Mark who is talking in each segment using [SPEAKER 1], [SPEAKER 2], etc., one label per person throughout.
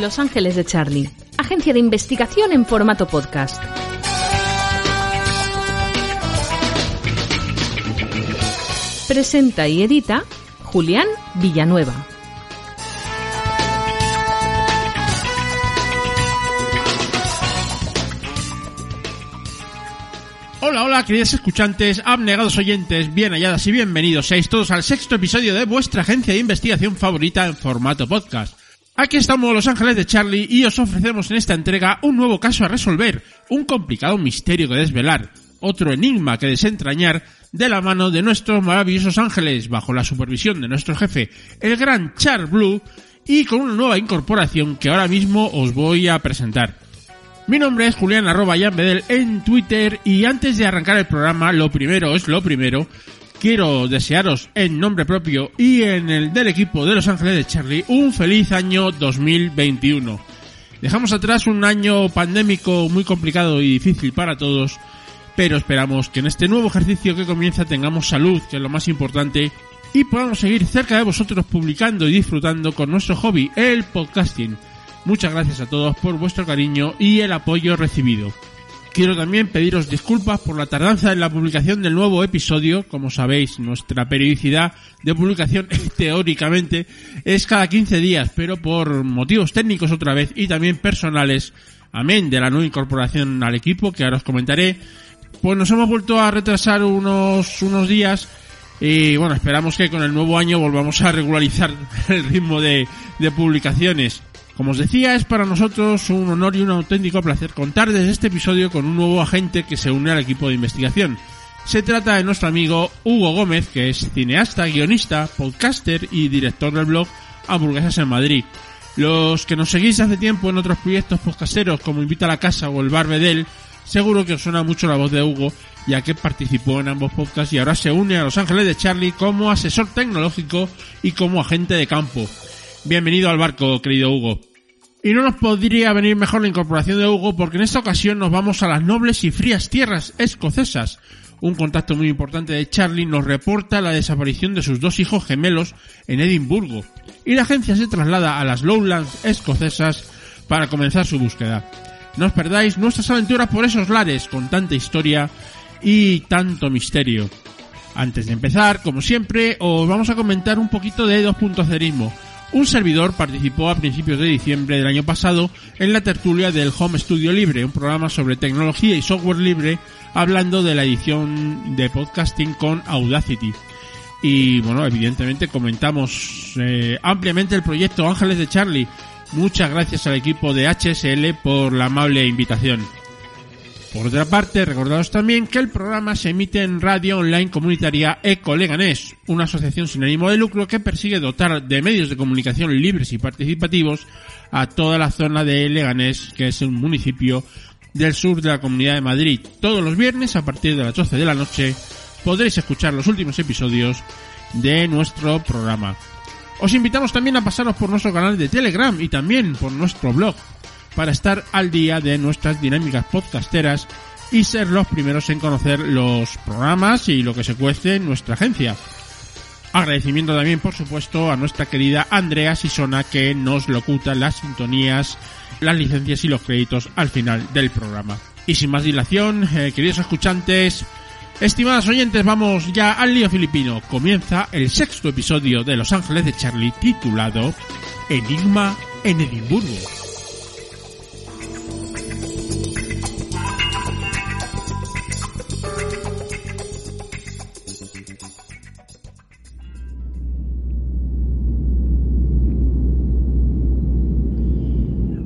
[SPEAKER 1] Los Ángeles de Charlie, agencia de investigación en formato podcast. Presenta y edita Julián Villanueva.
[SPEAKER 2] Hola, hola, queridos escuchantes, abnegados oyentes, bien halladas y bienvenidos seáis todos al sexto episodio de vuestra agencia de investigación favorita en formato podcast. Aquí estamos los ángeles de Charlie y os ofrecemos en esta entrega un nuevo caso a resolver, un complicado misterio que desvelar, otro enigma que desentrañar de la mano de nuestros maravillosos ángeles, bajo la supervisión de nuestro jefe, el gran Char Blue, y con una nueva incorporación que ahora mismo os voy a presentar. Mi nombre es Julián arroba Bedel en Twitter y antes de arrancar el programa, lo primero es lo primero, quiero desearos en nombre propio y en el del equipo de Los Ángeles de Charlie un feliz año 2021. Dejamos atrás un año pandémico muy complicado y difícil para todos, pero esperamos que en este nuevo ejercicio que comienza tengamos salud, que es lo más importante, y podamos seguir cerca de vosotros publicando y disfrutando con nuestro hobby, el podcasting. Muchas gracias a todos por vuestro cariño y el apoyo recibido. Quiero también pediros disculpas por la tardanza en la publicación del nuevo episodio. Como sabéis, nuestra periodicidad de publicación teóricamente es cada 15 días, pero por motivos técnicos otra vez y también personales, amén de la nueva incorporación al equipo que ahora os comentaré, pues nos hemos vuelto a retrasar unos, unos días y bueno, esperamos que con el nuevo año volvamos a regularizar el ritmo de, de publicaciones. Como os decía, es para nosotros un honor y un auténtico placer contar desde este episodio con un nuevo agente que se une al equipo de investigación. Se trata de nuestro amigo Hugo Gómez, que es cineasta, guionista, podcaster y director del blog Hamburguesas en Madrid. Los que nos seguís hace tiempo en otros proyectos podcasteros como Invita a la Casa o El Barbedel, seguro que os suena mucho la voz de Hugo, ya que participó en ambos podcasts y ahora se une a Los Ángeles de Charlie como asesor tecnológico y como agente de campo. Bienvenido al barco, querido Hugo. Y no nos podría venir mejor la incorporación de Hugo porque en esta ocasión nos vamos a las nobles y frías tierras escocesas. Un contacto muy importante de Charlie nos reporta la desaparición de sus dos hijos gemelos en Edimburgo y la agencia se traslada a las Lowlands escocesas para comenzar su búsqueda. No os perdáis nuestras aventuras por esos lares con tanta historia y tanto misterio. Antes de empezar, como siempre, os vamos a comentar un poquito de dos puntos cerismo. Un servidor participó a principios de diciembre del año pasado en la tertulia del Home Studio Libre, un programa sobre tecnología y software libre, hablando de la edición de podcasting con Audacity. Y bueno, evidentemente comentamos eh, ampliamente el proyecto Ángeles de Charlie. Muchas gracias al equipo de HSL por la amable invitación. Por otra parte, recordaros también que el programa se emite en radio online comunitaria Eco Leganés, una asociación sin ánimo de lucro que persigue dotar de medios de comunicación libres y participativos a toda la zona de Leganés, que es un municipio del sur de la Comunidad de Madrid. Todos los viernes a partir de las 12 de la noche podréis escuchar los últimos episodios de nuestro programa. Os invitamos también a pasaros por nuestro canal de Telegram y también por nuestro blog para estar al día de nuestras dinámicas podcasteras y ser los primeros en conocer los programas y lo que se cuece en nuestra agencia. Agradecimiento también, por supuesto, a nuestra querida Andrea Sisona que nos locuta las sintonías, las licencias y los créditos al final del programa. Y sin más dilación, eh, queridos escuchantes, estimados oyentes, vamos ya al lío filipino. Comienza el sexto episodio de Los Ángeles de Charlie titulado Enigma en Edimburgo.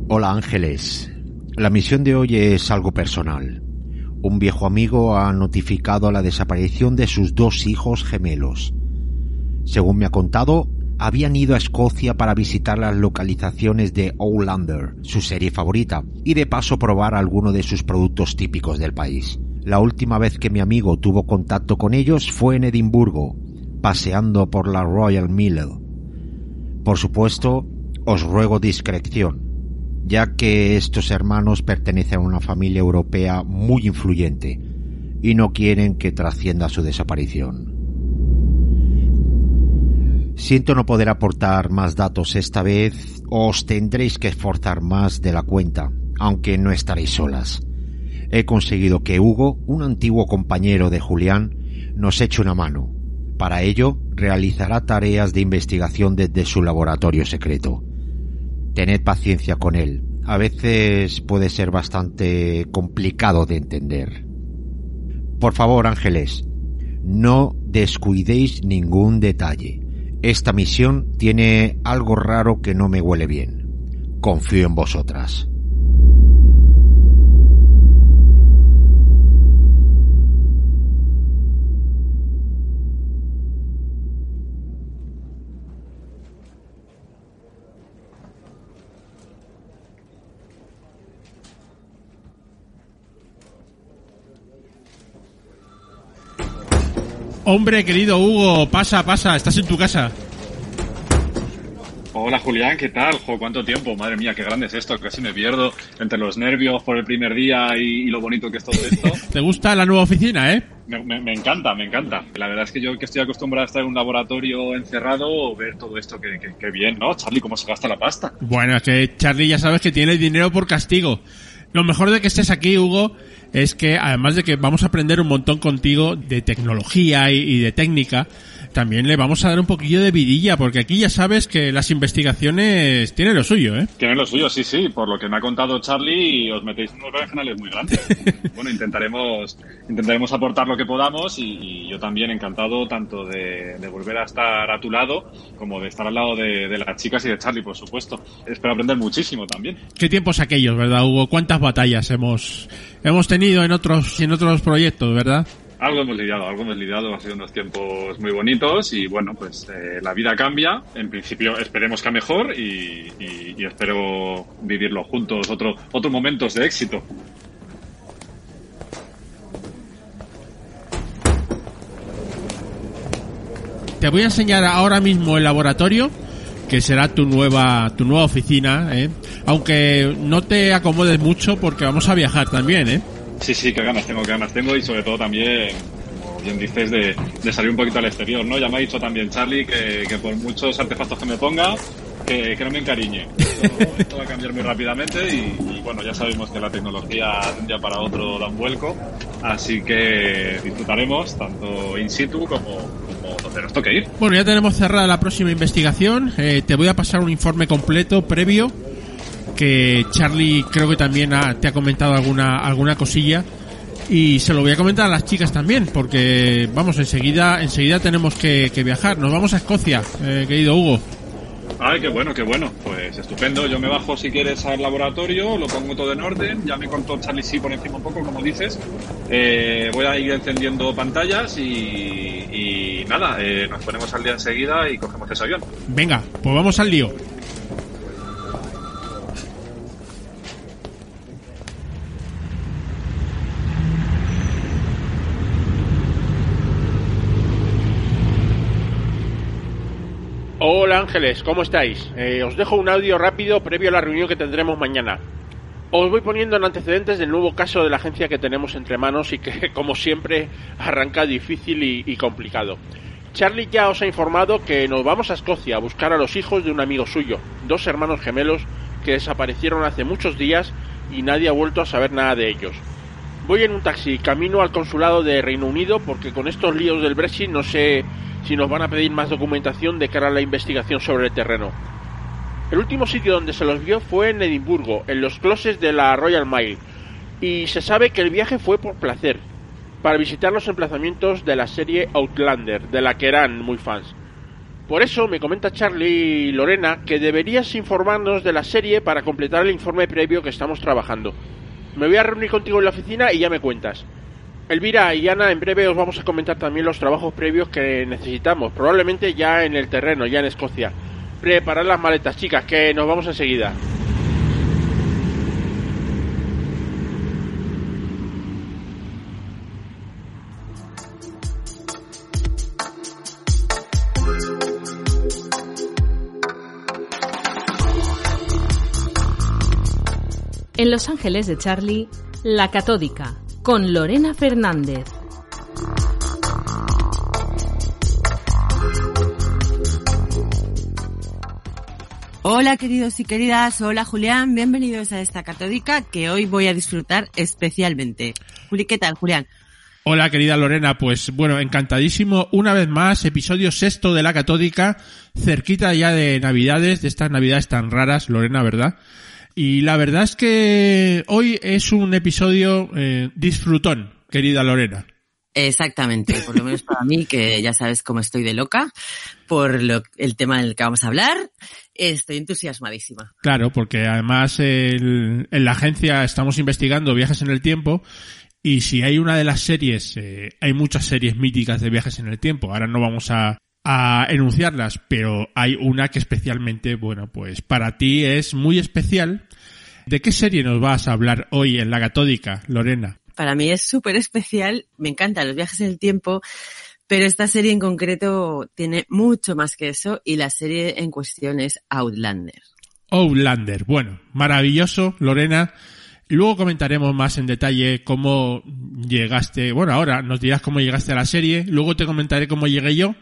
[SPEAKER 3] Hola ángeles, la misión de hoy es algo personal. Un viejo amigo ha notificado la desaparición de sus dos hijos gemelos. Según me ha contado, habían ido a Escocia para visitar las localizaciones de Outlander, su serie favorita, y de paso probar alguno de sus productos típicos del país. La última vez que mi amigo tuvo contacto con ellos fue en Edimburgo, paseando por la Royal Mill. Por supuesto, os ruego discreción, ya que estos hermanos pertenecen a una familia europea muy influyente y no quieren que trascienda su desaparición. Siento no poder aportar más datos esta vez, os tendréis que esforzar más de la cuenta, aunque no estaréis solas. He conseguido que Hugo, un antiguo compañero de Julián, nos eche una mano. Para ello, realizará tareas de investigación desde su laboratorio secreto. Tened paciencia con él. A veces puede ser bastante complicado de entender. Por favor, ángeles, no descuidéis ningún detalle. Esta misión tiene algo raro que no me huele bien. Confío en vosotras.
[SPEAKER 2] Hombre, querido Hugo, pasa, pasa, estás en tu casa.
[SPEAKER 4] Hola Julián, ¿qué tal? Jo, ¿Cuánto tiempo? Madre mía, qué grande es esto, casi me pierdo entre los nervios por el primer día y, y lo bonito que es todo esto.
[SPEAKER 2] ¿Te gusta la nueva oficina, eh?
[SPEAKER 4] Me, me- me encanta, me encanta. La verdad es que yo que estoy acostumbrado a estar en un laboratorio encerrado, ver todo esto, que, que- que bien, ¿no? Charlie, ¿cómo se gasta la pasta?
[SPEAKER 2] Bueno, es que Charlie ya sabes que tiene dinero por castigo. Lo mejor de que estés aquí, Hugo, es que además de que vamos a aprender un montón contigo de tecnología y, de técnica, también le vamos a dar un poquillo de vidilla, porque aquí ya sabes que las investigaciones tienen lo suyo, ¿eh?
[SPEAKER 4] Tienen lo suyo, sí, sí. Por lo que me ha contado Charlie, os metéis en unos berenjenales muy grandes. bueno, intentaremos, intentaremos aportar lo que podamos y, y yo también encantado tanto de, de volver a estar a tu lado como de estar al lado de, de las chicas y de Charlie, por supuesto. Espero aprender muchísimo también.
[SPEAKER 2] Qué tiempos aquellos, ¿verdad, Hugo? Cuántas batallas hemos hemos tenido en otros en otros proyectos, ¿verdad?
[SPEAKER 4] Algo hemos lidiado, algo hemos lidiado, han sido unos tiempos muy bonitos y bueno, pues eh, la vida cambia, en principio esperemos que a mejor y, espero vivirlo juntos, otro, otros momentos de éxito.
[SPEAKER 2] Te voy a enseñar ahora mismo el laboratorio, que será tu nueva tu nueva oficina, ¿eh? Aunque no te acomodes mucho porque vamos a viajar también, ¿eh?
[SPEAKER 4] Sí, sí, qué ganas tengo, qué ganas tengo y sobre todo también, como bien dices, de, de salir un poquito al exterior, ¿no? Ya me ha dicho también Charlie que, que por muchos artefactos que me ponga, que, que no me encariñe. Esto, esto va a cambiar muy rápidamente y, y, bueno, ya sabemos que la tecnología de un día para otro da un vuelco, así que disfrutaremos tanto in situ como, ir.
[SPEAKER 2] Bueno, ya tenemos cerrada la próxima investigación. Eh, te voy a pasar un informe completo previo que Charlie creo que también ha- te ha comentado alguna alguna cosilla y se lo voy a comentar a las chicas también porque vamos enseguida enseguida tenemos que, que viajar. Nos vamos a Escocia, eh, querido Hugo.
[SPEAKER 4] Ay, qué bueno, qué bueno. Pues estupendo. Yo me bajo si quieres al laboratorio, lo pongo todo en orden. Ya me contó Charlie sí por encima un poco, como dices. Eh, voy a ir encendiendo pantallas y, y nada, eh, nos ponemos al día enseguida y cogemos ese avión.
[SPEAKER 2] Venga, pues vamos al lío. Hola Ángeles, ¿cómo estáis? Eh, os dejo un audio rápido previo a la reunión que tendremos mañana. Os voy poniendo en antecedentes del nuevo caso de la agencia que tenemos entre manos y que, como siempre, arranca difícil y, y complicado. Charlie ya os ha informado que nos vamos a Escocia a buscar a los hijos de un amigo suyo, dos hermanos gemelos que desaparecieron hace muchos días y nadie ha vuelto a saber nada de ellos. Voy en un taxi camino al consulado de Reino Unido porque con estos líos del Brexit no sé si nos van a pedir más documentación de cara a la investigación sobre el terreno. El último sitio donde se los vio fue en Edimburgo, en los closes de la Royal Mile, y se sabe que el viaje fue por placer, para visitar los emplazamientos de la serie Outlander, de la que eran muy fans. Por eso me comenta Charlie y Lorena que deberías informarnos de la serie para completar el informe previo que estamos trabajando. Me voy a reunir contigo en la oficina y ya me cuentas. Elvira y Ana, en breve os vamos a comentar también los trabajos previos que necesitamos, probablemente ya en el terreno, ya en Escocia. Preparad las maletas, chicas, que nos vamos enseguida.
[SPEAKER 1] En Los Ángeles de Charlie, La Catódica, con Lorena Fernández.
[SPEAKER 5] Hola queridos y queridas, hola Julián, bienvenidos a esta catódica que hoy voy a disfrutar especialmente. Juli, ¿qué tal, Julián?
[SPEAKER 2] Hola querida Lorena, pues bueno, encantadísimo una vez más, episodio sexto de la catódica, cerquita ya de navidades, de estas navidades tan raras, Lorena, ¿verdad? Y la verdad es que hoy es un episodio eh, disfrutón, querida Lorena.
[SPEAKER 5] Exactamente, por lo menos para mí, que ya sabes cómo estoy de loca por lo, el tema del que vamos a hablar, estoy entusiasmadísima.
[SPEAKER 2] Claro, porque además el, en la agencia estamos investigando viajes en el tiempo y si hay una de las series, eh, hay muchas series míticas de viajes en el tiempo, ahora no vamos a, a enunciarlas, pero hay una que especialmente, bueno, pues para ti es muy especial. ¿De qué serie nos vas a hablar hoy en la Catódica, Lorena?
[SPEAKER 5] Para mí es súper especial, me encantan los viajes en el tiempo, pero esta serie en concreto tiene mucho más que eso y la serie en cuestión es Outlander.
[SPEAKER 2] Outlander, bueno, maravilloso, Lorena. Luego comentaremos más en detalle cómo llegaste, bueno, ahora nos dirás cómo llegaste a la serie, luego te comentaré cómo llegué yo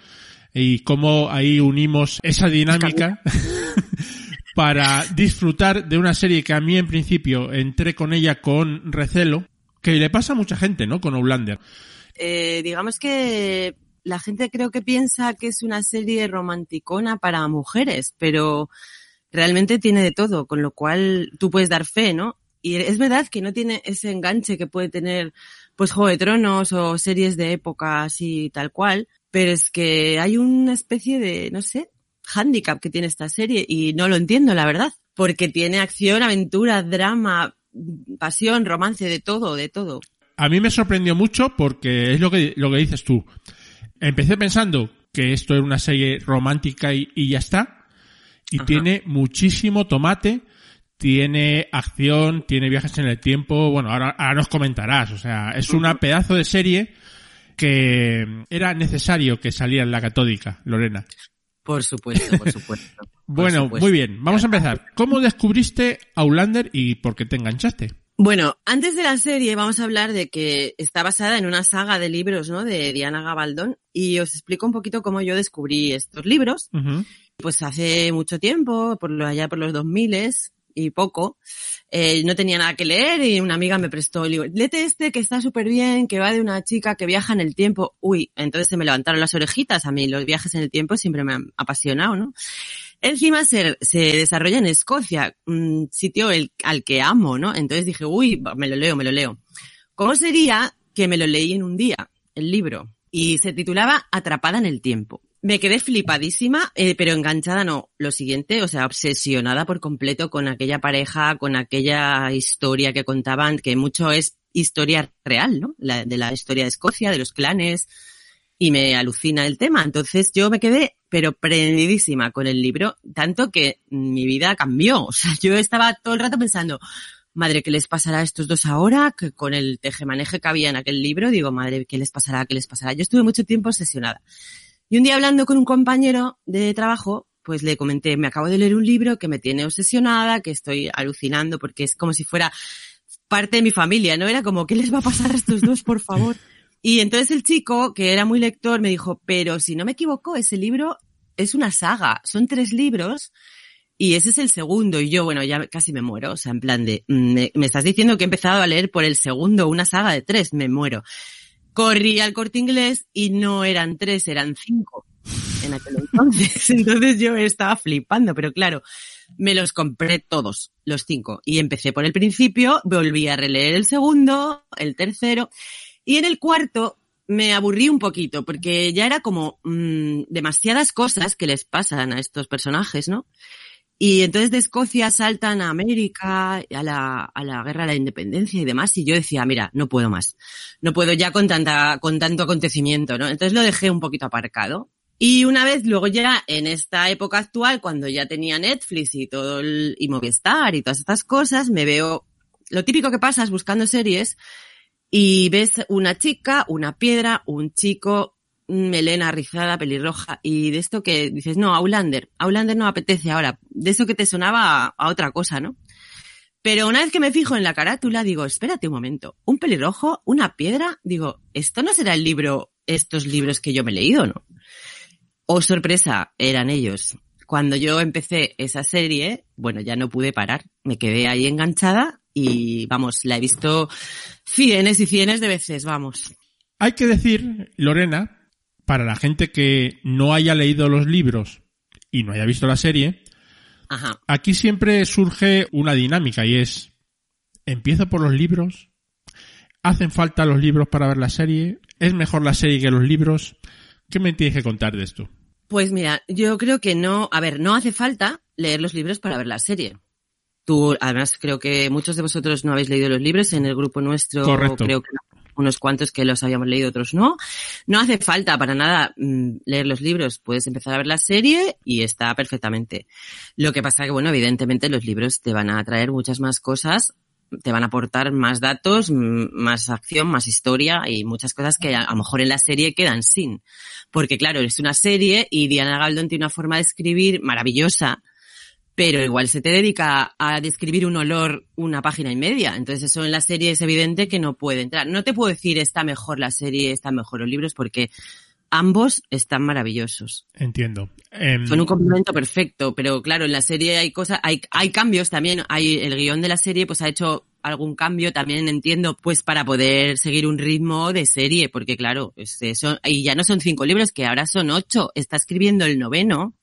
[SPEAKER 2] y cómo ahí unimos esa dinámica para disfrutar de una serie que a mí en principio entré con ella con recelo, que le pasa a mucha gente, ¿no? Con Outlander.
[SPEAKER 5] Eh, digamos que la gente creo que piensa que es una serie romanticona para mujeres, pero realmente tiene de todo, con lo cual tú puedes dar fe, ¿no? Y es verdad que no tiene ese enganche que puede tener, pues, Juego de Tronos o series de época así tal cual, pero es que hay una especie de, no sé, handicap que tiene esta serie y no lo entiendo, la verdad, porque tiene acción, aventura, drama, pasión, romance, de todo, de todo.
[SPEAKER 2] A mí me sorprendió mucho porque es lo que, lo que dices tú. Empecé pensando que esto era una serie romántica y, y ya está. Y
[SPEAKER 5] Ajá.
[SPEAKER 2] tiene muchísimo tomate, tiene acción, tiene viajes en el tiempo. Bueno, ahora, ahora nos comentarás. O sea, es una pedazo de serie que era necesario que saliera en la catódica, Lorena.
[SPEAKER 5] Por supuesto, por supuesto. Por
[SPEAKER 2] Bueno,
[SPEAKER 5] supuesto.
[SPEAKER 2] muy bien. Vamos a empezar. ¿Cómo descubriste Outlander y por qué te enganchaste?
[SPEAKER 5] Bueno, antes de la serie vamos a hablar de que está basada en una saga de libros, ¿no? De Diana Gabaldón y os explico un poquito cómo yo descubrí estos libros. Pues hace mucho tiempo, por lo allá por los 2000 y poco, eh, no tenía nada que leer y una amiga me prestó el libro. Léete este que está súper bien, que va de una chica que viaja en el tiempo. Uy, entonces se me levantaron las orejitas. A mí los viajes en el tiempo siempre me han apasionado, ¿no? Encima se, desarrolla en Escocia, un sitio al que amo, ¿no? Entonces dije, uy, me lo leo, me lo leo. ¿Cómo sería que me lo leí en un día, el libro? Y se titulaba Atrapada en el tiempo. Me quedé flipadísima, eh, pero enganchada no. Lo siguiente, o sea, obsesionada por completo con aquella pareja, con aquella historia que contaban, que mucho es historia real, ¿no? La, de la historia de Escocia, de los clanes, y me alucina el tema. Entonces yo me quedé, pero prendidísima con el libro, tanto que mi vida cambió. O sea, yo estaba todo el rato pensando, madre, ¿qué les pasará a estos dos ahora? Que con el tejemaneje que había en aquel libro, digo, madre, ¿qué les pasará? ¿Qué les pasará? Yo estuve mucho tiempo obsesionada. Y un día hablando con un compañero de trabajo, pues le comenté, me acabo de leer un libro que me tiene obsesionada, que estoy alucinando porque es como si fuera parte de mi familia, ¿no? Era como, ¿qué les va a pasar a estos dos, por favor? Y entonces el chico, que era muy lector, me dijo, pero si no me equivoco, ese libro es una saga, son tres libros y ese es el segundo. Y yo, bueno, ya casi me muero, o sea, en plan de, mm, me, me estás diciendo que he empezado a leer por el segundo una saga de tres, me muero. Corrí al corte inglés y no eran tres, eran cinco en aquel entonces. Entonces yo estaba flipando, pero claro, me los compré todos, los cinco. Y empecé por el principio, volví a releer el segundo, el tercero. Y en el cuarto me aburrí un poquito, porque ya era como mmm, demasiadas cosas que les pasan a estos personajes, ¿no? Y entonces de Escocia saltan a América, a la, a la guerra de la independencia y demás, y yo decía, mira, no puedo más. No puedo ya con tanta, con tanto acontecimiento, ¿no? Entonces lo dejé un poquito aparcado. Y una vez, luego ya en esta época actual, cuando ya tenía Netflix y todo el, y Movistar y todas estas cosas, me veo, lo típico que pasa es buscando series y ves una chica, una piedra, un chico, melena rizada, pelirroja, y de esto que dices, no, Outlander, Outlander no apetece ahora, de eso que te sonaba a, a, otra cosa, ¿no? Pero una vez que me fijo en la carátula, digo, espérate un momento, un pelirrojo, una piedra, digo, esto no será el libro, estos libros que yo me he leído, ¿no? Oh, sorpresa, eran ellos. cuando yo empecé esa serie, bueno, ya no pude parar. Me quedé ahí enganchada y vamos, la he visto cienes y cienes de veces, vamos.
[SPEAKER 2] Hay que decir, Lorena, para la gente que no haya leído los libros y no haya visto la serie,
[SPEAKER 5] Ajá.
[SPEAKER 2] aquí siempre surge una dinámica y es, empiezo por los libros, hacen falta los libros para ver la serie, es mejor la serie que los libros. ¿Qué me tienes que contar de esto?
[SPEAKER 5] Pues mira, yo creo que no, a ver, no hace falta leer los libros para ver la serie. Tú, además, creo que muchos de vosotros no habéis leído los libros. En el grupo nuestro,
[SPEAKER 2] Correcto.
[SPEAKER 5] creo que unos cuantos que los habíamos leído, otros no. No hace falta para nada mm, leer los libros. Puedes empezar a ver la serie y está perfectamente. Lo que pasa que, bueno, evidentemente los libros te van a traer muchas más cosas, te van a aportar más datos, más acción, más historia y muchas cosas que a, a lo mejor en la serie quedan sin. Porque claro, es una serie y Diana Galdón tiene una forma de escribir maravillosa, pero igual se te dedica a describir un olor una página y media. Entonces eso en la serie es evidente que no puede entrar. No te puedo decir está mejor la serie, está mejor los libros, porque ambos están maravillosos.
[SPEAKER 2] Entiendo. Em,
[SPEAKER 5] Son un complemento perfecto, pero claro, en la serie hay cosas, hay, hay cambios también. Hay el guion de la serie, pues ha hecho algún cambio también entiendo, pues para poder seguir un ritmo de serie, porque claro, es eso, y ya no son cinco libros, que ahora son ocho. Está escribiendo el noveno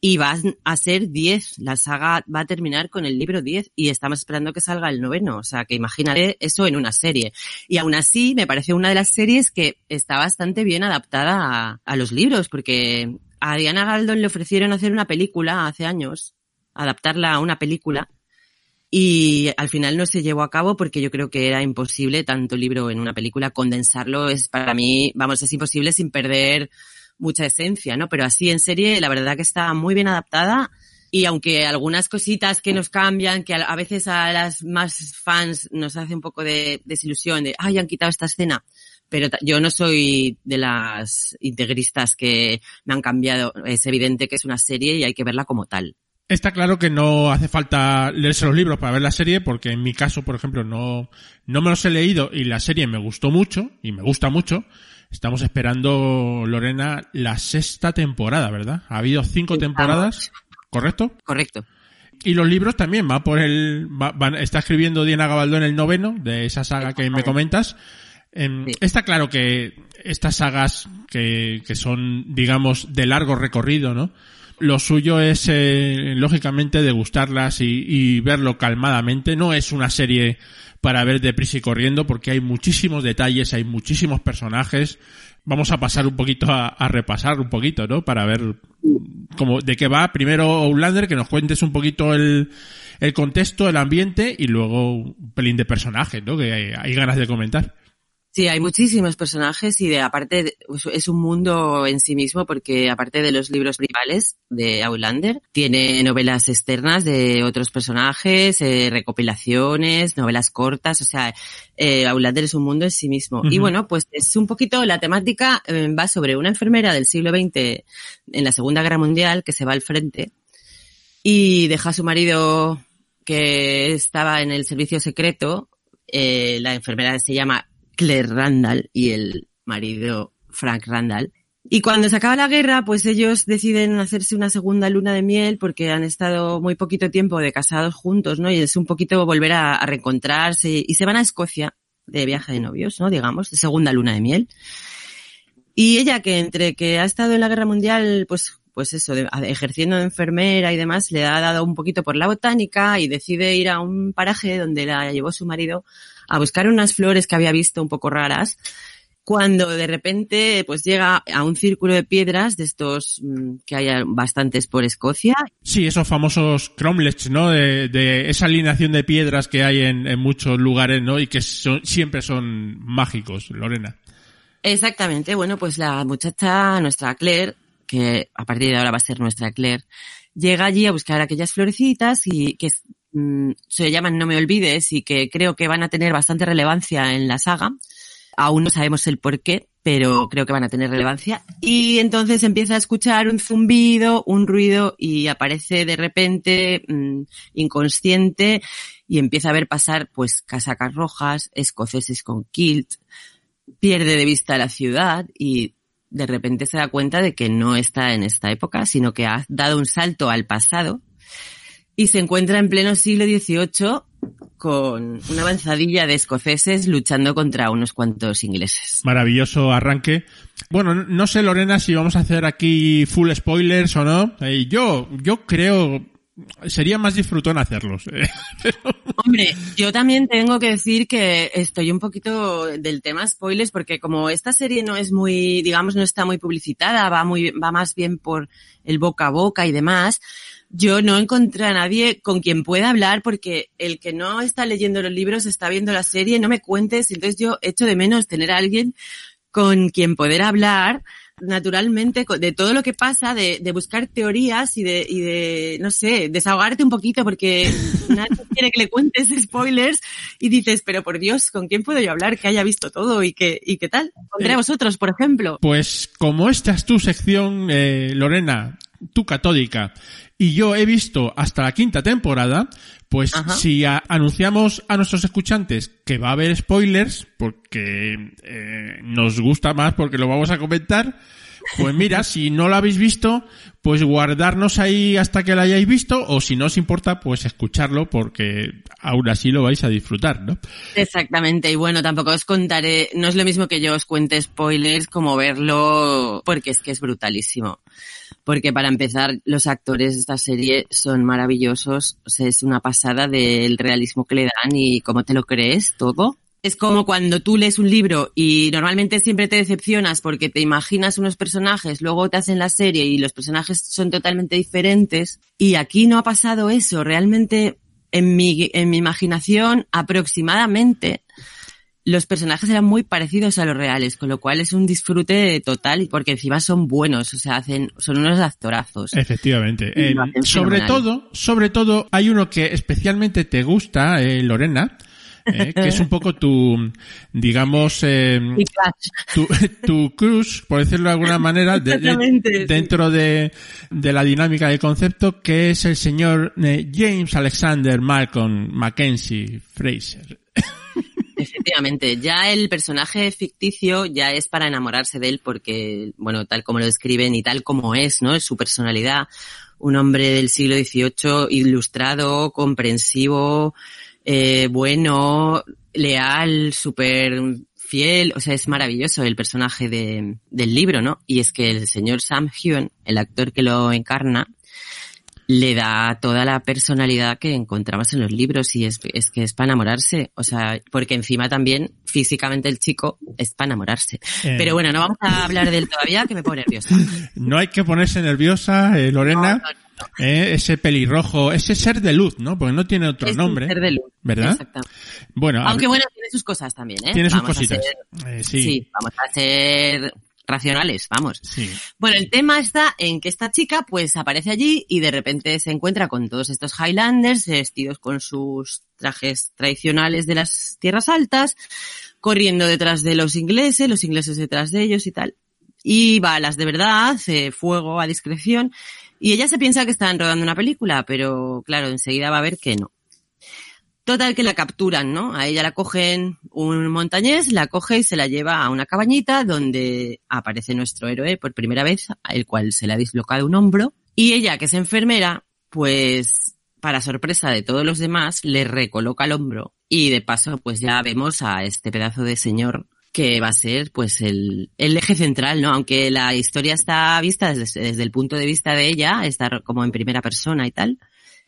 [SPEAKER 5] y va a ser diez. La saga va a terminar con el libro diez y estamos esperando que salga el noveno. O sea, que imagínate eso en una serie. Y aún así, me parece una de las series que está bastante bien adaptada a, los libros, porque a Diana Galdón le ofrecieron hacer una película hace años, adaptarla a una película, y al final no se llevó a cabo porque yo creo que era imposible tanto libro en una película condensarlo es para mí vamos es imposible sin perder mucha esencia no pero así en serie la verdad que está muy bien adaptada y aunque algunas cositas que nos cambian que a, veces a las más fans nos hace un poco de desilusión de ay han quitado esta escena pero yo no soy de las integristas que me han cambiado es evidente que es una serie y hay que verla como tal
[SPEAKER 2] Está claro que no hace falta leerse los libros para ver la serie, porque en mi caso, por ejemplo, no, no me los he leído y la serie me gustó mucho, y me gusta mucho. Estamos esperando, Lorena, la sexta temporada, ¿verdad? Ha habido cinco temporadas, ¿correcto?
[SPEAKER 5] correcto
[SPEAKER 2] Y los libros también, va por el, va- van- está escribiendo Diana Gabaldón el noveno, de esa saga que me comentas.
[SPEAKER 5] Sí.
[SPEAKER 2] Está claro que estas sagas que, que son, digamos, de largo recorrido, ¿no? Lo suyo es, eh, lógicamente, degustarlas y, y verlo calmadamente. No es una serie para ver deprisa y corriendo porque hay muchísimos detalles, hay muchísimos personajes. Vamos a pasar un poquito a, repasar un poquito, ¿no? Para ver como de qué va. Primero, Outlander, que nos cuentes un poquito el, el contexto, el ambiente y luego un pelín de personajes, ¿no? Que hay, hay ganas de comentar.
[SPEAKER 5] Sí, hay muchísimos personajes y de aparte pues, es un mundo en sí mismo porque aparte de los libros principales de Outlander, tiene novelas externas de otros personajes, eh, recopilaciones, novelas cortas, o sea, eh, Outlander es un mundo en sí mismo. Y bueno, pues es un poquito, la temática eh, va sobre una enfermera del siglo XX en la Segunda Guerra Mundial que se va al frente y deja a su marido que estaba en el servicio secreto. Eh, la enfermera se llama Claire Randall y el marido Frank Randall. Y cuando se acaba la guerra, pues ellos deciden hacerse una segunda luna de miel porque han estado muy poquito tiempo de casados juntos, ¿no? Y es un poquito volver a, reencontrarse y se van a Escocia de viaje de novios, ¿no? Digamos, de segunda luna de miel. Y ella que entre que ha estado en la guerra mundial, pues, pues eso, de- ejerciendo de enfermera y demás, le ha dado un poquito por la botánica y decide ir a un paraje donde la llevó su marido a buscar unas flores que había visto un poco raras. Cuando de repente, pues llega a un círculo de piedras de estos mm, que hay bastantes por Escocia
[SPEAKER 2] Sí, esos famosos cromlechs, ¿no? De, de esa alineación de piedras que hay en, en muchos lugares, ¿no? Y que son, siempre son mágicos, Lorena.
[SPEAKER 5] Exactamente. Bueno, pues la muchacha, nuestra Claire, que a partir de ahora va a ser nuestra Claire, llega allí a buscar aquellas florecitas y que mm, se llaman No me olvides y que creo que van a tener bastante relevancia en la saga. Aún no sabemos el por qué, pero creo que van a tener relevancia. Y entonces empieza a escuchar un zumbido, un ruido y aparece de repente mm, inconsciente y empieza a ver pasar pues casacas rojas, escoceses con kilt, pierde de vista la ciudad y de repente se da cuenta de que no está en esta época, sino que ha dado un salto al pasado y se encuentra en pleno siglo XVIII con una avanzadilla de escoceses luchando contra unos cuantos ingleses.
[SPEAKER 2] Maravilloso arranque. Bueno, no sé, Lorena, si vamos a hacer aquí full spoilers o no. Eh, yo, yo creo, sería más disfrutón hacerlos. eh.
[SPEAKER 5] Hombre, yo también tengo que decir que estoy un poquito del tema spoilers porque como esta serie no es muy, digamos, no está muy publicitada, va muy, va más bien por el boca a boca y demás, yo no encontré a nadie con quien pueda hablar porque el que no está leyendo los libros está viendo la serie, no me cuentes, entonces yo echo de menos tener a alguien con quien poder hablar naturalmente de todo lo que pasa, de, de buscar teorías y de, y de, no sé, desahogarte un poquito porque nadie quiere que le cuentes spoilers y dices, pero por Dios, ¿con quién puedo yo hablar que haya visto todo y que, y qué tal? Pondré a vosotros, por ejemplo.
[SPEAKER 2] Pues como esta es tu sección, eh, Lorena, tu catódica, y yo he visto hasta la quinta temporada, pues
[SPEAKER 5] Ajá.
[SPEAKER 2] si a- anunciamos a nuestros escuchantes que va a haber spoilers, porque eh, nos gusta más porque lo vamos a comentar, pues mira, si no lo habéis visto, pues guardarnos ahí hasta que lo hayáis visto, o si no os importa, pues escucharlo porque aún así lo vais a disfrutar, ¿no?
[SPEAKER 5] Exactamente, y bueno, tampoco os contaré, no es lo mismo que yo os cuente spoilers como verlo, porque es que es brutalísimo. Porque para empezar, los actores de esta serie son maravillosos, o sea, es una pasada del realismo que le dan y cómo te lo crees todo. Es como cuando tú lees un libro y normalmente siempre te decepcionas porque te imaginas unos personajes, luego te hacen la serie y los personajes son totalmente diferentes. Y aquí no ha pasado eso. Realmente, en mi, en mi imaginación, aproximadamente, los personajes eran muy parecidos a los reales, con lo cual es un disfrute total y porque encima son buenos, o sea, hacen, son unos actorazos.
[SPEAKER 2] Efectivamente. Eh, sobre todo, sobre todo, hay uno que especialmente te gusta, eh, Lorena, eh, que es un poco tu, digamos, eh, tu, tu crush, por decirlo de alguna manera, de- dentro de, de la dinámica del concepto, que es el señor eh, James Alexander Malcolm Mackenzie Fraser.
[SPEAKER 5] Efectivamente, ya el personaje ficticio ya es para enamorarse de él porque, bueno, tal como lo describen y tal como es, ¿no? Es su personalidad. Un hombre del siglo XVIII ilustrado, comprensivo, eh, bueno, leal, súper fiel, o sea, es maravilloso el personaje de, del libro, ¿no? Y es que el señor Sam Heughan, el actor que lo encarna, le da toda la personalidad que encontramos en los libros y es, es que es para enamorarse, o sea, porque encima también físicamente el chico es para enamorarse.
[SPEAKER 2] Eh.
[SPEAKER 5] Pero bueno, no vamos a hablar de él todavía, que me pone nerviosa.
[SPEAKER 2] No hay que ponerse nerviosa, eh, Lorena.
[SPEAKER 5] No, no,
[SPEAKER 2] eh, ese pelirrojo, ese ser de luz, ¿no? Porque no tiene otro
[SPEAKER 5] Es un
[SPEAKER 2] nombre.
[SPEAKER 5] ser de luz,
[SPEAKER 2] ¿Verdad?
[SPEAKER 5] exactamente.
[SPEAKER 2] Bueno,
[SPEAKER 5] Aunque bueno, tiene sus cosas también, ¿eh?
[SPEAKER 2] tiene sus
[SPEAKER 5] Vamos
[SPEAKER 2] cositas.
[SPEAKER 5] ser-
[SPEAKER 2] Eh, sí.
[SPEAKER 5] sí, vamos a ser racionales, vamos.
[SPEAKER 2] Sí.
[SPEAKER 5] Bueno, el tema está en que esta chica pues aparece allí y de repente se encuentra con todos estos Highlanders vestidos con sus trajes tradicionales de las tierras altas, corriendo detrás de los ingleses, los ingleses detrás de ellos y tal. Y balas de verdad, eh, fuego a discreción. Y ella se piensa que están rodando una película, pero claro, enseguida va a ver que no. Total que la capturan, ¿no? A ella la cogen un montañés, la coge y se la lleva a una cabañita donde aparece nuestro héroe por primera vez, el cual se le ha dislocado un hombro. Y ella, que es enfermera, pues para sorpresa de todos los demás, le recoloca el hombro. Y de paso, pues ya vemos a este pedazo de señor que va a ser pues el, el eje central, ¿no? Aunque la historia está vista desde, desde el punto de vista de ella, está como en primera persona y tal.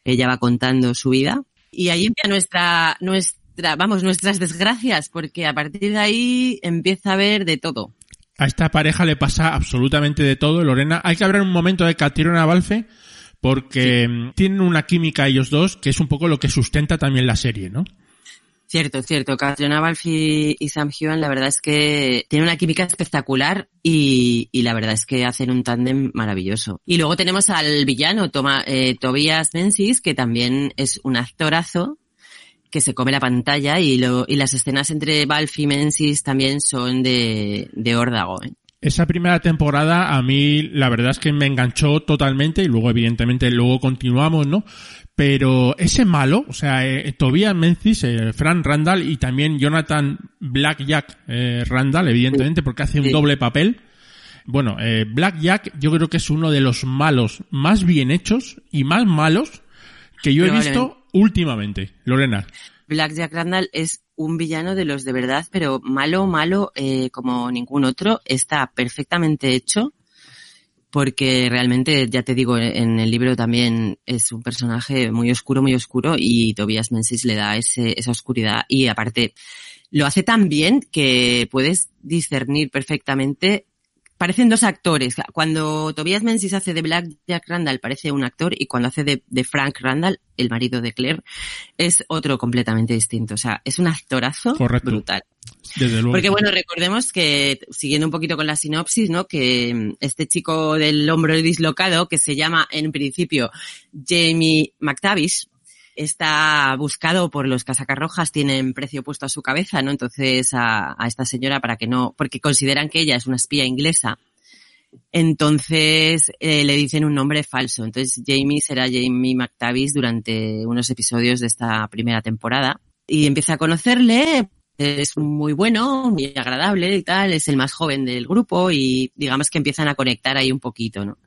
[SPEAKER 5] Ella va contando su vida. Y ahí empieza nuestra, nuestra, vamos, nuestras desgracias, porque a partir de ahí empieza a ver de todo.
[SPEAKER 2] A esta pareja le pasa absolutamente de todo, Lorena. Hay que hablar un momento de Catriona Balfe porque mm, tienen una química ellos dos que es un poco lo que sustenta también la serie, ¿no?
[SPEAKER 5] Cierto, cierto. Catriona Balfe y, Sam Heughan, la verdad es que tienen una química espectacular y, la verdad es que hacen un tándem maravilloso. Y luego tenemos al villano, Toma, eh, Tobias Menzies, que también es un actorazo que se come la pantalla y, lo, y las escenas entre Balfe y Menzies también son de, de órdago. ¿eh?
[SPEAKER 2] Esa primera temporada a mí la verdad es que me enganchó totalmente y luego evidentemente luego continuamos, ¿no? Pero ese malo, o sea, eh, Tobias Menzies, eh, Fran Randall y también Jonathan Blackjack eh, Randall, evidentemente porque hace un doble papel. bueno, eh, Black Jack yo creo que es uno de los malos más bien hechos y más malos que yo he visto últimamente. Lorena.
[SPEAKER 5] Black Jack Randall es un villano de los de verdad, pero malo, malo eh, como ningún otro. Está perfectamente hecho porque realmente, ya te digo, en el libro también es un personaje muy oscuro, muy oscuro y Tobias Menzies le da ese, esa oscuridad. Y aparte lo hace tan bien que puedes discernir perfectamente parecen dos actores. Cuando Tobias Menzies hace de Black Jack Randall parece un actor y cuando hace de, Frank Randall, el marido de Claire, es otro completamente distinto. O sea, es un actorazo brutal.
[SPEAKER 2] Desde luego.
[SPEAKER 5] Porque bueno, recordemos que, siguiendo un poquito con la sinopsis, ¿no? Que este chico del hombro dislocado, que se llama en principio Jamie McTavish, está buscado por los casacarrojas, tienen precio puesto a su cabeza, ¿no? Entonces a, esta señora para que no, porque consideran que ella es una espía inglesa. Entonces eh, le dicen un nombre falso. Entonces Jamie será Jamie McTavish durante unos episodios de esta primera temporada. Y empieza a conocerle, es muy bueno, muy agradable y tal, es el más joven del grupo y digamos que empiezan a conectar ahí un poquito, ¿no?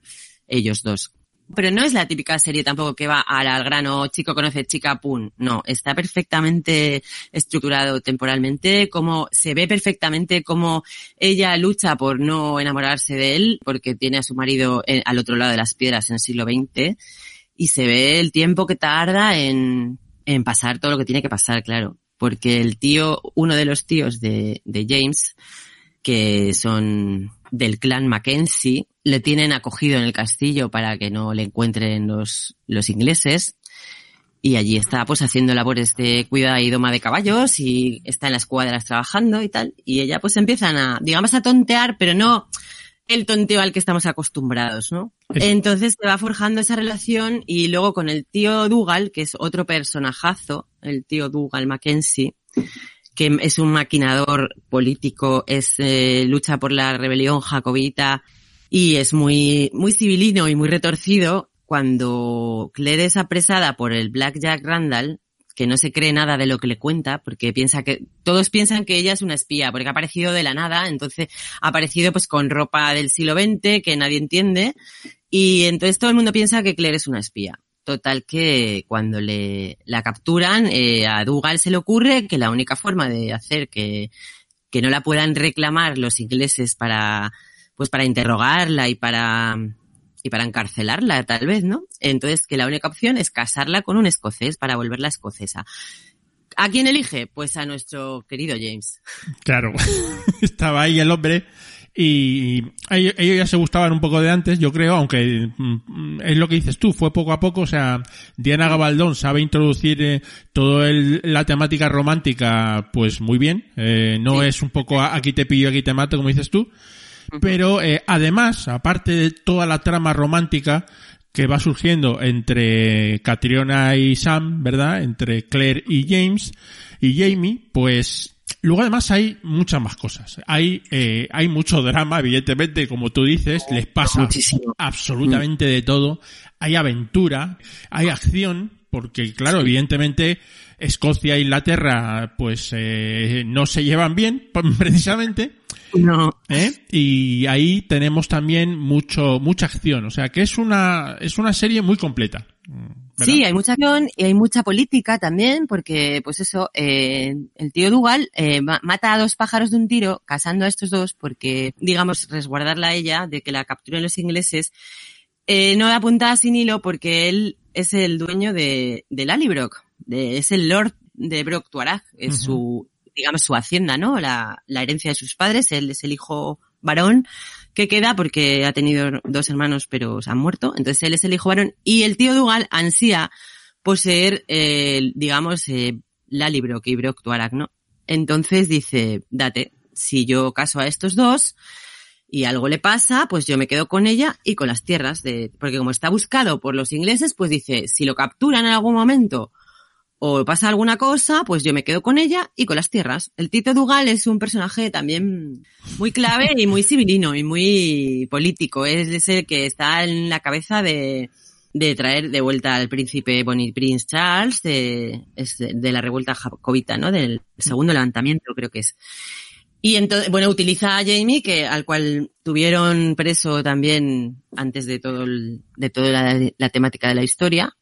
[SPEAKER 5] Ellos dos. Pero no es la típica serie tampoco que va al, grano, chico conoce chica, pum. No, está perfectamente estructurado temporalmente, como se ve perfectamente cómo ella lucha por no enamorarse de él, porque tiene a su marido al otro lado de las piedras en el siglo XX, y se ve el tiempo que tarda en, en pasar todo lo que tiene que pasar, claro. Porque el tío, uno de los tíos de, de James, que son del clan Mackenzie, le tienen acogido en el castillo para que no le encuentren los, los ingleses. Y allí está pues haciendo labores de cuidado y doma de caballos y está en las cuadras trabajando y tal. Y ella pues empiezan a, digamos, a tontear, pero no el tonteo al que estamos acostumbrados, ¿no? Entonces se va forjando esa relación y luego con el tío Dougal, que es otro personajazo, el tío Dougal Mackenzie, que es un maquinador político, es eh, lucha por la rebelión jacobita y es muy, muy civilino y muy retorcido. Cuando Claire es apresada por el Black Jack Randall, que no se cree nada de lo que le cuenta, porque piensa que, todos piensan que ella es una espía, porque ha aparecido de la nada, entonces ha aparecido pues con ropa del siglo XX que nadie entiende, y entonces todo el mundo piensa que Claire es una espía. Total que cuando le la capturan, eh, a Dougal se le ocurre que la única forma de hacer que, que no la puedan reclamar los ingleses para, pues para interrogarla y para, y para encarcelarla, tal vez, ¿no? Entonces que la única opción es casarla con un escocés para volverla escocesa. ¿A quién elige? Pues a nuestro querido James.
[SPEAKER 2] Claro, estaba ahí el hombre y ellos ya se gustaban un poco de antes, yo creo, aunque mm, es lo que dices tú, fue poco a poco, o sea, Diana Gabaldón sabe introducir eh, toda la temática romántica, pues muy bien, eh, no es un poco aquí te pillo, aquí te mato, como dices tú, pero eh, además, aparte de toda la trama romántica, que va surgiendo entre Catriona y Sam, ¿verdad? Entre Claire y James y Jamie, pues Luego además hay muchas más cosas. Hay, eh, hay mucho drama, evidentemente, como tú dices, les pasa absolutamente de todo. Hay aventura, hay acción, porque claro, evidentemente Escocia e Inglaterra pues eh, no se llevan bien, precisamente.
[SPEAKER 5] No.
[SPEAKER 2] ¿Eh? Y ahí tenemos también mucho, mucha acción. O sea que es una, es una serie muy completa.
[SPEAKER 5] Sí, hay mucha acción y hay mucha política también, porque, pues eso, eh, el tío Dugal eh, mata a dos pájaros de un tiro, casando a estos dos, porque, digamos, resguardarla a ella de que la capturen los ingleses, eh, no da puntada sin hilo porque él es el dueño de, de Lallybrook, de, es el lord de Brock Tuareg, es su, digamos, su hacienda, ¿no? La, la herencia de sus padres, él es el hijo varón que queda porque ha tenido dos hermanos pero se han muerto, entonces él es el hijo varón y el tío Dugal ansía poseer, eh, digamos, eh, la libro que Tuareg, ¿no? Entonces dice, date, si yo caso a estos dos y algo le pasa, pues yo me quedo con ella y con las tierras de, porque como está buscado por los ingleses, pues dice, si lo capturan en algún momento o pasa alguna cosa, pues yo me quedo con ella y con las tierras. El Tito Dugal es un personaje también muy clave y muy civilino y muy político. Es el que está en la cabeza de, traer de vuelta al príncipe Bonnie Prince Charles de, la revuelta jacobita, ¿no? Del segundo levantamiento, creo que es. Y entonces, bueno, utiliza a Jamie, que al cual tuvieron preso también antes de todo el, de toda la, temática de la historia,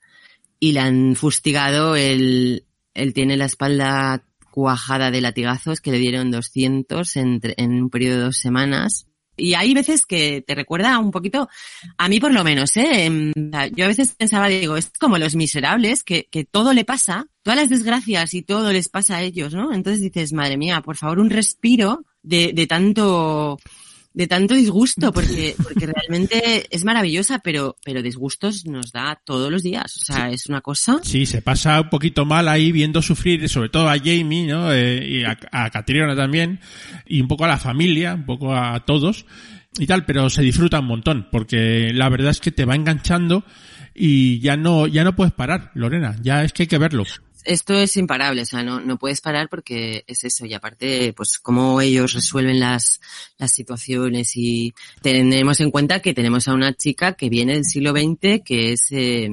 [SPEAKER 5] y le han fustigado. Él, él tiene la espalda cuajada de latigazos que le dieron 200 en, en un periodo de dos semanas. Y hay veces que te recuerda un poquito, a mí por lo menos, ¿eh? Yo a veces pensaba, digo, es como los miserables, que, que todo le pasa, todas las desgracias y todo les pasa a ellos, ¿no? Entonces dices, madre mía, por favor, un respiro de, de tanto, de tanto disgusto, porque, porque realmente es maravillosa, pero, pero disgustos nos da todos los días. O sea, es una cosa.
[SPEAKER 2] Sí, se pasa un poquito mal ahí viendo sufrir, sobre todo a Jamie, ¿no? Eh, y a, a Catriona también, y un poco a la familia, un poco a todos y tal, pero se disfruta un montón, porque la verdad es que te va enganchando y ya no, ya no puedes parar, Lorena, ya es que hay que verlo
[SPEAKER 5] esto es imparable, o sea, no, no puedes parar porque es eso. Y aparte, pues cómo ellos resuelven las, las situaciones y tenemos en cuenta que tenemos a una chica que viene del siglo XX, que es eh,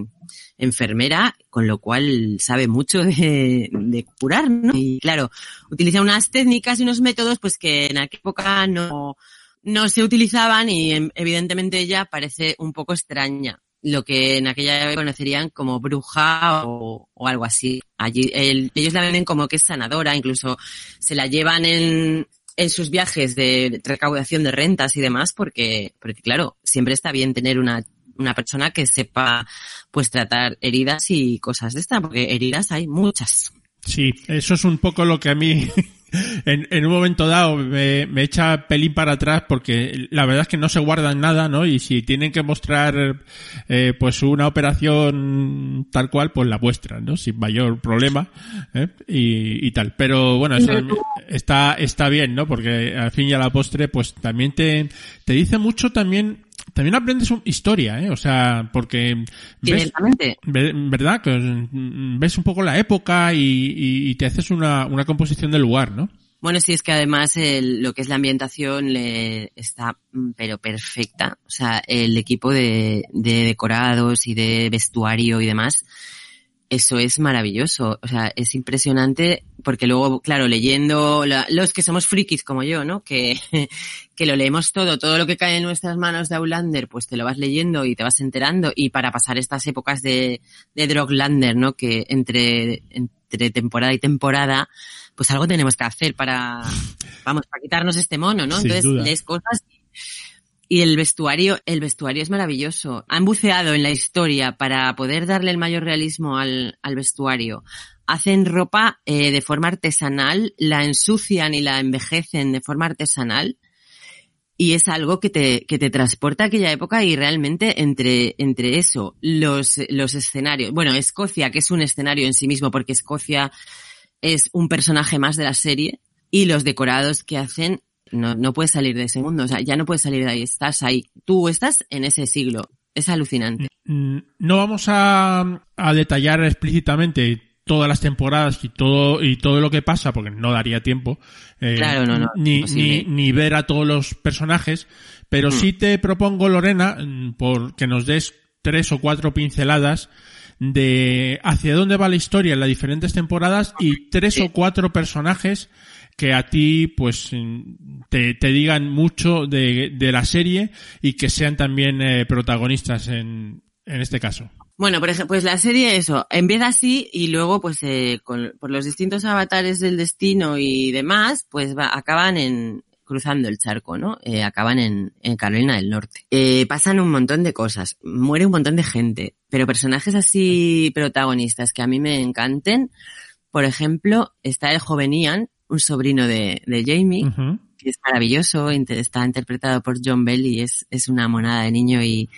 [SPEAKER 5] enfermera, con lo cual sabe mucho de, de curar, ¿no? Y claro, utiliza unas técnicas y unos métodos pues que en aquella época no, no se utilizaban y evidentemente ella parece un poco extraña lo que en aquella época conocerían como bruja o, o algo así. Allí ellos la ven como que es sanadora, incluso se la llevan en, en sus viajes de recaudación de rentas y demás, porque, porque claro, siempre está bien tener una, una persona que sepa pues tratar heridas y cosas de esta, porque heridas hay muchas.
[SPEAKER 2] Sí, eso es un poco lo que a mí en, en, un momento dado me, me, echa pelín para atrás porque la verdad es que no se guardan nada, ¿no? Y si tienen que mostrar eh, pues una operación tal cual, pues la muestran, ¿no? Sin mayor problema ¿eh? y, y, tal. Pero bueno, eso está, está bien, ¿no? Porque al fin y a la postre, pues también te, te dice mucho también también aprendes historia, ¿eh? O sea, porque ves, ¿verdad? Que ves un poco la época y, y, te haces una, una composición del lugar, ¿no?
[SPEAKER 5] Bueno, sí, es que además el, lo que es la ambientación le está, mm, pero perfecta. O sea, el equipo de, de decorados y de vestuario y demás eso es maravilloso, o sea, es impresionante porque luego, claro, leyendo la, los que somos frikis como yo, ¿no? Que, que lo leemos todo, todo lo que cae en nuestras manos de Aulander, pues te lo vas leyendo y te vas enterando y para pasar estas épocas de, de Droglander, ¿no? Que entre, entre temporada y temporada, pues algo tenemos que hacer para, vamos, para quitarnos este mono, ¿no? Entonces lees cosas y el vestuario, el vestuario es maravilloso. Han buceado en la historia para poder darle el mayor realismo al, al vestuario. Hacen ropa eh, de forma artesanal, la ensucian y la envejecen de forma artesanal. Y es algo que te, que te transporta a aquella época y realmente entre, entre eso, los, los escenarios. Bueno, Escocia, que es un escenario en sí mismo porque Escocia es un personaje más de la serie y los decorados que hacen no, no puedes salir de ese mundo, o sea, ya no puedes salir de ahí, estás ahí. Tú estás en ese siglo. Es alucinante.
[SPEAKER 2] Mm, no vamos a, a detallar explícitamente todas las temporadas y todo y todo lo que pasa porque no daría tiempo
[SPEAKER 5] eh, claro, no, no,
[SPEAKER 2] ni, ni, ni, ver a todos los personajes pero mm. sí te propongo Lorena mm, por que nos des tres o cuatro pinceladas de hacia dónde va la historia en las diferentes temporadas y tres o cuatro personajes que a ti pues te, digan mucho de, la serie y que sean también eh, protagonistas en, en este caso.
[SPEAKER 5] Bueno, por ejemplo, pues la serie eso, empieza así y luego pues eh, con, por los distintos avatares del destino y demás, pues va, acaban en cruzando el charco, ¿no? Eh, acaban en, en, Carolina del Norte. Eh, pasan un montón de cosas, muere un montón de gente, pero personajes así protagonistas que a mí me encanten, por ejemplo, está el joven Ian, un sobrino de, de Jamie, uh -huh. que es maravilloso, está interpretado por John Bell y es, es una monada de niño y,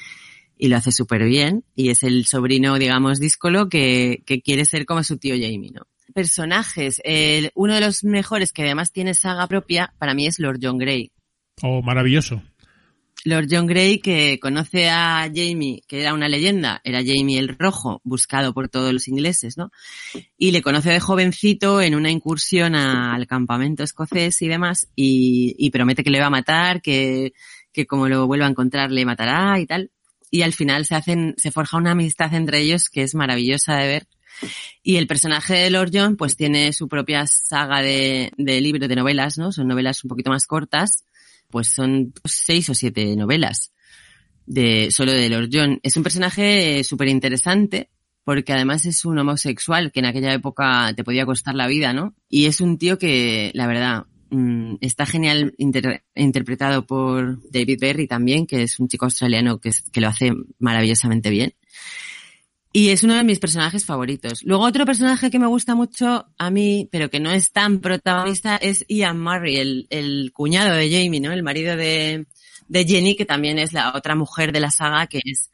[SPEAKER 5] y lo hace súper bien. Y es el sobrino, digamos, díscolo que, que quiere ser como su tío Jamie, ¿no? Personajes, el, uno de los mejores que además tiene saga propia, para mí es Lord John Grey.
[SPEAKER 2] Oh, maravilloso.
[SPEAKER 5] Lord John Grey que conoce a Jamie, que era una leyenda, era Jamie el Rojo, buscado por todos los ingleses, ¿no? Y le conoce de jovencito en una incursión al campamento escocés y demás, y, promete que le va a matar, que, que como lo vuelva a encontrar le matará y tal. Y al final se hacen, se forja una amistad entre ellos que es maravillosa de ver Y el personaje de Lord John pues tiene su propia saga de, de libros, de novelas, ¿no? Son novelas un poquito más cortas, pues son seis o siete novelas de solo de Lord John. Es un personaje súper interesante porque además es un homosexual que en aquella época te podía costar la vida, ¿no? Y es un tío que, la verdad, mm, está genial interpretado por David Berry también, que es un chico australiano que, que lo hace maravillosamente bien. Y es uno de mis personajes favoritos. Luego otro personaje que me gusta mucho a mí, pero que no es tan protagonista, es Ian Murray, el, el cuñado de Jamie, ¿no? El marido de, de Jenny, que también es la otra mujer de la saga, que es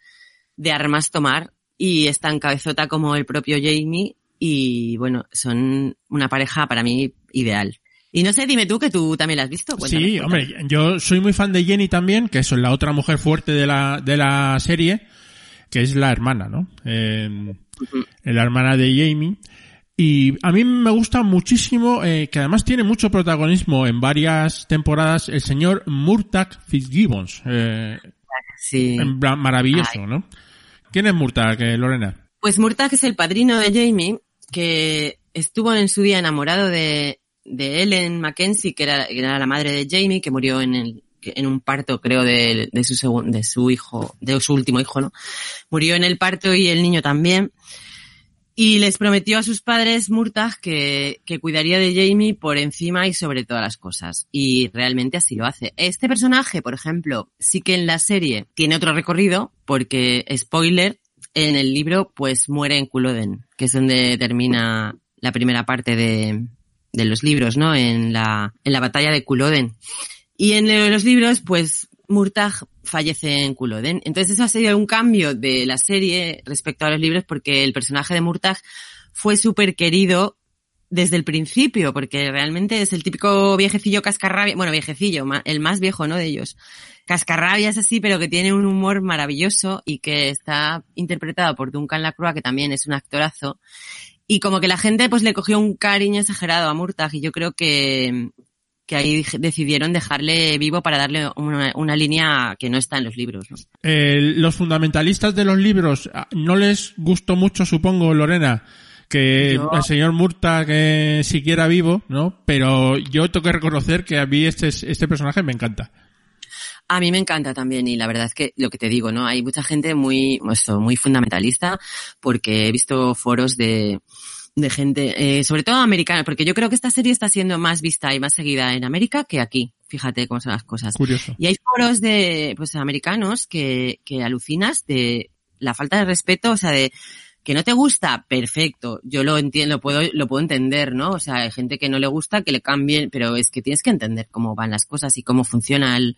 [SPEAKER 5] de armas tomar y es tan cabezota como el propio Jamie y bueno, son una pareja para mí ideal. Y no sé, dime tú que tú también la has visto.
[SPEAKER 2] sí, hombre, yo soy muy fan de Jenny también, que es la otra mujer fuerte de la, de la serie, que es la hermana, ¿no? Eh, La hermana de Jamie. Y a mí me gusta muchísimo, eh, que además tiene mucho protagonismo en varias temporadas, el señor Murtagh Fitzgibbons. Eh,
[SPEAKER 5] sí.
[SPEAKER 2] Maravilloso, ¿no? ¿Quién es Murtagh, eh, Lorena?
[SPEAKER 5] Pues Murtagh es el padrino de Jamie, que estuvo en su día enamorado de, de Ellen Mackenzie, que era, que era la madre de Jamie, que murió en el, en un parto, creo, de, su segundo, de su hijo, de su último hijo, ¿no? Murió en el parto y el niño también. Y les prometió a sus padres Murtagh que, que cuidaría de Jamie por encima y sobre todas las cosas. Y realmente así lo hace. Este personaje, por ejemplo, sí que en la serie tiene otro recorrido, porque, spoiler, en el libro pues muere en Culloden, que es donde termina la primera parte de, de los libros, ¿no? En la, en la batalla de Culloden. Y en los libros, pues Murtagh fallece en Culloden. Entonces eso ha sido un cambio de la serie respecto a los libros porque el personaje de Murtagh fue súper querido desde el principio, porque realmente es el típico viejecillo cascarrabia, bueno, viejecillo, el más viejo, ¿no? De ellos. Cascarrabias así, pero que tiene un humor maravilloso y que está interpretado por Duncan Lacroix, que también es un actorazo. Y como que la gente pues le cogió un cariño exagerado a Murtagh y yo creo que, que ahí decidieron dejarle vivo para darle una, línea que no está en los libros.
[SPEAKER 2] Eh, los fundamentalistas de los libros, ah, ¿no les gustó mucho, supongo, Lorena, que el señor Murta que siquiera vivo, ¿no? Pero yo tengo que reconocer que a mí este, este personaje me encanta.
[SPEAKER 5] A mí me encanta también y la verdad es que lo que te digo, ¿no? Hay mucha gente muy, muy fundamentalista porque he visto foros de, de gente, eh, sobre todo americana, porque yo creo que esta serie está siendo más vista y más seguida en América que aquí. Fíjate cómo son las cosas.
[SPEAKER 2] Curioso.
[SPEAKER 5] Y hay foros de, pues, americanos que, que alucinas de la falta de respeto, o sea, de que no te gusta, perfecto. Yo lo entiendo, lo puedo, lo puedo entender, ¿no? O sea, hay gente que no le gusta que le cambien, pero es que tienes que entender cómo van las cosas y cómo funciona el,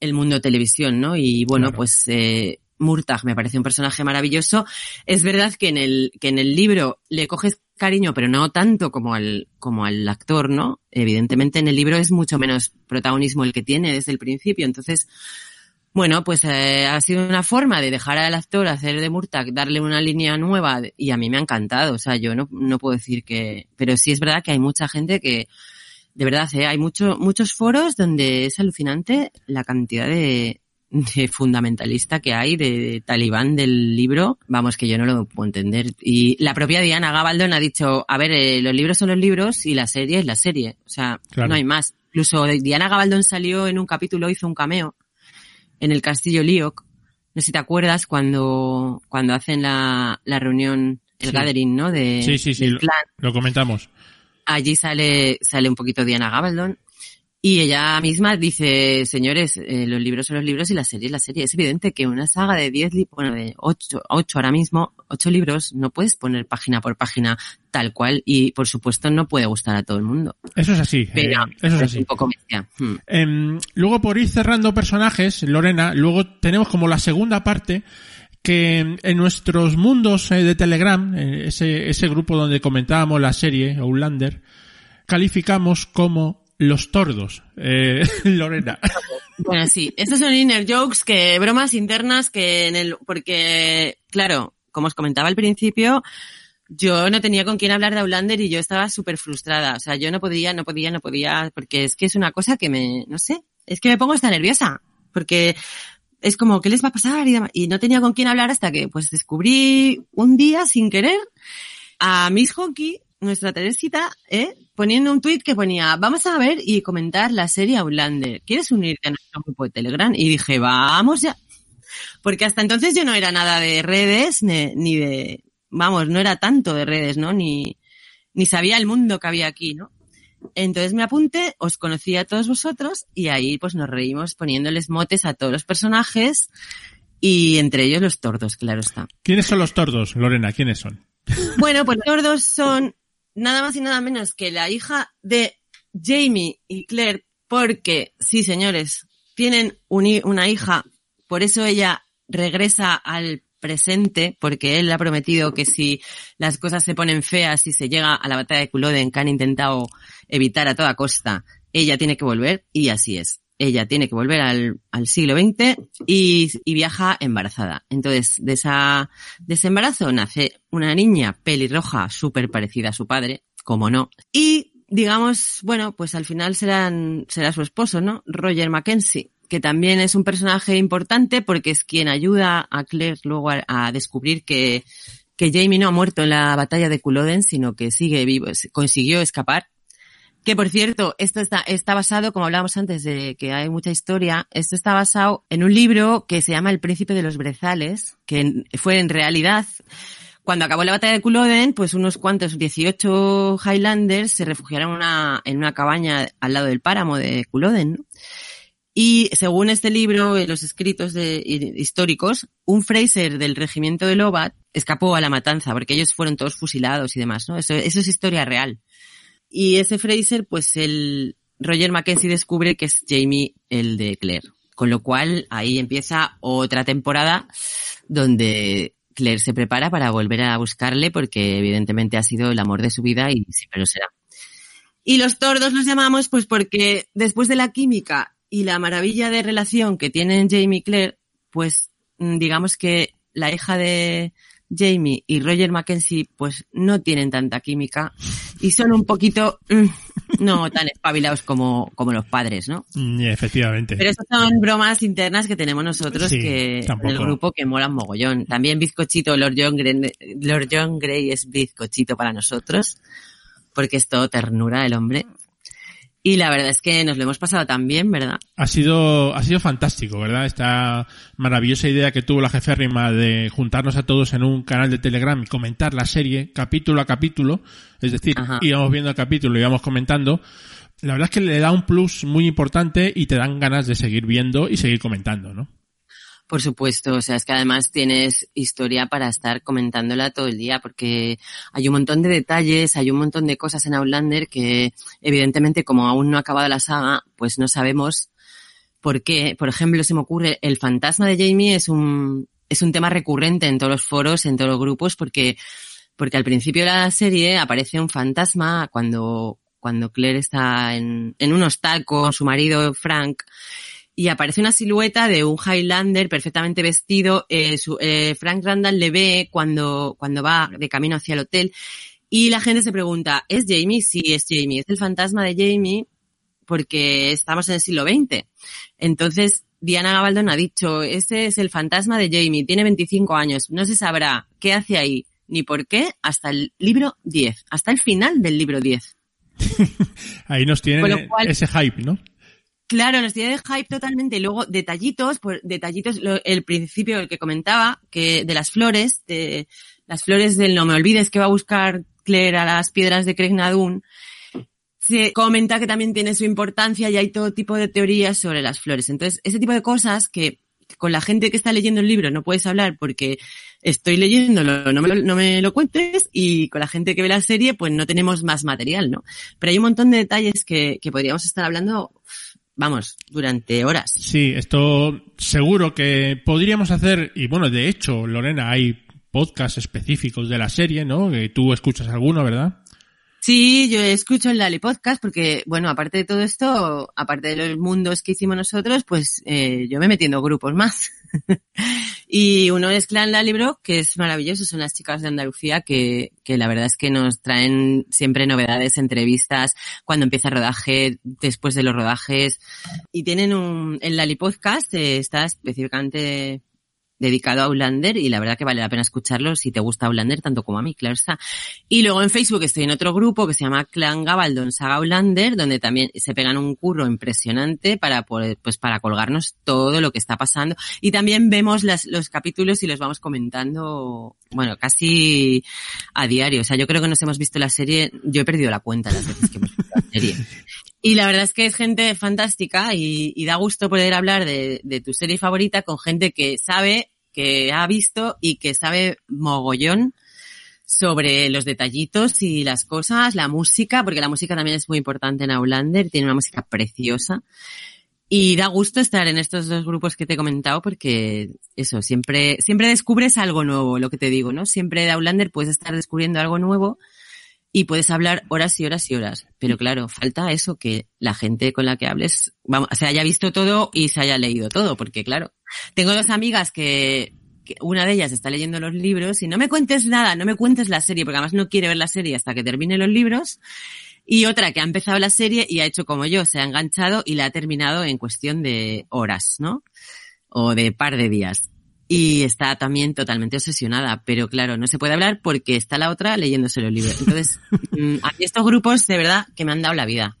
[SPEAKER 5] el mundo de televisión, ¿no? Y bueno, pues eh, Murtagh me parece un personaje maravilloso. Es verdad que en el, que en el libro le coges cariño, pero no tanto como al, como al actor, ¿no? Evidentemente en el libro es mucho menos protagonismo el que tiene desde el principio, entonces, bueno, pues eh, ha sido una forma de dejar al actor hacer de Murtagh, darle una línea nueva y a mí me ha encantado, o sea, yo no, no puedo decir que, pero sí es verdad que hay mucha gente que, de verdad, ¿eh? hay mucho, muchos foros donde es alucinante la cantidad de, de fundamentalista que hay, de, talibán del libro, vamos, que yo no lo puedo entender. Y la propia Diana Gabaldon ha dicho, a ver, eh, los libros son los libros y la serie es la serie. O sea, no hay más. Incluso Diana Gabaldon salió en un capítulo, hizo un cameo en el castillo Liok. No sé si te acuerdas cuando, cuando hacen la, la reunión, el gathering, ¿no? De,
[SPEAKER 2] sí, sí, sí, lo, comentamos.
[SPEAKER 5] Allí sale, sale un poquito Diana Gabaldon y ella misma dice, señores, eh, los libros son los libros y la serie es la serie. Es evidente que una saga de 10, bueno, de 8, 8 ahora mismo, 8 libros, no puedes poner página por página tal cual y por supuesto no puede gustar a todo el mundo.
[SPEAKER 2] Eso es así.
[SPEAKER 5] Pero,
[SPEAKER 2] eh, eso es así.
[SPEAKER 5] Un poco hmm.
[SPEAKER 2] eh, luego por ir cerrando personajes, Lorena, luego tenemos como la segunda parte que en nuestros mundos eh, de Telegram, ese, ese grupo donde comentábamos la serie, Outlander, calificamos como los tordos, eh, Lorena.
[SPEAKER 5] Bueno, sí, estos son inner jokes, que bromas internas que en el, porque, claro, como os comentaba al principio, yo no tenía con quién hablar de Outlander y yo estaba súper frustrada. O sea, yo no podía, no podía, no podía, porque es que es una cosa que me, no sé, es que me pongo hasta nerviosa. Porque es como, ¿qué les va a pasar? Y, y no tenía con quién hablar hasta que, pues, descubrí un día, sin querer, a Miss Hockey, nuestra Teresita, ¿eh? Poniendo un tuit que ponía, vamos a ver y comentar la serie Outlander. ¿Quieres unirte a nuestro grupo de Telegram? Y dije, vamos ya. Porque hasta entonces yo no era nada de redes, ni, ni de, vamos, no era tanto de redes, ¿no? Ni, ni sabía el mundo que había aquí, ¿no? Entonces me apunté, os conocí a todos vosotros y ahí pues nos reímos poniéndoles motes a todos los personajes y entre ellos los tordos, claro está.
[SPEAKER 2] ¿Quiénes son los tordos, Lorena? ¿Quiénes son?
[SPEAKER 5] Bueno, pues los tordos son nada más y nada menos que la hija de Jamie y Claire, porque, sí señores, tienen una hija, por eso ella regresa al presente, porque él ha prometido que si las cosas se ponen feas y se llega a la batalla de Culloden que han intentado evitar a toda costa, ella tiene que volver y así es. Ella tiene que volver al, al siglo XX y, y, viaja embarazada. Entonces, de esa, de ese embarazo nace una niña pelirroja súper parecida a su padre, como no. Y digamos, bueno, pues al final serán, será su esposo, ¿no? Roger Mackenzie, que también es un personaje importante porque es quien ayuda a Claire luego a, descubrir que, que Jamie no ha muerto en la batalla de Culloden, sino que sigue vivo, consiguió escapar que por cierto, esto está, está basado, como hablábamos antes de que hay mucha historia, esto está basado en un libro que se llama El Príncipe de los Brezales, que fue en realidad, cuando acabó la batalla de Culloden, pues unos cuantos 18 Highlanders se refugiaron una, en una cabaña al lado del páramo de Culloden. Y según este libro, los escritos históricos, un Fraser del regimiento de Lovat escapó a la matanza, porque ellos fueron todos fusilados y demás, ¿no? Eso es historia real. Y ese Fraser, pues el Roger Mackenzie descubre que es Jamie el de Claire. Con lo cual ahí empieza otra temporada donde Claire se prepara para volver a buscarle porque evidentemente ha sido el amor de su vida y siempre lo será. Y los tordos los llamamos pues porque después de la química y la maravilla de relación que tienen Jamie y Claire, pues digamos que la hija de, Jamie y Roger Mackenzie pues no tienen tanta química y son un poquito mm, no tan espabilados como, como los padres, ¿no?
[SPEAKER 2] Mm, efectivamente.
[SPEAKER 5] Pero esas son bromas internas que tenemos nosotros sí, que en el grupo que molan mogollón. También bizcochito, Lord John, Grey, Lord John Grey es bizcochito para nosotros porque es todo ternura el hombre. Y la verdad es que nos lo hemos pasado tan bien, ¿verdad?
[SPEAKER 2] Ha sido, ha sido fantástico, ¿verdad? Esta maravillosa idea que tuvo la jeférrima de juntarnos a todos en un canal de Telegram y comentar la serie capítulo a capítulo. Es decir, Ajá. íbamos viendo el capítulo y íbamos comentando. La verdad es que le da un plus muy importante y te dan ganas de seguir viendo y seguir comentando, ¿no?
[SPEAKER 5] Por supuesto, o sea, es que además tienes historia para estar comentándola todo el día porque hay un montón de detalles, hay un montón de cosas en Outlander que evidentemente como aún no ha acabado la saga, pues no sabemos por qué. Por ejemplo, se me ocurre, el fantasma de Jamie es un, es un tema recurrente en todos los foros, en todos los grupos porque, porque al principio de la serie aparece un fantasma cuando, cuando Claire está en, en un hostal con su marido Frank y aparece una silueta de un Highlander perfectamente vestido. Eh, su, eh, Frank Randall le ve cuando, cuando va de camino hacia el hotel y la gente se pregunta, ¿es Jamie? Sí, es Jamie. Es el fantasma de Jamie porque estamos en el siglo XX. Entonces, Diana Gabaldon ha dicho, este es el fantasma de Jamie, tiene 25 años, no se sabrá qué hace ahí ni por qué hasta el libro 10, hasta el final del libro 10.
[SPEAKER 2] ahí nos tienen cual, ese hype, ¿no?
[SPEAKER 5] Claro, nos tiene de hype totalmente. Y luego, detallitos, por detallitos, lo, el principio, que comentaba, que de las flores, de las flores del no me olvides que va a buscar Claire a las piedras de Cregnadun, se comenta que también tiene su importancia y hay todo tipo de teorías sobre las flores. Entonces, ese tipo de cosas que con la gente que está leyendo el libro no puedes hablar porque estoy leyéndolo, no me lo, no me lo cuentes y con la gente que ve la serie pues no tenemos más material, ¿no? Pero hay un montón de detalles que, que podríamos estar hablando vamos, durante horas.
[SPEAKER 2] Sí, esto seguro que podríamos hacer, y bueno, de hecho, Lorena, hay podcasts específicos de la serie, ¿no? Que tú escuchas alguno, ¿verdad?
[SPEAKER 5] Sí, yo escucho el Dali Podcast porque, bueno, aparte de todo esto, aparte de los mundos que hicimos nosotros, pues eh, yo me metiendo grupos más. y uno es Clan Lalibro, que es maravilloso, son las chicas de Andalucía que, que la verdad es que nos traen siempre novedades, entrevistas, cuando empieza el rodaje, después de los rodajes. Y tienen un, el Lali Podcast eh, está específicamente dedicado a Outlander y la verdad que vale la pena escucharlo si te gusta Outlander tanto como a mí, claro. Y luego en Facebook estoy en otro grupo que se llama Clan Gabaldon Saga Outlander, donde también se pegan un curro impresionante para pues para colgarnos todo lo que está pasando. Y también vemos las, los capítulos y los vamos comentando, bueno, casi a diario. O sea, yo creo que nos hemos visto la serie, yo he perdido la cuenta las veces que hemos visto la serie. Y la verdad es que es gente fantástica y, da gusto poder hablar de, de, tu serie favorita con gente que sabe, que ha visto y que sabe mogollón sobre los detallitos y las cosas, la música, porque la música también es muy importante en Aulander, tiene una música preciosa. Y da gusto estar en estos dos grupos que te he comentado porque eso, siempre, siempre descubres algo nuevo, lo que te digo, ¿no? Siempre de Aulander puedes estar descubriendo algo nuevo y puedes hablar horas y horas y horas. Pero claro, falta eso, que la gente con la que hables vamos, se haya visto todo y se haya leído todo, porque claro, tengo dos amigas que, que, una de ellas está leyendo los libros y no me cuentes nada, no me cuentes la serie, porque además no quiere ver la serie hasta que termine los libros. Y otra que ha empezado la serie y ha hecho como yo, se ha enganchado y la ha terminado en cuestión de horas, ¿no? O de par de días y está también totalmente obsesionada, pero claro, no se puede hablar porque está la otra leyéndose los libros. Entonces, a mí estos grupos de verdad que me han dado la vida.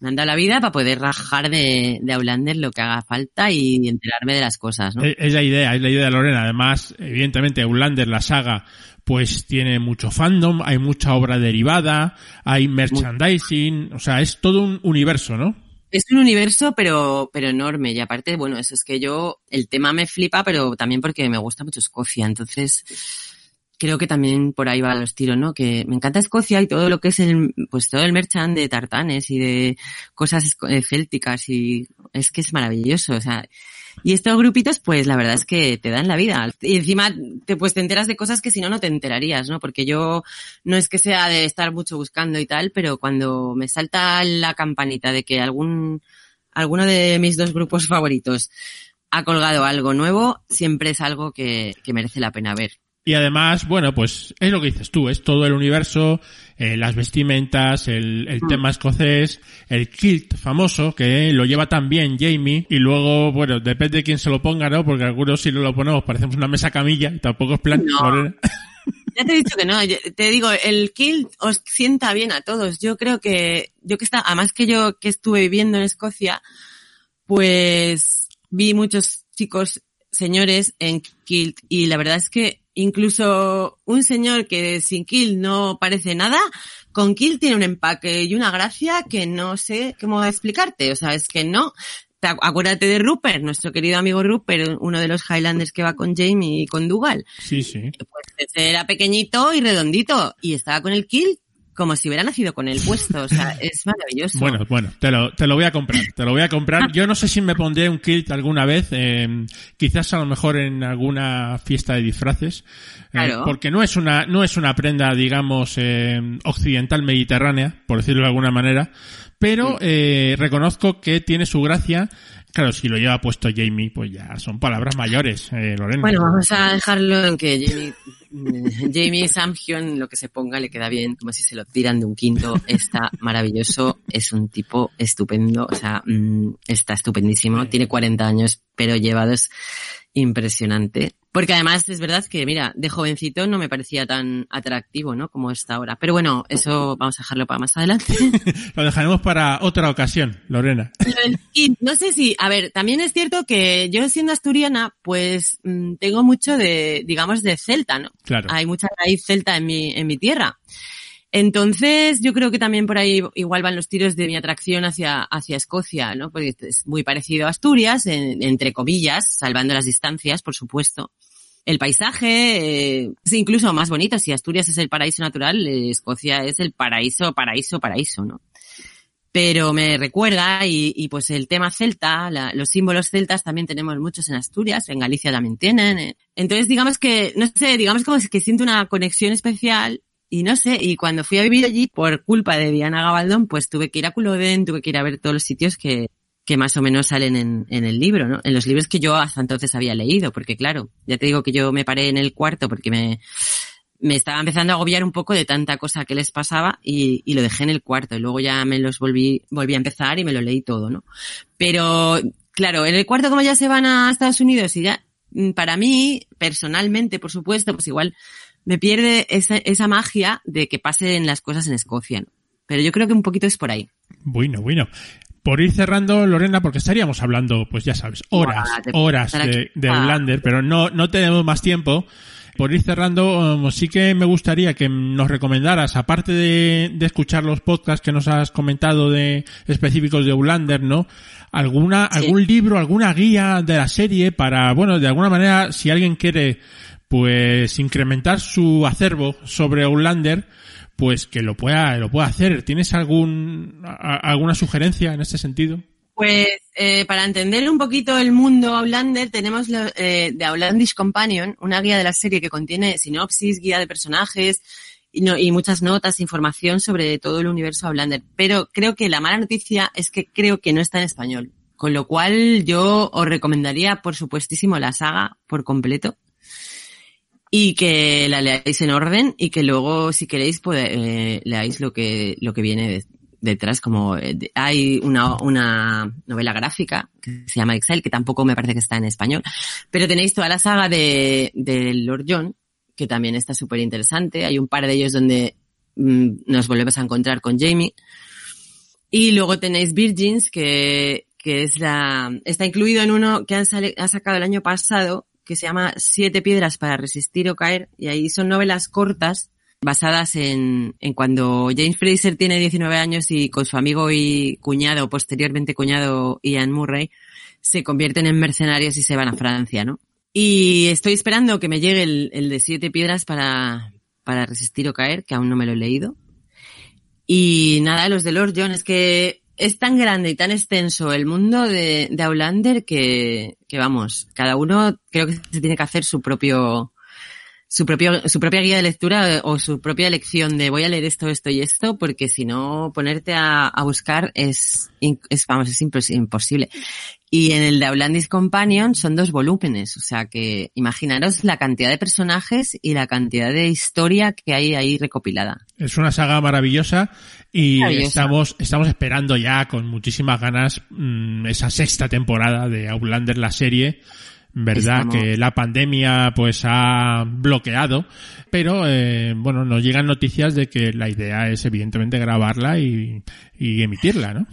[SPEAKER 5] Me han dado la vida para poder rajar de, de Aulander lo que haga falta y enterarme de las cosas, ¿no?
[SPEAKER 2] Es la idea, es la idea de Lorena. Además, evidentemente, Aulander, la saga, pues tiene mucho fandom, hay mucha obra derivada, hay merchandising, o sea, es todo un universo, ¿no?
[SPEAKER 5] Es un universo, pero, pero enorme. Y aparte, bueno, eso es que yo, el tema me flipa, pero también porque me gusta mucho Escocia. Entonces, creo que también por ahí va los tiros, ¿no? Que me encanta Escocia y todo lo que es el, pues todo el merchant de tartanes y de cosas célticas y es que es maravilloso. O sea, y estos grupitos, pues la verdad es que te dan la vida. Y encima te, pues te enteras de cosas que si no, no te enterarías, ¿no? Porque yo no es que sea de estar mucho buscando y tal, pero cuando me salta la campanita de que algún, alguno de mis dos grupos favoritos ha colgado algo nuevo, siempre es algo que, que merece la pena ver.
[SPEAKER 2] Y además, bueno, pues es lo que dices tú, es todo el universo, eh, las vestimentas, el, el mm. tema escocés, el kilt famoso, que lo lleva también Jamie, y luego, bueno, depende de quién se lo ponga, ¿no? Porque algunos si no lo ponemos parecemos una mesa camilla, y tampoco es plan...
[SPEAKER 5] No. Ya te he dicho que no, te digo, el kilt os sienta bien a todos. Yo creo que, yo que está, además que yo que estuve viviendo en Escocia, pues vi muchos chicos señores en kilt y la verdad es que incluso un señor que sin kill no parece nada, con kill tiene un empaque y una gracia que no sé cómo explicarte. O sea, es que no. Acuérdate de Rupert, nuestro querido amigo Rupert, uno de los Highlanders que va con Jamie y con Dougal.
[SPEAKER 2] Sí, sí.
[SPEAKER 5] Pues era pequeñito y redondito y estaba con el kill como si hubiera nacido con el puesto. O sea, es maravilloso.
[SPEAKER 2] Bueno, bueno, te lo, te lo voy a comprar, te lo voy a comprar. Yo no sé si me pondré un kilt alguna vez, eh, quizás a lo mejor en alguna fiesta de disfraces, eh,
[SPEAKER 5] Claro.
[SPEAKER 2] porque no es una, no es una prenda, digamos, eh, occidental mediterránea, por decirlo de alguna manera, pero eh, reconozco que tiene su gracia. Claro, si lo lleva puesto Jamie, pues ya son palabras mayores, eh, Lorena.
[SPEAKER 5] Bueno, vamos a dejarlo en que Jamie, eh, Jamie Samhyun, lo que se ponga, le queda bien, como si se lo tiran de un quinto. Está maravilloso, es un tipo estupendo, o sea, mm, está estupendísimo. Tiene 40 años, pero llevado es impresionante. Porque además es verdad que, mira, de jovencito no me parecía tan atractivo, ¿no? Como está ahora. Pero bueno, eso vamos a dejarlo para más adelante.
[SPEAKER 2] Lo dejaremos para otra ocasión, Lorena.
[SPEAKER 5] Y no sé si, a ver, también es cierto que yo siendo asturiana, pues mm, tengo mucho de, digamos, de celta, ¿no?
[SPEAKER 2] Claro.
[SPEAKER 5] Hay mucha raíz celta en mi, en mi tierra. Entonces, yo creo que también por ahí igual van los tiros de mi atracción hacia, hacia Escocia, ¿no? Porque es muy parecido a Asturias, en- entre comillas, salvando las distancias, por supuesto. El paisaje eh, es incluso más bonito. Si Asturias es el paraíso natural, eh, Escocia es el paraíso, paraíso, paraíso, ¿no? Pero me recuerda, y, y pues el tema celta, los símbolos celtas también tenemos muchos en Asturias, en Galicia también tienen. eh. Entonces digamos que, no sé, digamos como que siento una conexión especial y no sé, y cuando fui a vivir allí, por culpa de Diana Gabaldón, pues tuve que ir a Culloden, tuve que ir a ver todos los sitios que, que más o menos salen en, en el libro, ¿no? En los libros que yo hasta entonces había leído, porque claro, ya te digo que yo me paré en el cuarto porque me, me estaba empezando a agobiar un poco de tanta cosa que les pasaba y, y lo dejé en el cuarto y luego ya me los volví, volví a empezar y me lo leí todo, ¿no? Pero, claro, en el cuarto como ya se van a Estados Unidos y ya mm, para mí, personalmente, por supuesto, pues igual me pierde esa, esa magia de que pasen las cosas en Escocia. ¿no? Pero yo creo que un poquito es por ahí.
[SPEAKER 2] Bueno, bueno. Por ir cerrando, Lorena, porque estaríamos hablando, pues ya sabes, horas, horas de, de
[SPEAKER 5] Ah.
[SPEAKER 2] Outlander, pero no, no tenemos más tiempo. Por ir cerrando, um, sí que me gustaría que nos recomendaras, aparte de, de escuchar los podcasts que nos has comentado de específicos de Outlander, ¿no? Alguna,
[SPEAKER 5] Sí.
[SPEAKER 2] algún libro, alguna guía de la serie para, bueno, de alguna manera, si alguien quiere, pues, incrementar su acervo sobre Outlander, pues que lo pueda, lo pueda hacer. ¿Tienes algún, alguna sugerencia en este sentido?
[SPEAKER 5] Pues eh, para entender un poquito el mundo Outlander tenemos lo- eh, The Outlandish Companion, una guía de la serie que contiene sinopsis, guía de personajes y, no- y muchas notas, información sobre todo el universo Outlander. Pero creo que la mala noticia es que creo que no está en español. Con lo cual yo os recomendaría, por supuestísimo, la saga por completo y que la leáis en orden y que luego, si queréis, pues, eh, leáis lo que, lo que viene de- detrás, como eh, hay una, una novela gráfica que se llama Excel, que tampoco me parece que está en español, pero tenéis toda la saga de, de Lord John, que también está súper interesante. Hay un par de ellos donde mm, nos volvemos a encontrar con Jamie. Y luego tenéis Virgins, que, que es la, está incluido en uno que han, sale- ha sacado el año pasado, que se llama Siete piedras para resistir o caer, y ahí son novelas cortas basadas en, en cuando James Fraser tiene 19 años y con su amigo y cuñado, posteriormente cuñado Ian Murray, se convierten en mercenarios y se van a Francia, ¿no? Y estoy esperando que me llegue el, el de Siete piedras para, para resistir o caer, que aún no me lo he leído. Y nada, los de Lord John, es que es tan grande y tan extenso el mundo de, de que, que vamos, cada uno creo que se tiene que hacer su propio, su propio, su propia guía de lectura o su propia elección de voy a leer esto, esto y esto, porque si no ponerte a, a buscar es, vamos, es impos- imposible. Y en el de Outlandis Companion son dos volúmenes, o sea que imaginaros la cantidad de personajes y la cantidad de historia que hay ahí recopilada.
[SPEAKER 2] Es una saga maravillosa y
[SPEAKER 5] Maravillosa.
[SPEAKER 2] estamos estamos esperando ya con muchísimas ganas mm, esa sexta temporada de Outlander la serie. Verdad
[SPEAKER 5] Estamos-
[SPEAKER 2] que la pandemia pues ha bloqueado, pero eh, bueno, nos llegan noticias de que la idea es evidentemente grabarla y, y emitirla, ¿no?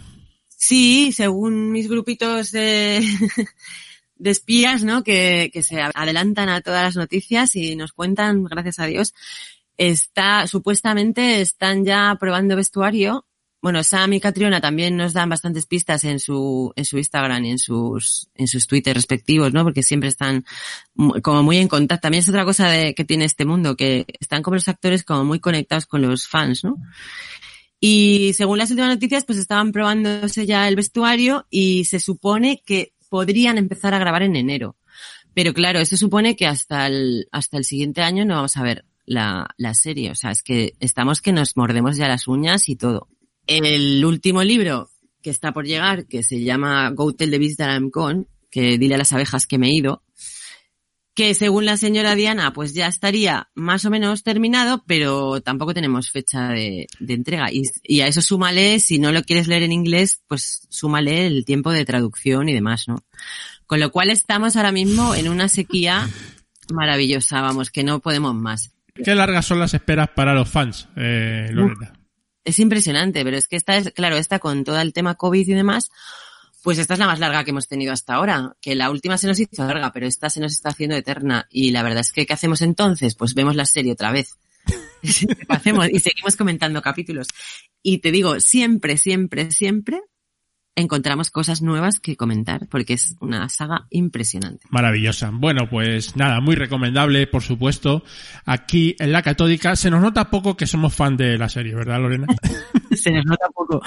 [SPEAKER 5] Sí, según mis grupitos de, de espías, ¿no? Que, que se adelantan a todas las noticias y nos cuentan, gracias a Dios, está, supuestamente están ya probando vestuario. Bueno, Sam y Catriona también nos dan bastantes pistas en su, en su Instagram y en sus, en sus Twitter respectivos, ¿no? Porque siempre están como muy en contacto. También es otra cosa de, que tiene este mundo, que están como los actores como muy conectados con los fans, ¿no? Y según las últimas noticias, pues estaban probándose ya el vestuario y se supone que podrían empezar a grabar en enero. Pero claro, eso supone que hasta el, hasta el siguiente año no vamos a ver la, la serie. O sea, es que estamos que nos mordemos ya las uñas y todo. El último libro que está por llegar, que se llama Go Tell the Beast That I'm Gone, que dile a las abejas que me he ido, que según la señora Diana, pues ya estaría más o menos terminado, pero tampoco tenemos fecha de, entrega. Y, a eso súmale, si no lo quieres leer en inglés, pues súmale el tiempo de traducción y demás, ¿no? Con lo cual estamos ahora mismo en una sequía maravillosa, vamos, que no podemos más.
[SPEAKER 2] ¿Qué largas son las esperas para los fans, eh?
[SPEAKER 5] Es impresionante, pero es que esta es, claro, esta con todo el tema COVID y demás, pues esta es la más larga que hemos tenido hasta ahora, que la última se nos hizo larga, pero esta se nos está haciendo eterna. Y la verdad es que, ¿qué hacemos entonces? Pues vemos la serie otra vez. ¿Qué hacemos? Y seguimos comentando capítulos. Y te digo, siempre, siempre, siempre encontramos cosas nuevas que comentar, porque es una saga impresionante.
[SPEAKER 2] Maravillosa. Bueno, pues nada, muy recomendable, por supuesto. Aquí en la Catódica se nos nota poco que somos fan de la serie, ¿verdad, Lorena?
[SPEAKER 5] Se nos nota poco.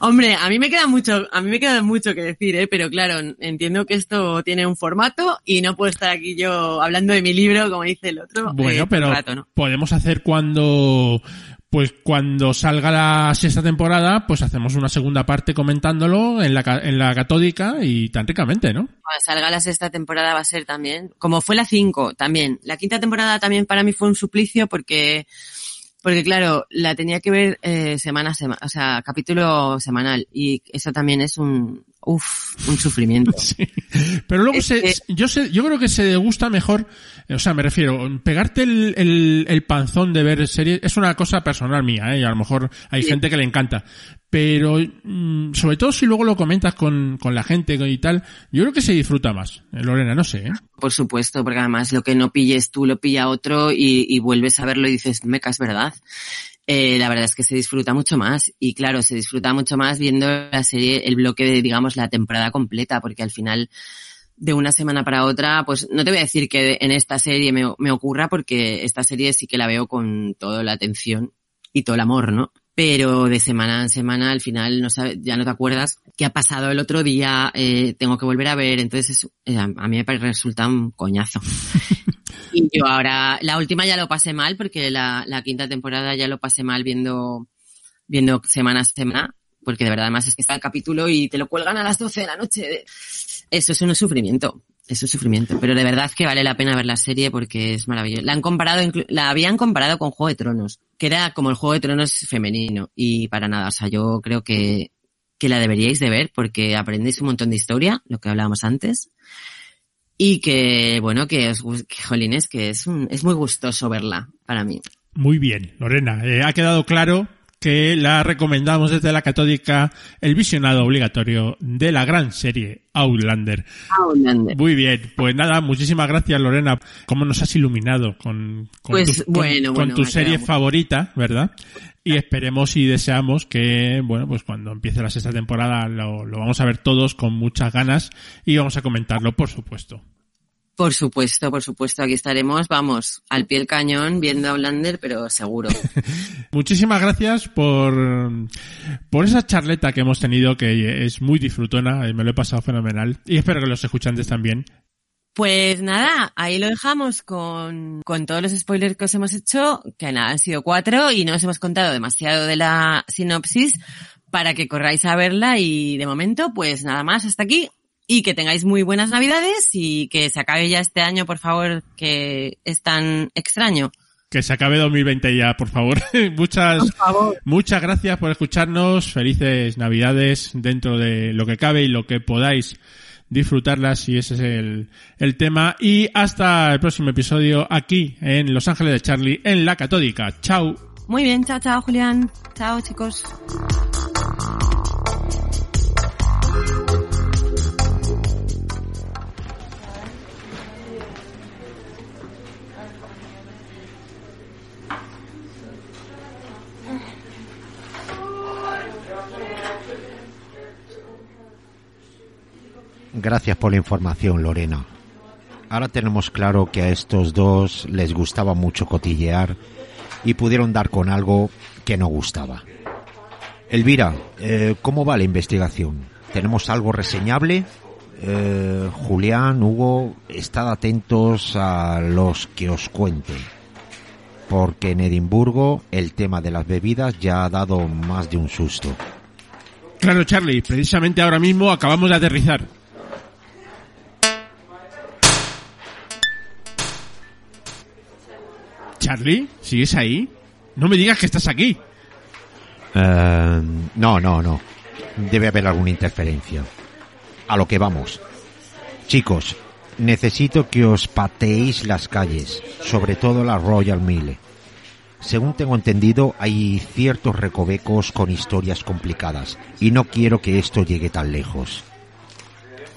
[SPEAKER 5] Hombre, a mí me queda mucho, a mí me queda mucho que decir, ¿eh? pero claro, entiendo que esto tiene un formato y no puedo estar aquí yo hablando de mi libro, como dice el otro. eh,
[SPEAKER 2] Bueno,
[SPEAKER 5] todo
[SPEAKER 2] pero
[SPEAKER 5] rato, ¿no?
[SPEAKER 2] podemos hacer cuando, pues cuando salga la sexta temporada, pues hacemos una segunda parte comentándolo en la, en la Catódica y tan ricamente, ¿no?
[SPEAKER 5] Cuando salga la sexta temporada va a ser también, como fue la cinco también. La quinta temporada también para mí fue un suplicio porque, porque claro, la tenía que ver eh, semana a semana, o sea, capítulo semanal y eso también es un, uff, un sufrimiento.
[SPEAKER 2] Sí. Pero luego se,
[SPEAKER 5] que-
[SPEAKER 2] yo sé, yo creo que se gusta mejor, o sea, me refiero, pegarte el, el, el panzón de ver series es una cosa personal mía, ¿eh? y a lo mejor hay
[SPEAKER 5] Sí.
[SPEAKER 2] gente que le encanta. Pero, mm, sobre todo si luego lo comentas con, con la gente y tal, yo creo que se disfruta más. Eh, Lorena, no sé, ¿eh?
[SPEAKER 5] Por supuesto, porque además lo que no pilles tú lo pilla otro y, y vuelves a verlo y dices, meca, es verdad. Eh, la verdad es que se disfruta mucho más y claro, se disfruta mucho más viendo la serie, el bloque de, digamos, la temporada completa, porque al final de una semana para otra, pues no te voy a decir que en esta serie me, me ocurra porque esta serie sí que la veo con toda la atención y todo el amor, ¿no? Pero de semana en semana al final no sabes, ya no te acuerdas qué ha pasado el otro día, eh, tengo que volver a ver, entonces es- eh, a mí me resulta un coñazo. y yo ahora, la última ya lo pasé mal porque la, la quinta temporada ya lo pasé mal viendo, viendo semana a semana, porque de verdad además es que está el capítulo y te lo cuelgan a las 12 de la noche. Eso es un sufrimiento. Eso es sufrimiento. Pero de verdad que vale la pena ver la serie porque es maravillosa. La han comparado, la habían comparado con Juego de Tronos, que era como el Juego de Tronos femenino. Y para nada, o sea, yo creo que, que la deberíais de ver porque aprendéis un montón de historia, lo que hablábamos antes. Y que, bueno, que os, gus- que jolines, que es un, es muy gustoso verla para mí.
[SPEAKER 2] Muy bien, Lorena. Eh, ha quedado claro que la recomendamos desde la catódica el visionado obligatorio de la gran serie Outlander.
[SPEAKER 5] Outlander.
[SPEAKER 2] Muy bien, pues nada, muchísimas gracias Lorena. ¿Cómo nos has iluminado con, con
[SPEAKER 5] Pues,
[SPEAKER 2] tu, con-
[SPEAKER 5] bueno,
[SPEAKER 2] con
[SPEAKER 5] bueno,
[SPEAKER 2] tu
[SPEAKER 5] me ha
[SPEAKER 2] serie
[SPEAKER 5] quedado
[SPEAKER 2] favorita, ¿verdad? Y esperemos y deseamos que, bueno, pues cuando empiece la sexta temporada lo, lo vamos a ver todos con muchas ganas y vamos a comentarlo, por supuesto.
[SPEAKER 5] Por supuesto, por supuesto, aquí estaremos, vamos, al pie del cañón viendo a Outlander, pero seguro.
[SPEAKER 2] Muchísimas gracias por, por esa charleta que hemos tenido, que es muy disfrutona, me lo he pasado fenomenal. Y espero que los escuchantes también.
[SPEAKER 5] Pues nada, ahí lo dejamos con, con todos los spoilers que os hemos hecho, que nada, han sido cuatro y no os hemos contado demasiado de la sinopsis para que corráis a verla y de momento, pues nada más, hasta aquí. Y que tengáis muy buenas navidades y que se acabe ya este año, por favor, que es tan extraño.
[SPEAKER 2] Que se acabe 2020 ya, por favor. muchas,
[SPEAKER 5] Por favor.
[SPEAKER 2] muchas gracias por escucharnos. Felices Navidades dentro de lo que cabe y lo que podáis disfrutarlas y ese es el, el tema. Y hasta el próximo episodio aquí en Los Ángeles de Charlie en La Catódica. Chao.
[SPEAKER 5] Muy bien, chao, chao, Julián. Chao, chicos.
[SPEAKER 3] Gracias por la información, Lorena. Ahora tenemos claro que a estos dos les gustaba mucho cotillear y pudieron dar con algo que no gustaba. Elvira, eh, ¿cómo va la investigación? ¿Tenemos algo reseñable? Eh, Julián, Hugo, estad atentos a los que os cuente. Porque en Edimburgo el tema de las bebidas ya ha dado más de un susto.
[SPEAKER 2] Claro, Charlie, precisamente ahora mismo acabamos de aterrizar. Charlie, ¿sigues ahí? No me digas que estás aquí.
[SPEAKER 3] Eh, no, no, no. Debe haber alguna interferencia. A lo que vamos. Chicos, necesito que os pateéis las calles, sobre todo la Royal Mile. Según tengo entendido, hay ciertos recovecos con historias complicadas, y no quiero que esto llegue tan lejos.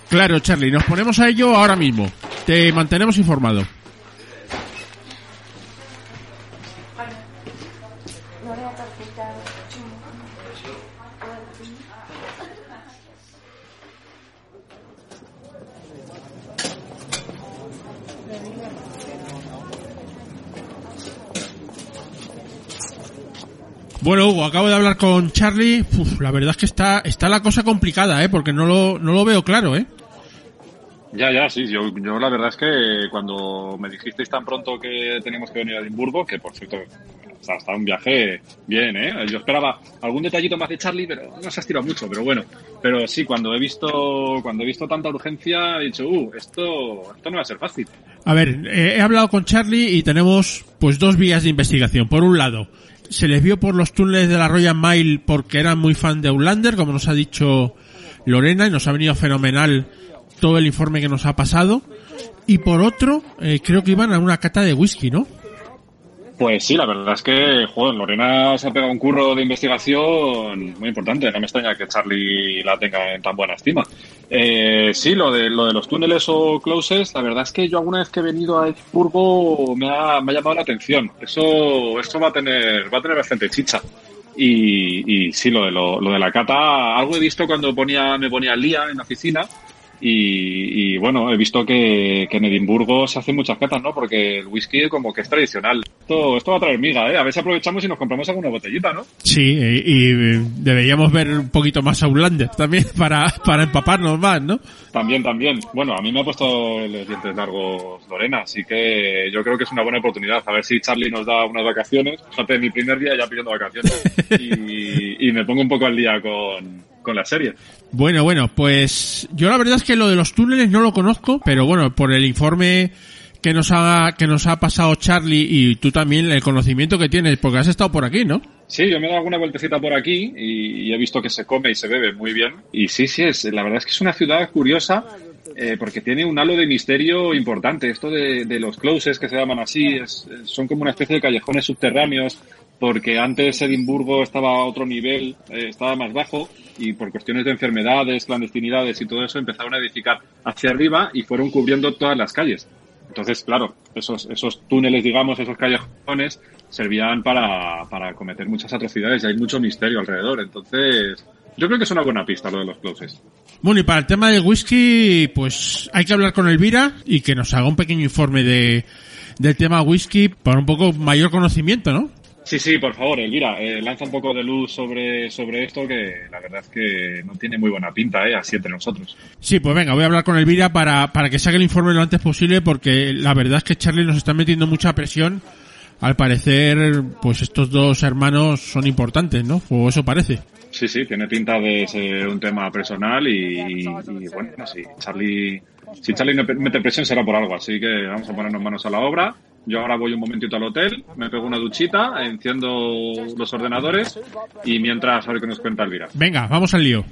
[SPEAKER 2] Claro, Charlie, nos ponemos a ello ahora mismo. Te mantenemos informado. Bueno, Hugo, acabo de hablar con Charlie. Uf, la verdad es que está, está la cosa complicada, ¿eh? Porque no lo, no lo veo claro, ¿eh?
[SPEAKER 4] Ya, ya, sí. Yo, yo la verdad es que cuando me dijisteis tan pronto que teníamos que venir a Edimburgo, que por cierto, sea, hasta un viaje bien, ¿eh? Yo esperaba algún detallito más de Charlie, pero no se ha estirado mucho, pero bueno. Pero sí, cuando he visto, cuando he visto tanta urgencia, he dicho, uh, esto, esto no va a ser fácil.
[SPEAKER 2] A ver, eh, he hablado con Charlie y tenemos pues dos vías de investigación. Por un lado, se les vio por los túneles de la Royal Mile porque eran muy fan de Outlander, como nos ha dicho Lorena y nos ha venido fenomenal todo el informe que nos ha pasado. Y por otro, eh, creo que iban a una cata de whisky, ¿no?
[SPEAKER 4] Pues sí, la verdad es que, joder, Lorena se ha pegado un curro de investigación muy importante. No me extraña que Charlie la tenga en tan buena estima. Eh, sí, lo de, lo de los túneles o closes, la verdad es que yo alguna vez que he venido a Edimburgo me ha, llamado la atención. Eso, esto va a tener, va a tener bastante chicha. Y, y sí, lo de, lo de la cata, algo he visto cuando ponía, me ponía al día en la oficina y, bueno, he visto que, en Edimburgo se hacen muchas catas, ¿no? Porque el whisky como que es tradicional. Esto, esto va a traer miga, ¿eh? A ver si aprovechamos y nos compramos alguna botellita, ¿no?
[SPEAKER 2] Sí, y, deberíamos ver un poquito más a también para, para empaparnos más, ¿no?
[SPEAKER 4] También, también. Bueno, a mí me ha puesto los dientes largos Lorena, así que yo creo que es una buena oportunidad. A ver si Charlie nos da unas vacaciones. Fíjate, mi primer día ya pidiendo vacaciones. y, y me pongo un poco al día con, con la serie.
[SPEAKER 2] Bueno, bueno, pues yo la verdad es que lo de los túneles no lo conozco, pero bueno, por el informe que nos ha, que nos ha pasado Charlie y tú también el conocimiento que tienes, porque has estado por aquí, ¿no?
[SPEAKER 4] Sí, yo me he dado alguna vueltecita por aquí y, he visto que se come y se bebe muy bien. Y sí, sí, es, la verdad es que es una ciudad curiosa eh, porque tiene un halo de misterio importante. Esto de, de los closes, que se llaman así, es, son como una especie de callejones subterráneos porque antes Edimburgo estaba a otro nivel, eh, estaba más bajo y por cuestiones de enfermedades, clandestinidades y todo eso empezaron a edificar hacia arriba y fueron cubriendo todas las calles. Entonces, claro, esos, esos túneles, digamos, esos callejones servían para, para cometer muchas atrocidades y hay mucho misterio alrededor. Entonces, yo creo que es una buena pista lo de los closes.
[SPEAKER 2] Bueno, y para el tema del whisky, pues hay que hablar con Elvira y que nos haga un pequeño informe de, del tema whisky para un poco mayor conocimiento, ¿no?
[SPEAKER 4] Sí, sí, por favor, Elvira, eh, lanza un poco de luz sobre, sobre esto que la verdad es que no tiene muy buena pinta, ¿eh? Así entre nosotros.
[SPEAKER 2] Sí, pues venga, voy a hablar con Elvira para, para que saque el informe lo antes posible porque la verdad es que Charlie nos está metiendo mucha presión. Al parecer, pues estos dos hermanos son importantes, ¿no? O eso parece.
[SPEAKER 4] Sí, sí, tiene pinta de ser un tema personal y, bueno, sí, Charlie, si Charlie mete presión será por algo, así que vamos a ponernos manos a la obra yo ahora voy un momentito al hotel, me pego una duchita, enciendo los ordenadores y mientras a ver qué nos cuenta Elvira.
[SPEAKER 2] Venga, vamos al lío.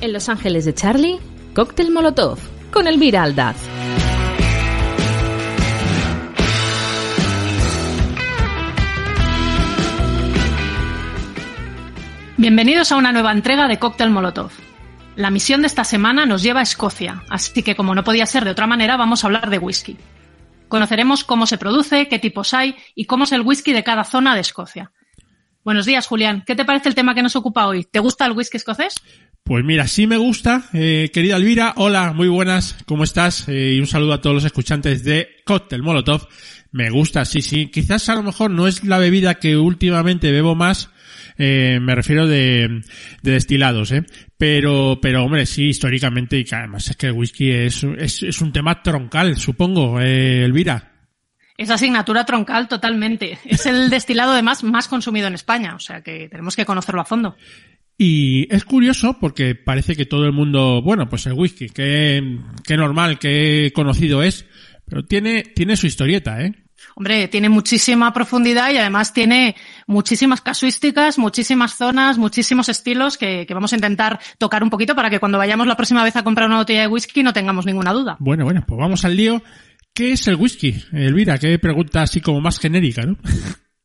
[SPEAKER 1] En Los Ángeles de Charlie, cóctel Molotov con Elvira Aldaz.
[SPEAKER 6] Bienvenidos a una nueva entrega de Cóctel Molotov. La misión de esta semana nos lleva a Escocia, así que como no podía ser de otra manera, vamos a hablar de whisky. Conoceremos cómo se produce, qué tipos hay y cómo es el whisky de cada zona de Escocia. Buenos días, Julián. ¿Qué te parece el tema que nos ocupa hoy? ¿Te gusta el whisky escocés?
[SPEAKER 2] Pues mira, sí me gusta, eh, querida Elvira. Hola, muy buenas, ¿cómo estás? Eh, y un saludo a todos los escuchantes de Cóctel Molotov. Me gusta, sí, sí. Quizás a lo mejor no es la bebida que últimamente bebo más, eh, me refiero de, de destilados, ¿eh? Pero, pero hombre, sí, históricamente, y que además es que el whisky es, es, es un tema troncal, supongo, eh, Elvira.
[SPEAKER 6] Es asignatura troncal totalmente. Es el destilado además más consumido en España, o sea que tenemos que conocerlo a fondo.
[SPEAKER 2] Y es curioso porque parece que todo el mundo, bueno, pues el whisky, que, que normal, que conocido es, pero tiene, tiene su historieta, ¿eh?
[SPEAKER 6] Hombre, tiene muchísima profundidad y además tiene muchísimas casuísticas, muchísimas zonas, muchísimos estilos que, vamos a intentar tocar un poquito para que cuando vayamos la próxima vez a comprar una botella de whisky no tengamos ninguna duda.
[SPEAKER 2] Bueno, bueno, pues vamos al lío. ¿Qué es el whisky? Elvira, qué pregunta así como más genérica, ¿no?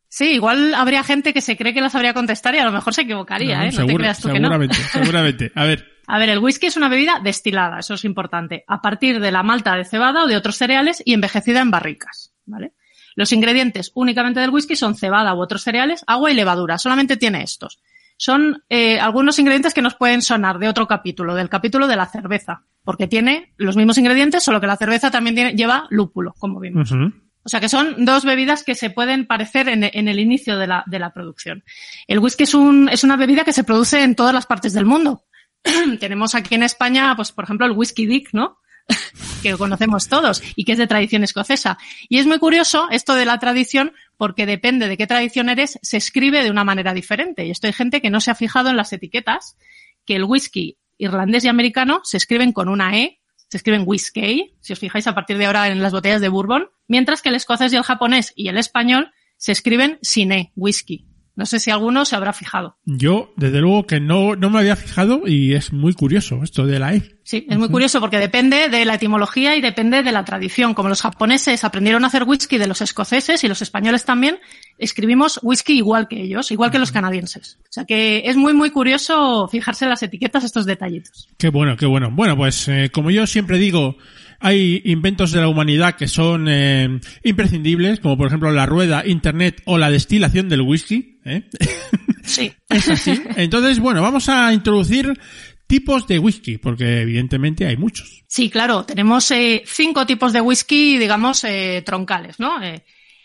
[SPEAKER 6] Sí, igual habría gente que se cree que la sabría contestar y a lo mejor se equivocaría, ¿eh? No te creas tú
[SPEAKER 2] seguramente, que no. seguramente. A ver.
[SPEAKER 6] A ver, el whisky es una bebida destilada, eso es importante, a partir de la malta de cebada o de otros cereales y envejecida en barricas, ¿vale? Los ingredientes únicamente del whisky son cebada u otros cereales, agua y levadura. Solamente tiene estos. Son eh, algunos ingredientes que nos pueden sonar de otro capítulo, del capítulo de la cerveza, porque tiene los mismos ingredientes, solo que la cerveza también tiene, lleva lúpulo, como vimos. O sea que son dos bebidas que se pueden parecer en, el inicio de la, de la producción. El whisky es, un, es una bebida que se produce en todas las partes del mundo. Tenemos aquí en España, pues por ejemplo, el whisky dick, ¿no? que conocemos todos y que es de tradición escocesa. Y es muy curioso esto de la tradición porque depende de qué tradición eres, se escribe de una manera diferente. Y esto hay gente que no se ha fijado en las etiquetas que el whisky irlandés y americano se escriben con una E, se escriben whisky, si os fijáis a partir de ahora en las botellas de bourbon, mientras que el escocés y el japonés y el español se escriben sin E, whisky. No sé si alguno se habrá fijado.
[SPEAKER 2] Yo, desde luego que no, no me había fijado y es muy curioso esto de la E.
[SPEAKER 6] Sí, es muy curioso porque depende de la etimología y depende de la tradición. Como los japoneses aprendieron a hacer whisky de los escoceses y los españoles también, escribimos whisky igual que ellos, igual que los canadienses. O sea que es muy, muy curioso fijarse en las etiquetas estos detallitos.
[SPEAKER 2] Qué bueno, qué bueno. Bueno, pues eh, como yo siempre digo, hay inventos de la humanidad que son eh, imprescindibles, como por ejemplo la rueda, internet o la destilación del whisky. ¿eh?
[SPEAKER 6] Sí.
[SPEAKER 2] es así. Entonces, bueno, vamos a introducir tipos de whisky, porque evidentemente hay muchos.
[SPEAKER 6] Sí, claro, tenemos eh, cinco tipos de whisky, digamos, eh, troncales, ¿no?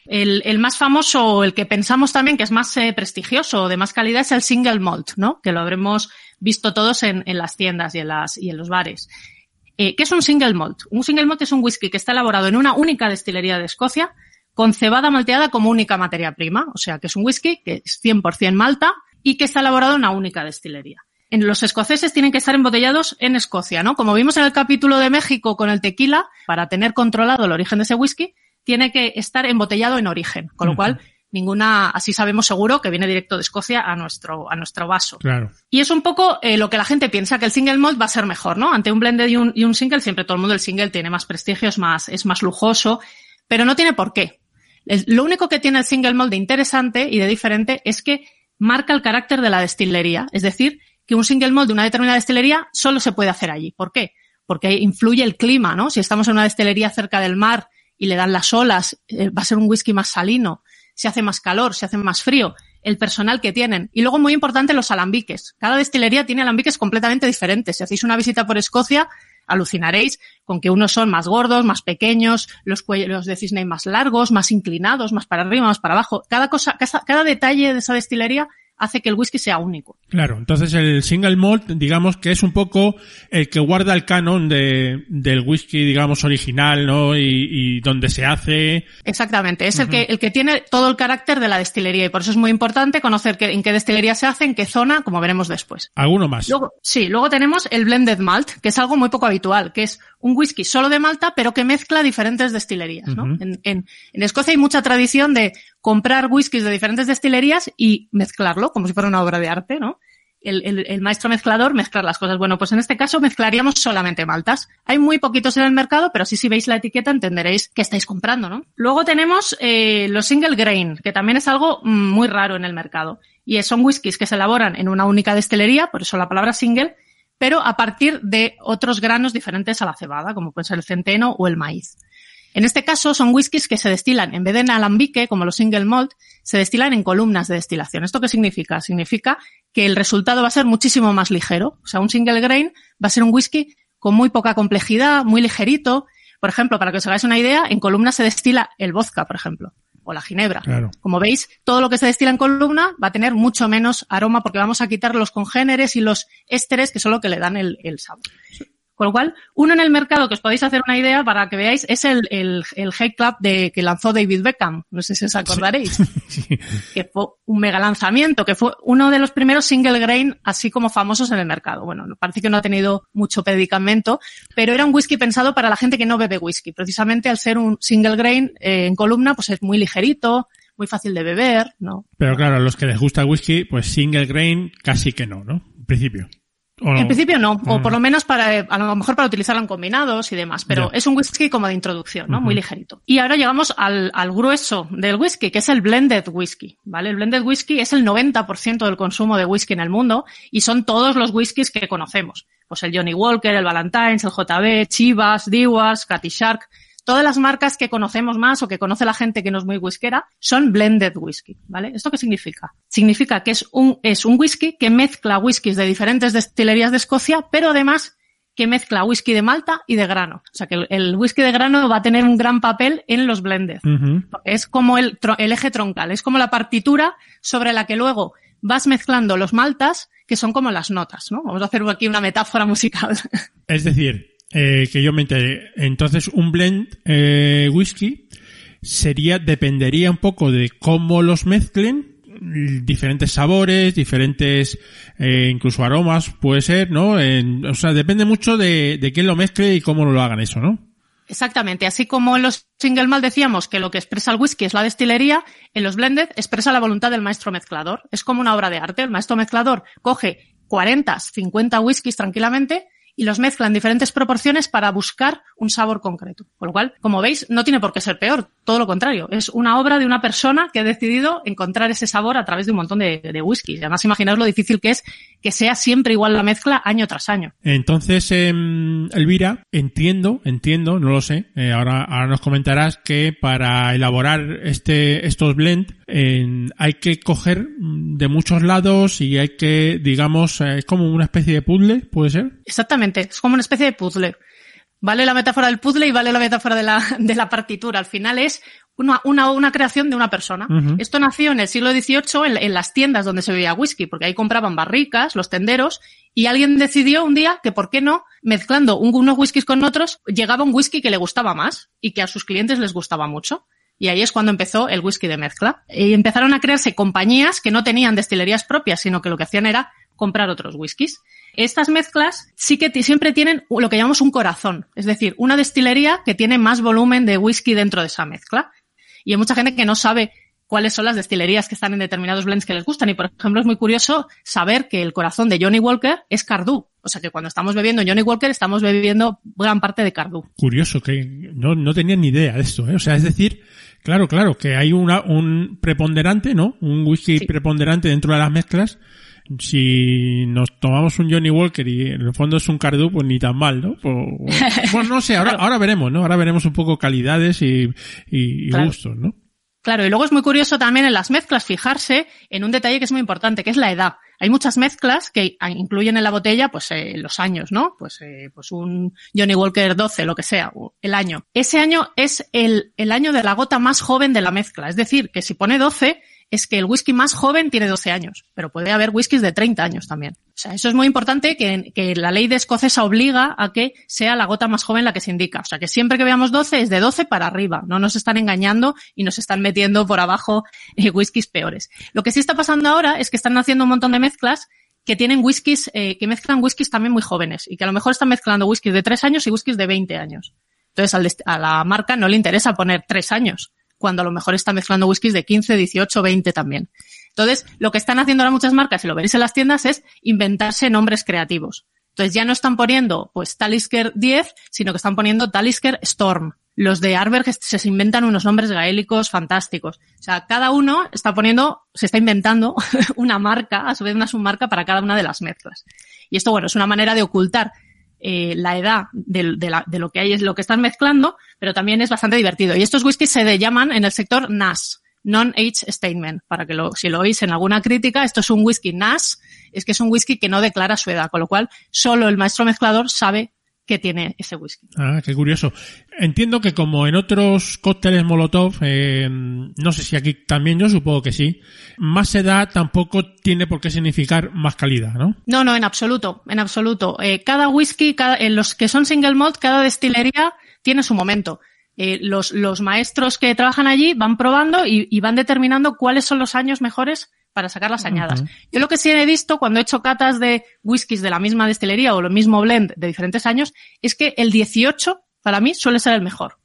[SPEAKER 6] El, el, más famoso, el que pensamos también que es más eh, prestigioso, de más calidad, es el single malt, ¿no? Que lo habremos visto todos en, en las tiendas y en, las, y en los bares. Eh, ¿Qué es un single malt? Un single malt es un whisky que está elaborado en una única destilería de Escocia, con cebada malteada como única materia prima. O sea, que es un whisky que es 100% malta y que está elaborado en una única destilería en los escoceses tienen que estar embotellados en Escocia, ¿no? Como vimos en el capítulo de México con el tequila, para tener controlado el origen de ese whisky, tiene que estar embotellado en origen, con lo uh -huh. cual ninguna, así sabemos seguro que viene directo de Escocia a nuestro, a nuestro vaso.
[SPEAKER 2] Claro.
[SPEAKER 6] Y es un poco eh, lo que la gente piensa, que el single malt va a ser mejor, ¿no? Ante un blended y un, y un single, siempre todo el mundo el single tiene más prestigio, es más, es más lujoso, pero no tiene por qué. El, lo único que tiene el single malt de interesante y de diferente es que marca el carácter de la destilería, es decir, que un single malt de una determinada destilería solo se puede hacer allí. ¿Por qué? Porque influye el clima, ¿no? Si estamos en una destilería cerca del mar y le dan las olas, eh, va a ser un whisky más salino, se hace más calor, se hace más frío, el personal que tienen. Y luego, muy importante, los alambiques. Cada destilería tiene alambiques completamente diferentes. Si hacéis una visita por Escocia, alucinaréis con que unos son más gordos, más pequeños, los cuellos de cisne más largos, más inclinados, más para arriba, más para abajo. Cada cosa, cada, cada detalle de esa destilería hace que el whisky sea único.
[SPEAKER 2] Claro, entonces el single malt, digamos que es un poco el que guarda el canon de, del whisky, digamos, original, ¿no? Y, y donde se hace.
[SPEAKER 6] Exactamente, es uh -huh. el que, el que tiene todo el carácter de la destilería y por eso es muy importante conocer que, en qué destilería se hace, en qué zona, como veremos después.
[SPEAKER 2] ¿Alguno más?
[SPEAKER 6] Luego, sí, luego tenemos el blended malt, que es algo muy poco habitual, que es un whisky solo de Malta, pero que mezcla diferentes destilerías, ¿no? Uh -huh. en, en, en Escocia hay mucha tradición de comprar whiskies de diferentes destilerías y mezclarlo, como si fuera una obra de arte, ¿no? El, el, el, maestro mezclador mezclar las cosas. Bueno, pues en este caso mezclaríamos solamente maltas. Hay muy poquitos en el mercado, pero sí si veis la etiqueta entenderéis que estáis comprando, ¿no? Luego tenemos eh, los single grain, que también es algo muy raro en el mercado. Y son whiskies que se elaboran en una única destilería, por eso la palabra single, pero a partir de otros granos diferentes a la cebada, como puede ser el centeno o el maíz. En este caso son whiskies que se destilan, en vez de en alambique, como los single malt, se destilan en columnas de destilación. ¿Esto qué significa? Significa que el resultado va a ser muchísimo más ligero. O sea, un single grain va a ser un whisky con muy poca complejidad, muy ligerito. Por ejemplo, para que os hagáis una idea, en columna se destila el vodka, por ejemplo, o la ginebra.
[SPEAKER 2] Claro.
[SPEAKER 6] Como veis, todo lo que se destila en columna va a tener mucho menos aroma porque vamos a quitar los congéneres y los ésteres que son lo que le dan el, el sabor. Con lo cual, uno en el mercado que os podéis hacer una idea para que veáis es el, el, el Hate Club de, que lanzó David Beckham. No sé si os acordaréis. Sí. Que fue un mega lanzamiento, que fue uno de los primeros single grain así como famosos en el mercado. Bueno, parece que no ha tenido mucho predicamento, pero era un whisky pensado para la gente que no bebe whisky. Precisamente al ser un single grain eh, en columna, pues es muy ligerito, muy fácil de beber, ¿no?
[SPEAKER 2] Pero claro, a los que les gusta el whisky, pues single grain casi que no, ¿no? En principio.
[SPEAKER 6] No? En principio no, o por lo menos para, a lo mejor para utilizarlo en combinados y demás, pero yeah. es un whisky como de introducción, ¿no? Uh -huh. Muy ligerito. Y ahora llegamos al, al, grueso del whisky, que es el blended whisky, ¿vale? El blended whisky es el 90% del consumo de whisky en el mundo y son todos los whiskies que conocemos. Pues el Johnny Walker, el Valentine's, el JB, Chivas, Dewars, Cathy Shark, todas las marcas que conocemos más o que conoce la gente que no es muy whiskera son blended whisky, ¿vale? ¿Esto qué significa? Significa que es un, es un whisky que mezcla whiskies de diferentes destilerías de Escocia, pero además que mezcla whisky de malta y de grano. O sea que el, el whisky de grano va a tener un gran papel en los blended. Uh -huh. Es como el, el eje troncal, es como la partitura sobre la que luego vas mezclando los maltas, que son como las notas, ¿no? Vamos a hacer aquí una metáfora musical.
[SPEAKER 2] Es decir, eh, que yo me enteré. Entonces, un blend eh, whisky sería, dependería un poco de cómo los mezclen, diferentes sabores, diferentes eh, incluso aromas, puede ser, ¿no? En- o sea, depende mucho de, de quién lo mezcle y cómo lo hagan eso, ¿no?
[SPEAKER 6] Exactamente. Así como en los single malt decíamos que lo que expresa el whisky es la destilería, en los blended expresa la voluntad del maestro mezclador. Es como una obra de arte. El maestro mezclador coge 40, 50 whiskies tranquilamente y los mezcla en diferentes proporciones para buscar un sabor concreto. Con lo cual, como veis, no tiene por qué ser peor. Todo lo contrario. Es una obra de una persona que ha decidido encontrar ese sabor a través de un montón de, de whiskies. Además, imaginaos lo difícil que es que sea siempre igual la mezcla año tras año.
[SPEAKER 2] Entonces, em, Elvira, entiendo, entiendo, no lo sé, eh, ahora, ahora nos comentarás que para elaborar este, estos blend en- hay que coger de muchos lados y hay que, digamos, eh, es como una especie de puzzle, ¿puede ser?
[SPEAKER 6] Exactamente, es como una especie de puzzle. Vale la metáfora del puzzle y vale la metáfora de la, de la partitura. Al final es una, una, una creación de una persona. Esto nació en el siglo XVIII en, en las tiendas donde se bebía whisky, porque ahí compraban barricas, los tenderos, y alguien decidió un día que, ¿por qué no? Mezclando un- unos whiskies con otros, llegaba un whisky que le gustaba más y que a sus clientes les gustaba mucho. Y ahí es cuando empezó el whisky de mezcla. Y empezaron a crearse compañías que no tenían destilerías propias, sino que lo que hacían era comprar otros whiskies. Estas mezclas sí que siempre tienen lo que llamamos un corazón, es decir, una destilería que tiene más volumen de whisky dentro de esa mezcla. Y hay mucha gente que no sabe cuáles son las destilerías que están en determinados blends que les gustan. Y por ejemplo, es muy curioso saber que el corazón de Johnny Walker es Cardú. O sea que cuando estamos bebiendo Johnny Walker estamos bebiendo gran parte de Cardú.
[SPEAKER 2] Curioso, que no, no tenía ni idea de esto, ¿eh? O sea, es decir, claro, claro, que hay una, un preponderante, ¿no? Un whisky
[SPEAKER 6] Sí.
[SPEAKER 2] preponderante dentro de las mezclas. Si nos tomamos un Johnny Walker y en el fondo es un Cardu, pues ni tan mal, ¿no? Pues, bueno, no sé, ahora, ahora veremos, ¿no? Ahora veremos un poco calidades y, y, y
[SPEAKER 6] Claro.
[SPEAKER 2] gustos, ¿no?
[SPEAKER 6] Claro, y luego es muy curioso también en las mezclas fijarse en un detalle que es muy importante, que es la edad. Hay muchas mezclas que incluyen en la botella, pues, eh, los años, ¿no? Pues, eh, pues un Johnny Walker 12, lo que sea, el año. Ese año es el, el año de la gota más joven de la mezcla. Es decir, que si pone 12, es que el whisky más joven tiene 12 años, pero puede haber whiskies de 30 años también. O sea, eso es muy importante que, la ley de escocesa obliga a que sea la gota más joven la que se indica. O sea, que siempre que veamos 12 es de 12 para arriba. No nos están engañando y nos están metiendo por abajo eh, whiskies peores. Lo que sí está pasando ahora es que están haciendo un montón de mezclas que tienen whiskies, eh, que mezclan whiskies también muy jóvenes y que a lo mejor están mezclando whiskies de 3 años y whiskies de 20 años. Entonces a la marca no le interesa poner 3 años, cuando a lo mejor está mezclando whiskies de 15, 18, 20 también. Entonces, lo que están haciendo ahora muchas marcas, y lo veréis en las tiendas, es inventarse nombres creativos. Entonces ya no están poniendo, pues, Talisker 10, sino que están poniendo Talisker Storm. Los de Arberg se inventan unos nombres gaélicos fantásticos. O sea, cada uno está poniendo, se está inventando una marca, a su vez una submarca para cada una de las mezclas. Y esto, bueno, es una manera de ocultar eh, la edad de, la- de lo que hay, es lo que están mezclando, pero también es bastante divertido. Y estos whiskies se llaman en el sector NAS, Non-Age Statement, para que lo, si lo oís en alguna crítica, esto es un whisky NAS, es que es un whisky que no declara su edad, con lo cual solo el maestro mezclador sabe que tiene ese whisky.
[SPEAKER 2] Ah, qué curioso. Entiendo que como en otros cócteles Molotov, eh, no sé si aquí también, yo supongo que sí, más edad tampoco tiene por qué significar más calidad, ¿no?
[SPEAKER 6] No, no, en absoluto, en absoluto. Eh, cada whisky, cada, en los que son single malt, cada destilería tiene su momento. Eh, los, los maestros que trabajan allí van probando y, y van determinando cuáles son los años mejores para sacar las añadas. Yo lo que sí he visto cuando he hecho catas de whiskies de la misma destilería o el mismo blend de diferentes años es que el 18 para mí suele ser el mejor.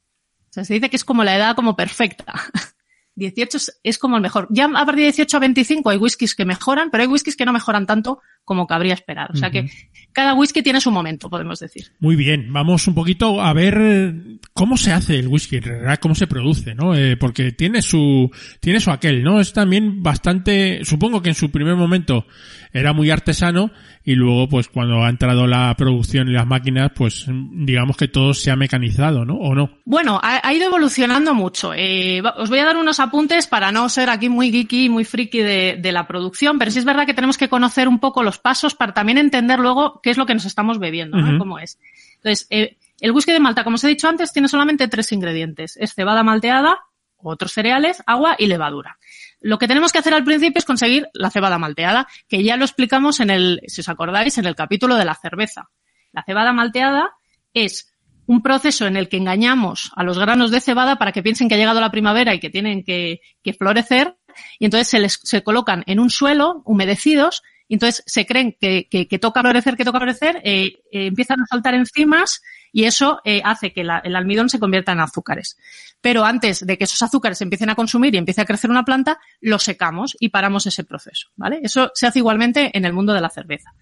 [SPEAKER 6] O sea, se dice que es como la edad como perfecta. 18 es, como el mejor. Ya a partir de 18 a 25 hay whiskies que mejoran, pero hay whiskies que no mejoran tanto como cabría esperar. O sea que cada whisky tiene su momento, podemos decir.
[SPEAKER 2] Muy bien, vamos un poquito a ver eh, cómo se hace el whisky, en realidad, cómo se produce, ¿no? Eh, porque tiene su, tiene su aquel, ¿no? Es también bastante, supongo que en su primer momento era muy artesano y luego pues cuando ha entrado la producción y las máquinas, pues digamos que todo se ha mecanizado, ¿no? ¿O no?
[SPEAKER 6] Bueno, ha, ha ido evolucionando mucho. Eh, os voy a dar unos apuntes para no ser aquí muy geeky, muy friki de, de la producción, pero sí es verdad que tenemos que conocer un poco los pasos para también entender luego qué es lo que nos estamos bebiendo, ¿no? Cómo es. Entonces, eh, el whisky de Malta, como os he dicho antes, tiene solamente tres ingredientes. Es cebada malteada, otros cereales, agua y levadura. Lo que tenemos que hacer al principio es conseguir la cebada malteada, que ya lo explicamos en el, si os acordáis, en el capítulo de la cerveza. La cebada malteada es un proceso en el que engañamos a los granos de cebada para que piensen que ha llegado la primavera y que tienen que, florecer y entonces se les se colocan en un suelo humedecidos y entonces se creen que, que, que toca florecer, que toca florecer, eh, eh, empiezan a saltar enzimas y eso eh, hace que el almidón se convierta en azúcares. Pero antes de que esos azúcares se empiecen a consumir y empiece a crecer una planta, lo secamos y paramos ese proceso, ¿vale? Eso se hace igualmente en el mundo de la cerveza.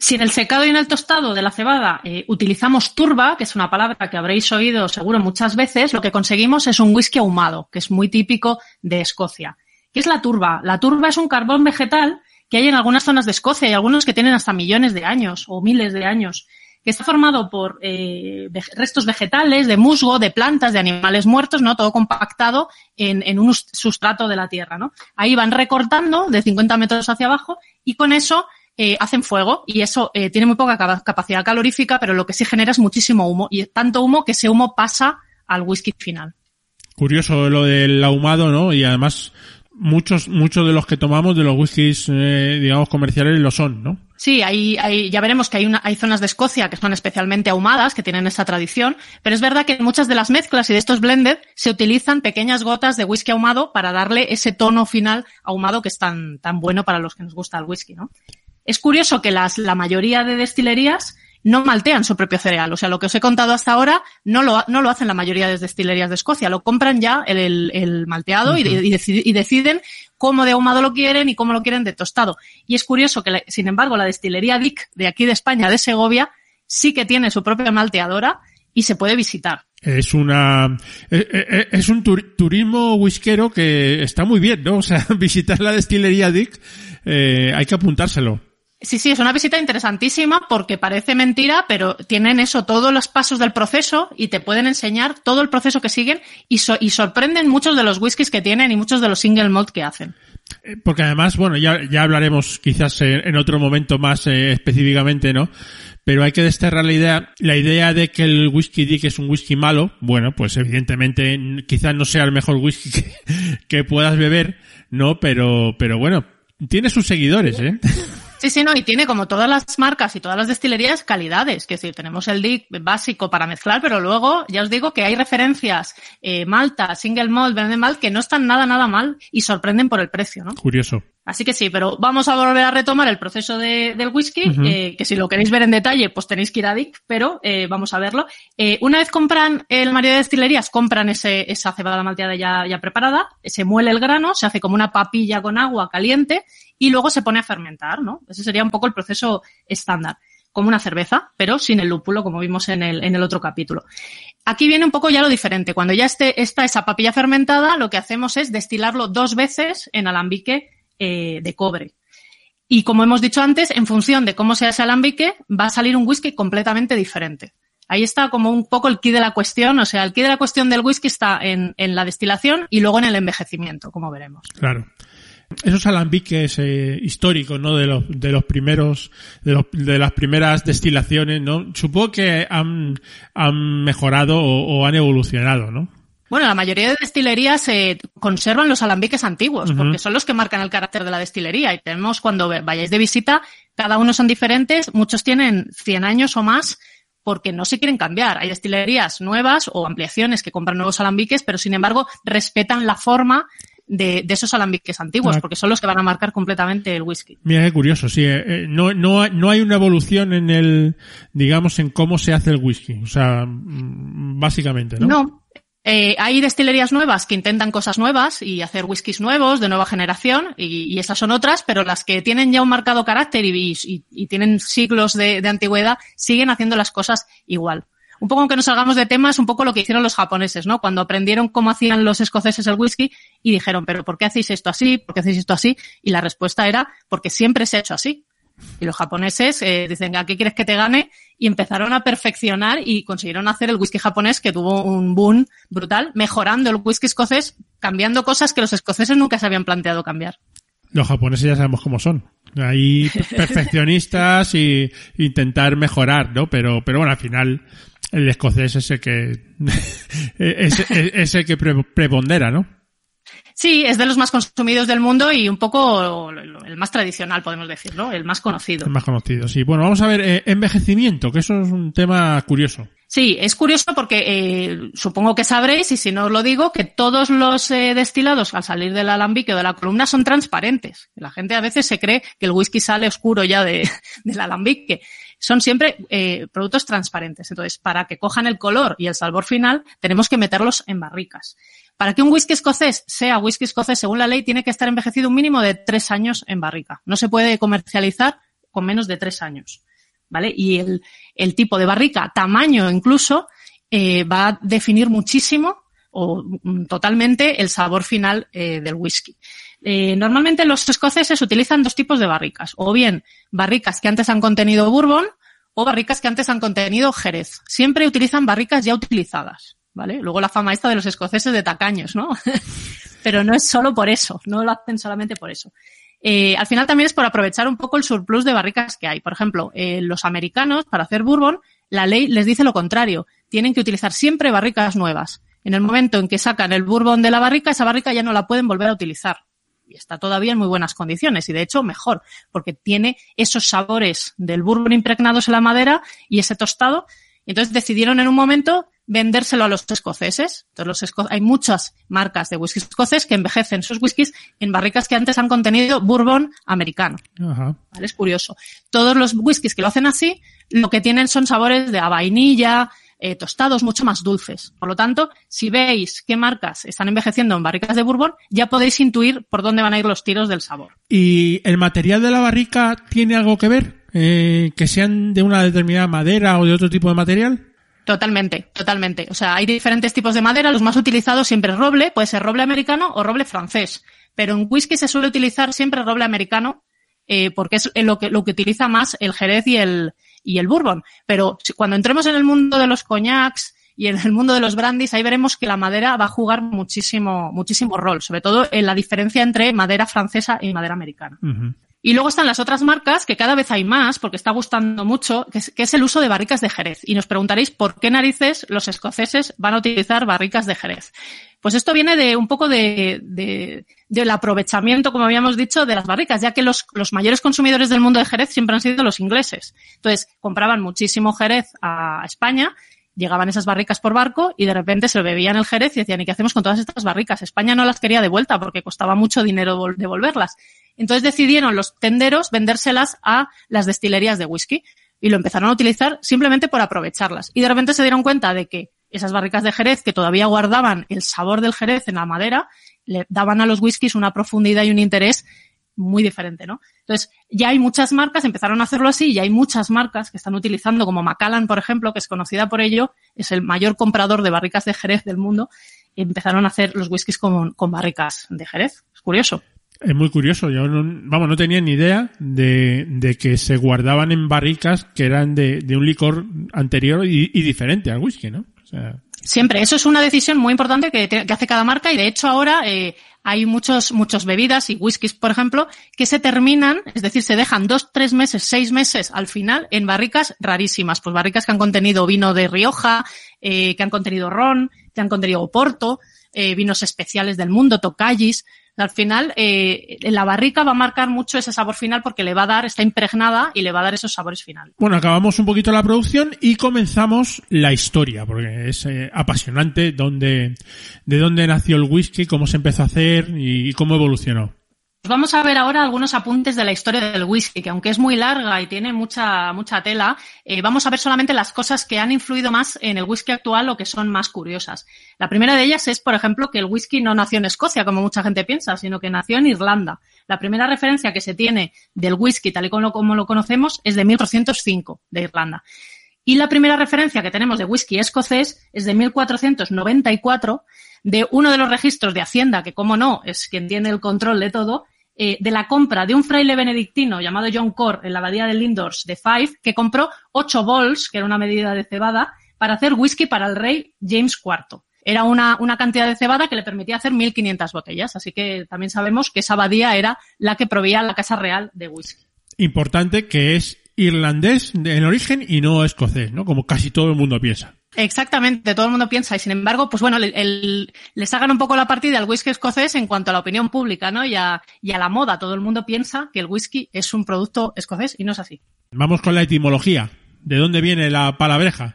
[SPEAKER 6] Si en el secado y en el tostado de la cebada eh, utilizamos turba, que es una palabra que habréis oído seguro muchas veces, lo que conseguimos es un whisky ahumado, que es muy típico de Escocia. ¿Qué es la turba? La turba es un carbón vegetal que hay en algunas zonas de Escocia y algunos que tienen hasta millones de años o miles de años, que está formado por eh, restos vegetales, de musgo, de plantas, de animales muertos, ¿no? Todo compactado en, en un sustrato de la tierra, ¿no? Ahí van recortando de 50 metros hacia abajo y con eso eh, hacen fuego y eso eh, tiene muy poca capacidad calorífica, pero lo que sí genera es muchísimo humo y tanto humo que ese humo pasa al whisky final.
[SPEAKER 2] Curioso lo del ahumado, ¿no? Y además muchos muchos de los que tomamos de los whiskies eh, digamos comerciales lo son, ¿no?
[SPEAKER 6] Sí, hay, hay, ya veremos que hay, una, hay zonas de Escocia que son especialmente ahumadas, que tienen esa tradición, pero es verdad que en muchas de las mezclas y de estos blended se utilizan pequeñas gotas de whisky ahumado para darle ese tono final ahumado que es tan, tan bueno para los que nos gusta el whisky, ¿no? Es curioso que las, la mayoría de destilerías no maltean su propio cereal. O sea, lo que os he contado hasta ahora no lo, no lo hacen la mayoría de destilerías de Escocia. Lo compran ya el, el, el malteado uh -huh. y, y, y, deciden cómo de ahumado lo quieren y cómo lo quieren de tostado. Y es curioso que, sin embargo, la destilería Dick de aquí de España, de Segovia, sí que tiene su propia malteadora y se puede visitar.
[SPEAKER 2] Es una es un turismo whiskero que está muy bien, ¿no? O sea, visitar la destilería Dick eh, hay que apuntárselo.
[SPEAKER 6] Sí, sí, es una visita interesantísima porque parece mentira, pero tienen eso, todos los pasos del proceso y te pueden enseñar todo el proceso que siguen y, so y sorprenden muchos de los whiskies que tienen y muchos de los single malt que hacen.
[SPEAKER 2] Porque además, bueno, ya, ya hablaremos quizás en otro momento más eh, específicamente, ¿no? Pero hay que desterrar la idea, la idea de que el whisky Dick es un whisky malo. Bueno, pues evidentemente quizás no sea el mejor whisky que, que puedas beber, ¿no? Pero, pero bueno, tiene sus seguidores, ¿eh?
[SPEAKER 6] Sí, sí, no, y tiene como todas las marcas y todas las destilerías calidades. Que decir, tenemos el DIC básico para mezclar, pero luego ya os digo que hay referencias eh, Malta, Single Malt, Blended Malt que no están nada, nada mal y sorprenden por el precio, ¿no?
[SPEAKER 2] Curioso.
[SPEAKER 6] Así que sí, pero vamos a volver a retomar el proceso de, del whisky, uh -huh. eh, que si lo queréis ver en detalle, pues tenéis que ir a DIC, pero eh, vamos a verlo. Eh, una vez compran, el mayoría de destilerías compran ese, esa cebada malteada ya, ya preparada, se muele el grano, se hace como una papilla con agua caliente y luego se pone a fermentar, ¿no? Ese sería un poco el proceso estándar como una cerveza, pero sin el lúpulo, como vimos en el, en el otro capítulo. Aquí viene un poco ya lo diferente. Cuando ya esté, está esa papilla fermentada, lo que hacemos es destilarlo dos veces en alambique eh, de cobre. Y como hemos dicho antes, en función de cómo sea ese alambique, va a salir un whisky completamente diferente. Ahí está como un poco el key de la cuestión, o sea, el key de la cuestión del whisky está en, en la destilación y luego en el envejecimiento, como veremos.
[SPEAKER 2] Claro. Esos alambiques eh, históricos, ¿no? De los, de los primeros, de, los, de las primeras destilaciones, ¿no? Supongo que han, han mejorado o, o han evolucionado, ¿no?
[SPEAKER 6] Bueno, la mayoría de destilerías eh, conservan los alambiques antiguos, uh -huh. porque son los que marcan el carácter de la destilería. Y tenemos, cuando vayáis de visita, cada uno son diferentes, muchos tienen 100 años o más, porque no se quieren cambiar. Hay destilerías nuevas o ampliaciones que compran nuevos alambiques, pero sin embargo respetan la forma de, de, esos alambiques antiguos, ah. porque son los que van a marcar completamente el whisky.
[SPEAKER 2] Mira qué curioso, sí, eh, no, no, no hay una evolución en el, digamos, en cómo se hace el whisky, o sea, básicamente, ¿no?
[SPEAKER 6] No, eh, hay destilerías nuevas que intentan cosas nuevas y hacer whiskies nuevos de nueva generación y, esas son otras, pero las que tienen ya un marcado carácter y, tienen siglos de, de, antigüedad siguen haciendo las cosas igual. Un poco aunque nos salgamos de temas, un poco lo que hicieron los japoneses, ¿no? Cuando aprendieron cómo hacían los escoceses el whisky y dijeron, pero ¿por qué hacéis esto así? ¿Por qué hacéis esto así? Y la respuesta era, porque siempre se ha hecho así. Y los japoneses eh, dicen, ¿a qué quieres que te gane? Y empezaron a perfeccionar y consiguieron hacer el whisky japonés que tuvo un boom brutal, mejorando el whisky escocés, cambiando cosas que los escoceses nunca se habían planteado cambiar.
[SPEAKER 2] Los japoneses ya sabemos cómo son. Ahí perfeccionistas y intentar mejorar, ¿no? Pero, pero bueno, al final el escocés es el que, es, es el que prepondera, ¿no?
[SPEAKER 6] Sí, es de los más consumidos del mundo y un poco el más tradicional, podemos decir, ¿no? El más conocido.
[SPEAKER 2] El más conocido, sí. Bueno, vamos a ver, eh, envejecimiento, que eso es un tema curioso.
[SPEAKER 6] Sí, es curioso porque eh, supongo que sabréis, y si no os lo digo, que todos los eh, destilados al salir del alambique o de la columna son transparentes. La gente a veces se cree que el whisky sale oscuro ya de, del alambique. Son siempre eh, productos transparentes. Entonces, para que cojan el color y el sabor final, tenemos que meterlos en barricas. Para que un whisky escocés sea whisky escocés, según la ley, tiene que estar envejecido un mínimo de tres años en barrica. No se puede comercializar con menos de tres años. ¿vale? Y el, tipo de barrica, tamaño incluso, eh, va a definir muchísimo o mm, totalmente el sabor final eh, del whisky. Eh, normalmente los escoceses utilizan dos tipos de barricas, o bien barricas que antes han contenido bourbon o barricas que antes han contenido jerez. Siempre utilizan barricas ya utilizadas, ¿vale? Luego la fama esta de los escoceses de tacaños, ¿no? Pero no es solo por eso, no lo hacen solamente por eso. Eh, al final también es por aprovechar un poco el surplus de barricas que hay. Por ejemplo, eh, los americanos, para hacer bourbon, la ley les dice lo contrario. Tienen que utilizar siempre barricas nuevas. En el momento en que sacan el bourbon de la barrica, esa barrica ya no la pueden volver a utilizar. Y está todavía en muy buenas condiciones. Y de hecho, mejor, porque tiene esos sabores del bourbon impregnados en la madera y ese tostado. entonces decidieron en un momento vendérselo a los escoceses. Entonces, los hay muchas marcas de whisky escoces que envejecen sus whiskies en barricas que antes han contenido bourbon americano.
[SPEAKER 2] Ajá.
[SPEAKER 6] ¿Vale? Es curioso. Todos los whiskies que lo hacen así, lo que tienen son sabores de a vainilla, eh, tostados mucho más dulces. Por lo tanto, si veis qué marcas están envejeciendo en barricas de bourbon, ya podéis intuir por dónde van a ir los tiros del sabor.
[SPEAKER 2] ¿Y el material de la barrica tiene algo que ver? Eh, ¿Que sean de una determinada madera o de otro tipo de material?
[SPEAKER 6] Totalmente, totalmente. O sea, hay diferentes tipos de madera. Los más utilizados siempre es roble, puede ser roble americano o roble francés. Pero en whisky se suele utilizar siempre roble americano eh, porque es lo que, lo que utiliza más el jerez y el, y el bourbon. Pero cuando entremos en el mundo de los coñacs y en el mundo de los brandies, ahí veremos que la madera va a jugar muchísimo, muchísimo rol, sobre todo en la diferencia entre madera francesa y madera americana. Y luego están las otras marcas, que cada vez hay más, porque está gustando mucho, que es, el uso de barricas de Jerez. Y nos preguntaréis por qué narices los escoceses van a utilizar barricas de Jerez. Pues esto viene de un poco de, de- del aprovechamiento, como habíamos dicho, de las barricas, ya que los, los mayores consumidores del mundo de Jerez siempre han sido los ingleses. Entonces, compraban muchísimo Jerez a España, llegaban esas barricas por barco y de repente se lo bebían el Jerez y decían, ¿y qué hacemos con todas estas barricas? España no las quería de vuelta porque costaba mucho dinero vol- devolverlas. Entonces decidieron los tenderos vendérselas a las destilerías de whisky y lo empezaron a utilizar simplemente por aprovecharlas. Y de repente se dieron cuenta de que esas barricas de Jerez que todavía guardaban el sabor del Jerez en la madera, le daban a los whiskies una profundidad y un interés muy diferente, ¿no? Entonces, ya hay muchas marcas, empezaron a hacerlo así, y hay muchas marcas que están utilizando, como Macallan, por ejemplo, que es conocida por ello, es el mayor comprador de barricas de Jerez del mundo, empezaron a hacer los whiskies con, con barricas de Jerez. Es curioso.
[SPEAKER 2] Es muy curioso. Yo no, vamos, no tenía ni idea de, de que se guardaban en barricas que eran de, de un licor anterior y, y diferente al whisky, ¿no? O sea,
[SPEAKER 6] Siempre, eso es una decisión muy importante que, hace cada marca y de hecho ahora eh, hay muchos, muchos bebidas y whiskies, por ejemplo, que se terminan, es decir, se dejan dos, tres meses, seis meses al final en barricas rarísimas, pues barricas que han contenido vino de Rioja, eh, que han contenido ron, que han contenido oporto, eh, vinos especiales del mundo, tocallis. Al final, eh, la barrica va a marcar mucho ese sabor final porque le va a dar, está impregnada y le va a dar esos sabores finales.
[SPEAKER 2] Bueno, acabamos un poquito la producción y comenzamos la historia, porque es eh, apasionante dónde, de dónde nació el whisky, cómo se empezó a hacer y, cómo evolucionó.
[SPEAKER 6] Pues Vamos a ver ahora algunos apuntes de la historia del whisky, que aunque es muy larga y tiene mucha, mucha tela, eh, vamos a ver solamente las cosas que han influido más en el whisky actual o que son más curiosas. La primera de ellas es, por ejemplo, que el whisky no nació en Escocia, como mucha gente piensa, sino que nació en Irlanda. La primera referencia que se tiene del whisky, tal y como lo, como lo conocemos, es de 1405, de Irlanda. Y la primera referencia que tenemos de whisky escocés es de 1494, de uno de los registros de Hacienda, que como no, es quien tiene el control de todo, eh, de la compra de un fraile benedictino llamado John Core en la abadía de Lindors de Fife, que compró ocho bols, que era una medida de cebada, para hacer whisky para el rey James IV. Era una, una cantidad de cebada que le permitía hacer 1.500 botellas, así que también sabemos que esa abadía era la que proveía la Casa Real de whisky.
[SPEAKER 2] Importante que es irlandés en origen y no escocés, ¿no? Como casi todo el mundo piensa.
[SPEAKER 6] Exactamente, todo el mundo piensa y sin embargo, pues bueno, el, el- le sacan un poco la partida al whisky escocés en cuanto a la opinión pública, ¿no? Y a, y a la moda. Todo el mundo piensa que el whisky es un producto escocés y no es así.
[SPEAKER 2] Vamos con la etimología. ¿De dónde viene la palabreja?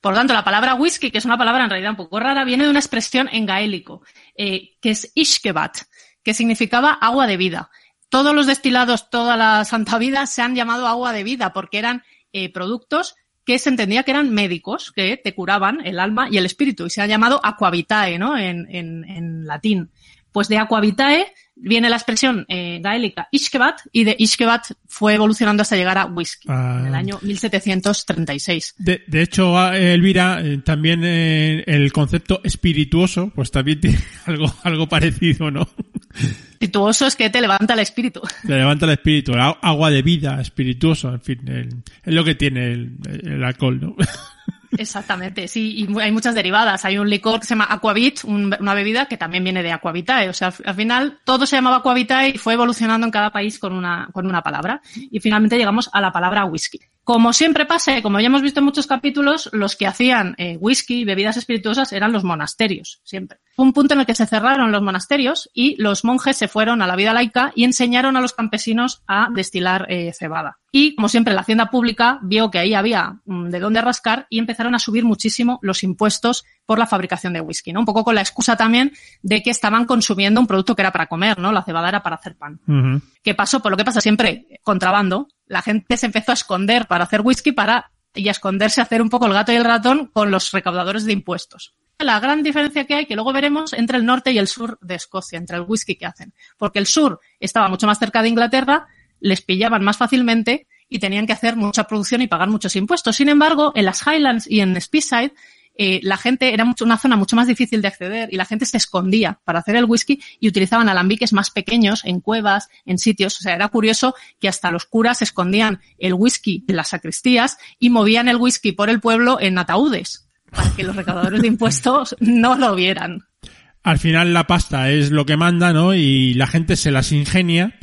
[SPEAKER 6] Por lo tanto, la palabra whisky, que es una palabra en realidad un poco rara, viene de una expresión en gaélico, eh, que es ishkebat, que significaba agua de vida. Todos los destilados, toda la santa vida, se han llamado agua de vida porque eran eh, productos que se entendía que eran médicos, que te curaban el alma y el espíritu, y se ha llamado aquavitae, ¿no? En, en, en latín. Pues de aquavitae viene la expresión eh, gaélica ishkebat y de ishkebat fue evolucionando hasta llegar a whisky
[SPEAKER 2] Ah.
[SPEAKER 6] en el año 1736.
[SPEAKER 2] De, de hecho, a- Elvira, eh, también eh, el concepto espirituoso, pues también tiene algo, algo parecido, ¿no?
[SPEAKER 6] Espirituoso es que te levanta el espíritu.
[SPEAKER 2] Te levanta el espíritu, agua de vida, espirituoso, en fin, el- es lo que tiene el, el alcohol, ¿no?
[SPEAKER 6] Exactamente, sí, y hay muchas derivadas. Hay un licor que se llama Aquavit, un- una bebida que también viene de Aquavitae. O sea, al, al final todo se llamaba Aquavitae y fue evolucionando en cada país con una, con una palabra. Y finalmente llegamos a la palabra whisky. Como siempre pasa, como ya hemos visto en muchos capítulos, los que hacían eh, whisky bebidas espirituosas eran los monasterios, siempre. Fue un punto en el que se cerraron los monasterios y los monjes se fueron a la vida laica y enseñaron a los campesinos a destilar eh, cebada. Y, como siempre, la hacienda pública vio que ahí había mm, de dónde rascar y empezaron a subir muchísimo los impuestos por la fabricación de whisky, ¿no? Un poco con la excusa también de que estaban consumiendo un producto que era para comer, ¿no? La cebada era para hacer pan.
[SPEAKER 2] Ujú.
[SPEAKER 6] ¿Qué pasó? Por lo que pasa siempre, contrabando. La gente se empezó a esconder para hacer whisky para y a esconderse a hacer un poco el gato y el ratón con los recaudadores de impuestos. La gran diferencia que hay, que luego veremos, entre el norte y el sur de Escocia, entre el whisky que hacen. Porque el sur estaba mucho más cerca de Inglaterra, les pillaban más fácilmente y tenían que hacer mucha producción y pagar muchos impuestos. Sin embargo, en las Highlands y en Speyside, eh, la gente era una zona mucho más difícil de acceder y la gente se escondía para hacer el whisky y utilizaban alambiques más pequeños en cuevas, en sitios. O sea, era curioso que hasta los curas escondían el whisky en las sacristías y movían el whisky por el pueblo en ataúdes para que los recaudadores de impuestos no lo vieran.
[SPEAKER 2] Al final la pasta es lo que manda, ¿no? Y la gente se las ingenia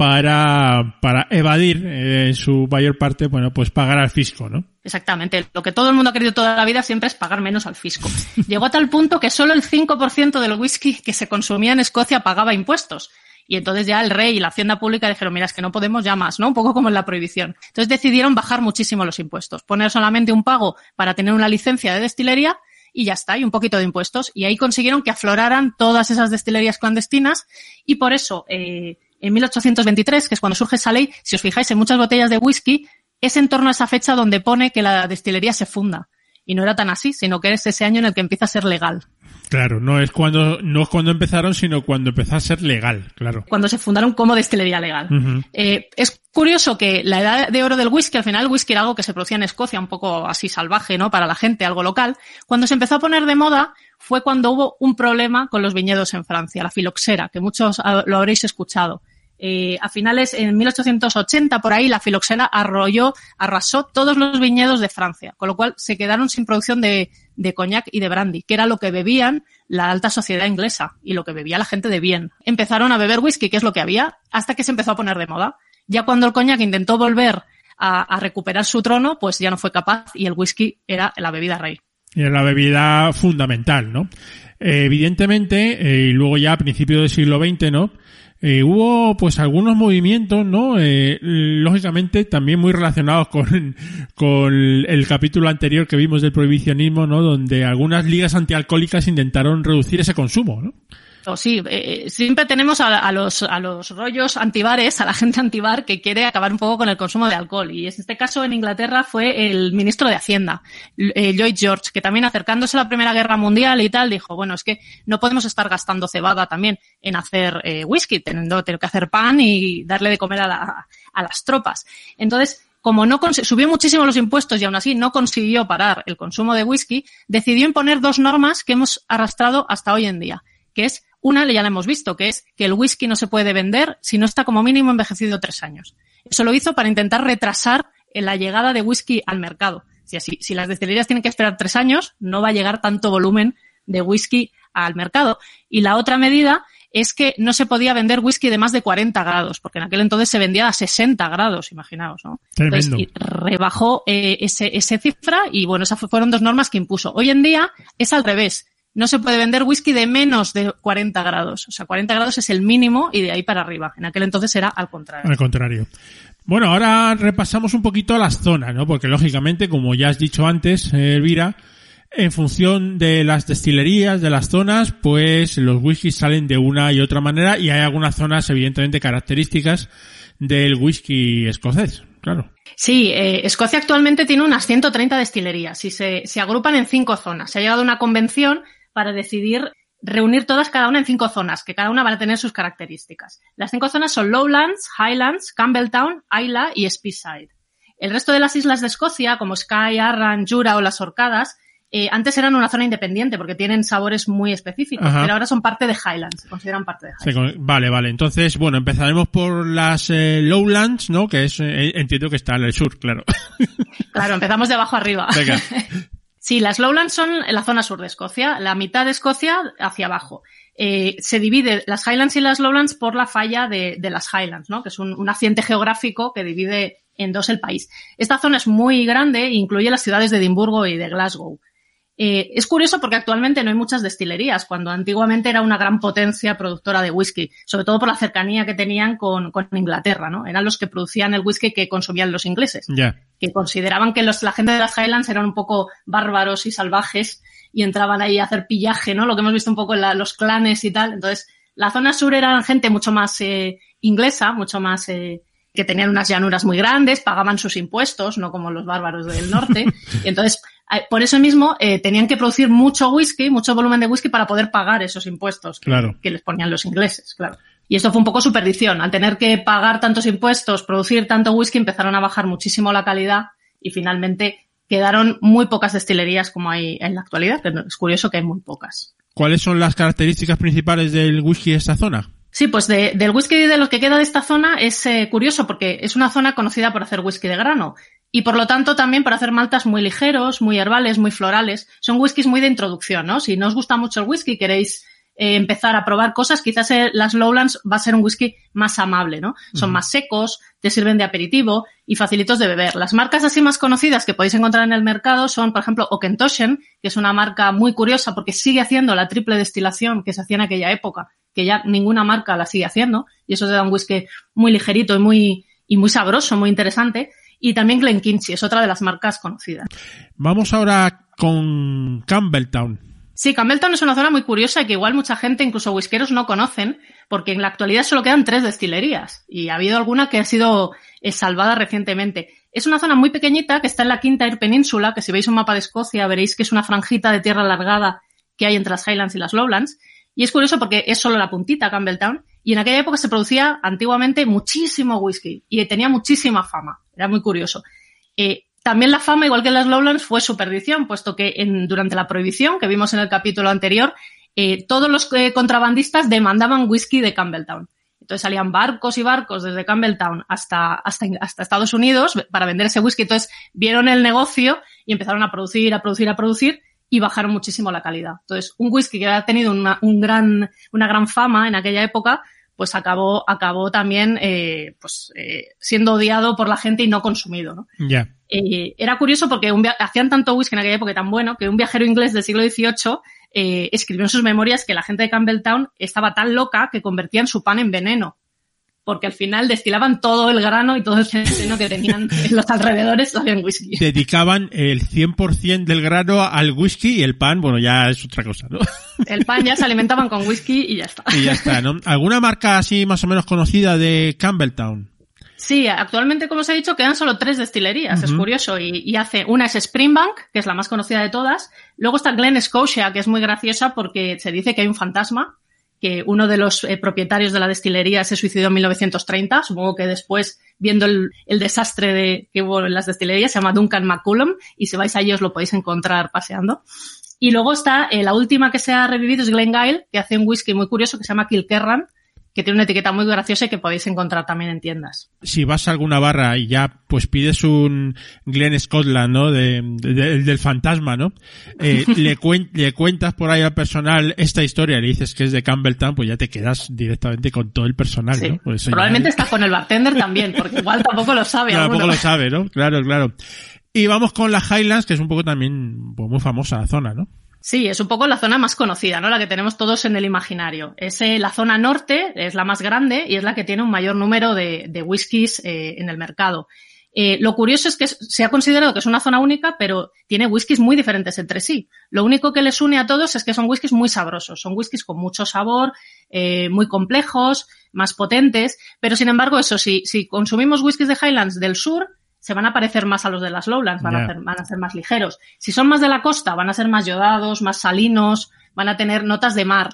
[SPEAKER 2] para, para evadir eh, en su mayor parte, bueno, pues pagar al fisco, ¿no?
[SPEAKER 6] Exactamente. Lo que todo el mundo ha querido toda la vida siempre es pagar menos al fisco. Llegó a tal punto que solo el 5% del whisky que se consumía en Escocia pagaba impuestos. Y entonces ya el rey y la hacienda pública dijeron, mira, es que no podemos ya más, ¿no? Un poco como en la prohibición. Entonces decidieron bajar muchísimo los impuestos, poner solamente un pago para tener una licencia de destilería y ya está, y un poquito de impuestos. Y ahí consiguieron que afloraran todas esas destilerías clandestinas y por eso, eh, en 1823, que es cuando surge esa ley, si os fijáis en muchas botellas de whisky, es en torno a esa fecha donde pone que la destilería se funda. Y no era tan así, sino que es ese año en el que empieza a ser legal.
[SPEAKER 2] Claro, no es cuando, no es cuando empezaron, sino cuando empezó a ser legal, claro.
[SPEAKER 6] Cuando se fundaron como destilería legal. Eh, es curioso que la edad de oro del whisky, al final el whisky era algo que se producía en Escocia, un poco así salvaje, ¿no? Para la gente, algo local. Cuando se empezó a poner de moda fue cuando hubo un problema con los viñedos en Francia, la filoxera, que muchos ah, lo habréis escuchado. Eh, a finales, en 1880, por ahí, la filoxera arrolló, arrasó todos los viñedos de Francia, con lo cual se quedaron sin producción de, de coñac y de brandy, que era lo que bebían la alta sociedad inglesa y lo que bebía la gente de bien. Empezaron a beber whisky, que es lo que había, hasta que se empezó a poner de moda. Ya cuando el coñac intentó volver a, recuperar su trono, pues ya no fue capaz y el whisky era la bebida rey.
[SPEAKER 2] Y es la bebida fundamental, ¿no? Evidentemente, eh, y luego ya a principios del siglo XX, ¿no? Eh, hubo pues algunos movimientos, ¿no? Eh, lógicamente también muy relacionados con, con el capítulo anterior que vimos del prohibicionismo, ¿no? Donde algunas ligas antialcohólicas intentaron reducir ese consumo, ¿no?
[SPEAKER 6] O sí, eh, siempre tenemos a, a, los, a los rollos antibares, a la gente antibar que quiere acabar un poco con el consumo de alcohol. Y en este caso en Inglaterra fue el ministro de Hacienda, eh, Lloyd George, que también acercándose a la Primera Guerra Mundial y tal, dijo, bueno, es que no podemos estar gastando cebada también en hacer eh, whisky, teniendo, teniendo que hacer pan y darle de comer a, la, a las tropas. Entonces, como no subió muchísimo los impuestos y aún así no consiguió parar el consumo de whisky, decidió imponer dos normas que hemos arrastrado hasta hoy en día, que es una, ya la hemos visto, que es que el whisky no se puede vender si no está como mínimo envejecido tres años. Eso lo hizo para intentar retrasar la llegada de whisky al mercado. Si, así, si las destilerías tienen que esperar tres años, no va a llegar tanto volumen de whisky al mercado. Y la otra medida es que no se podía vender whisky de más de 40 grados, porque en aquel entonces se vendía a 60 grados, imaginaos, ¿no?
[SPEAKER 2] Tremendo.
[SPEAKER 6] Entonces, rebajó eh, ese, ese cifra y bueno, esas fueron dos normas que impuso. Hoy en día es al revés no se puede vender whisky de menos de 40 grados. O sea, 40 grados es el mínimo y de ahí para arriba. En aquel entonces era al contrario.
[SPEAKER 2] Al contrario. Bueno, ahora repasamos un poquito las zonas, ¿no? Porque lógicamente, como ya has dicho antes, eh, Elvira, en función de las destilerías, de las zonas, pues los whiskies salen de una y otra manera y hay algunas zonas evidentemente características del whisky escocés, claro.
[SPEAKER 6] Sí, eh, Escocia actualmente tiene unas 130 destilerías y se, se agrupan en cinco zonas. Se ha llegado a una convención para decidir reunir todas cada una en cinco zonas, que cada una van a tener sus características. Las cinco zonas son Lowlands, Highlands, Campbelltown, Isla y Speyside. El resto de las islas de Escocia, como Skye, Arran, Jura o las Orcadas, eh, antes eran una zona independiente porque tienen sabores muy específicos,
[SPEAKER 2] Ajá.
[SPEAKER 6] pero ahora son parte de Highlands, se consideran parte de Highlands.
[SPEAKER 2] Vale, vale. Entonces, bueno, empezaremos por las eh, Lowlands, ¿no? Que es, eh, entiendo que está en el sur, claro.
[SPEAKER 6] Claro, empezamos de abajo arriba.
[SPEAKER 2] Venga.
[SPEAKER 6] Sí, las Lowlands son la zona sur de Escocia, la mitad de Escocia hacia abajo. Eh, se divide las Highlands y las Lowlands por la falla de, las Highlands, ¿no? que es un, un accidente geográfico que divide en dos el país. Esta zona es muy grande e incluye las ciudades de Edimburgo y de Glasgow. Eh, es curioso porque actualmente no hay muchas destilerías, cuando antiguamente era una gran potencia productora de whisky, sobre todo por la cercanía que tenían con, con Inglaterra, ¿no? Eran los que producían el whisky que consumían los ingleses
[SPEAKER 2] ya.
[SPEAKER 6] que consideraban que los, la gente de las Highlands eran un poco bárbaros y salvajes y entraban ahí a hacer pillaje, ¿no? Lo que hemos visto un poco en la- los clanes y tal. Entonces, la zona sur era gente mucho más eh, inglesa, mucho más eh, que tenían unas llanuras muy grandes, pagaban sus impuestos, no como los bárbaros del norte. y entonces, por eso mismo, eh, tenían que producir mucho whisky, mucho volumen de whisky para poder pagar esos impuestos que,
[SPEAKER 2] Claro.
[SPEAKER 6] que les ponían los ingleses, claro. Y esto fue un poco su perdición. Al tener que pagar tantos impuestos, producir tanto whisky, empezaron a bajar muchísimo la calidad y finalmente quedaron muy pocas destilerías como hay en la actualidad. que Es curioso que hay muy pocas.
[SPEAKER 2] ¿Cuáles son las características principales del whisky de esta zona?
[SPEAKER 6] Sí, pues de- del whisky de lo que queda de esta zona es eh, curioso porque es una zona conocida por hacer whisky de grano y por lo tanto también por hacer maltas muy ligeros, muy herbales, muy florales. Son whiskies muy de introducción, ¿no? Si no os gusta mucho el whisky, queréis eh, empezar a probar cosas, quizás eh, las Lowlands va a ser un whisky más amable, ¿no? Son más secos, te sirven de aperitivo y facilitos de beber. Las marcas así más conocidas que podéis encontrar en el mercado son, por ejemplo, Okentoshen, que es una marca muy curiosa porque sigue haciendo la triple destilación que se hacía en aquella época, que ya ninguna marca la sigue haciendo, y eso te da un whisky muy ligerito y muy, y muy sabroso, muy interesante. Y también Glenkinchie es otra de las marcas conocidas.
[SPEAKER 2] Vamos ahora con Campbelltown.
[SPEAKER 6] Sí, Campbelltown es una zona muy curiosa y que igual mucha gente, incluso whiskeros, no conocen, porque en la actualidad solo quedan tres destilerías y ha habido alguna que ha sido eh, salvada recientemente. Es una zona muy pequeñita que está en la Quinta Air Península, que si veis un mapa de Escocia veréis que es una franjita de tierra alargada que hay entre las Highlands y las Lowlands. Y es curioso porque es solo la puntita Campbelltown y en aquella época se producía antiguamente muchísimo whisky y tenía muchísima fama. Era muy curioso. Eh, también la fama, igual que en las Lowlands, fue su perdición, puesto que durante la prohibición, que vimos en el capítulo anterior, eh, todos los eh, contrabandistas demandaban whisky de Campbelltown. Entonces salían barcos y barcos desde Campbelltown hasta, hasta, hasta Estados Unidos para vender ese whisky. Entonces vieron el negocio y empezaron a producir, a producir, a producir y bajaron muchísimo la calidad. Entonces, un whisky que había tenido una, un gran, una gran fama en aquella época, pues acabó, acabó también eh, pues, eh, siendo odiado por la gente y no consumido. ¿no?
[SPEAKER 2] Ya.
[SPEAKER 6] Eh, era curioso porque un hacían tanto whisky en aquella época tan bueno que un viajero inglés del siglo XVIII eh, escribió en sus memorias que la gente de Campbelltown estaba tan loca que convertían su pan en veneno. Porque al final destilaban todo el grano y todo el veneno que tenían en los alrededores hacían whisky.
[SPEAKER 2] Dedicaban el 100% del grano al whisky y el pan, bueno, ya es otra cosa, ¿no?
[SPEAKER 6] El pan ya se alimentaban con whisky y ya está.
[SPEAKER 2] Y ya está, ¿no? ¿Alguna marca así más o menos conocida de Campbelltown?
[SPEAKER 6] Sí, actualmente, como os he dicho, quedan solo tres destilerías. Es curioso. Y, y hace, una es Springbank, que es la más conocida de todas. Luego está Glen Scotia, que es muy graciosa porque se dice que hay un fantasma, que uno de los eh, propietarios de la destilería se suicidó en 1930. Supongo que después, viendo el, desastre de, que hubo en las destilerías, se llama Duncan McCullum, y si vais allí os lo podéis encontrar paseando. Y luego está, eh, la última que se ha revivido es Glengyle, que hace un whisky muy curioso que se llama Kilkerran, que tiene una etiqueta muy graciosa y que podéis encontrar también en tiendas.
[SPEAKER 2] Si vas a alguna barra y ya pues pides un Glen Scotland, ¿no? De, de- de- del fantasma, ¿no? Eh, le, cuen- le cuentas por ahí al personal esta historia y le dices que es de Campbelltown, pues ya te quedas directamente con todo el personal,
[SPEAKER 6] Sí.
[SPEAKER 2] ¿no? Eso ya-
[SPEAKER 6] Probablemente está con el bartender también, porque igual tampoco lo sabe.
[SPEAKER 2] No, tampoco lo sabe, ¿no? Claro, claro. Y vamos con las Highlands, que es un poco también pues, muy famosa la zona, ¿no?
[SPEAKER 6] Sí, es un poco la zona más conocida, ¿no? La que tenemos todos en el imaginario. Es eh, la zona norte, es la más grande y es la que tiene un mayor número de, whiskies eh, en el mercado. Eh, lo curioso es que se ha considerado que es una zona única, pero tiene whiskies muy diferentes entre sí. Lo único que les une a todos es que son whiskies muy sabrosos, son whiskies con mucho sabor, muy complejos, más potentes, pero sin embargo, eso sí, si consumimos whiskies de Highlands del sur, se van a parecer más a los de las lowlands, van, a, ser, van a ser más ligeros. Si son más de la costa, van a ser más yodados, más salinos, van a tener notas de mar.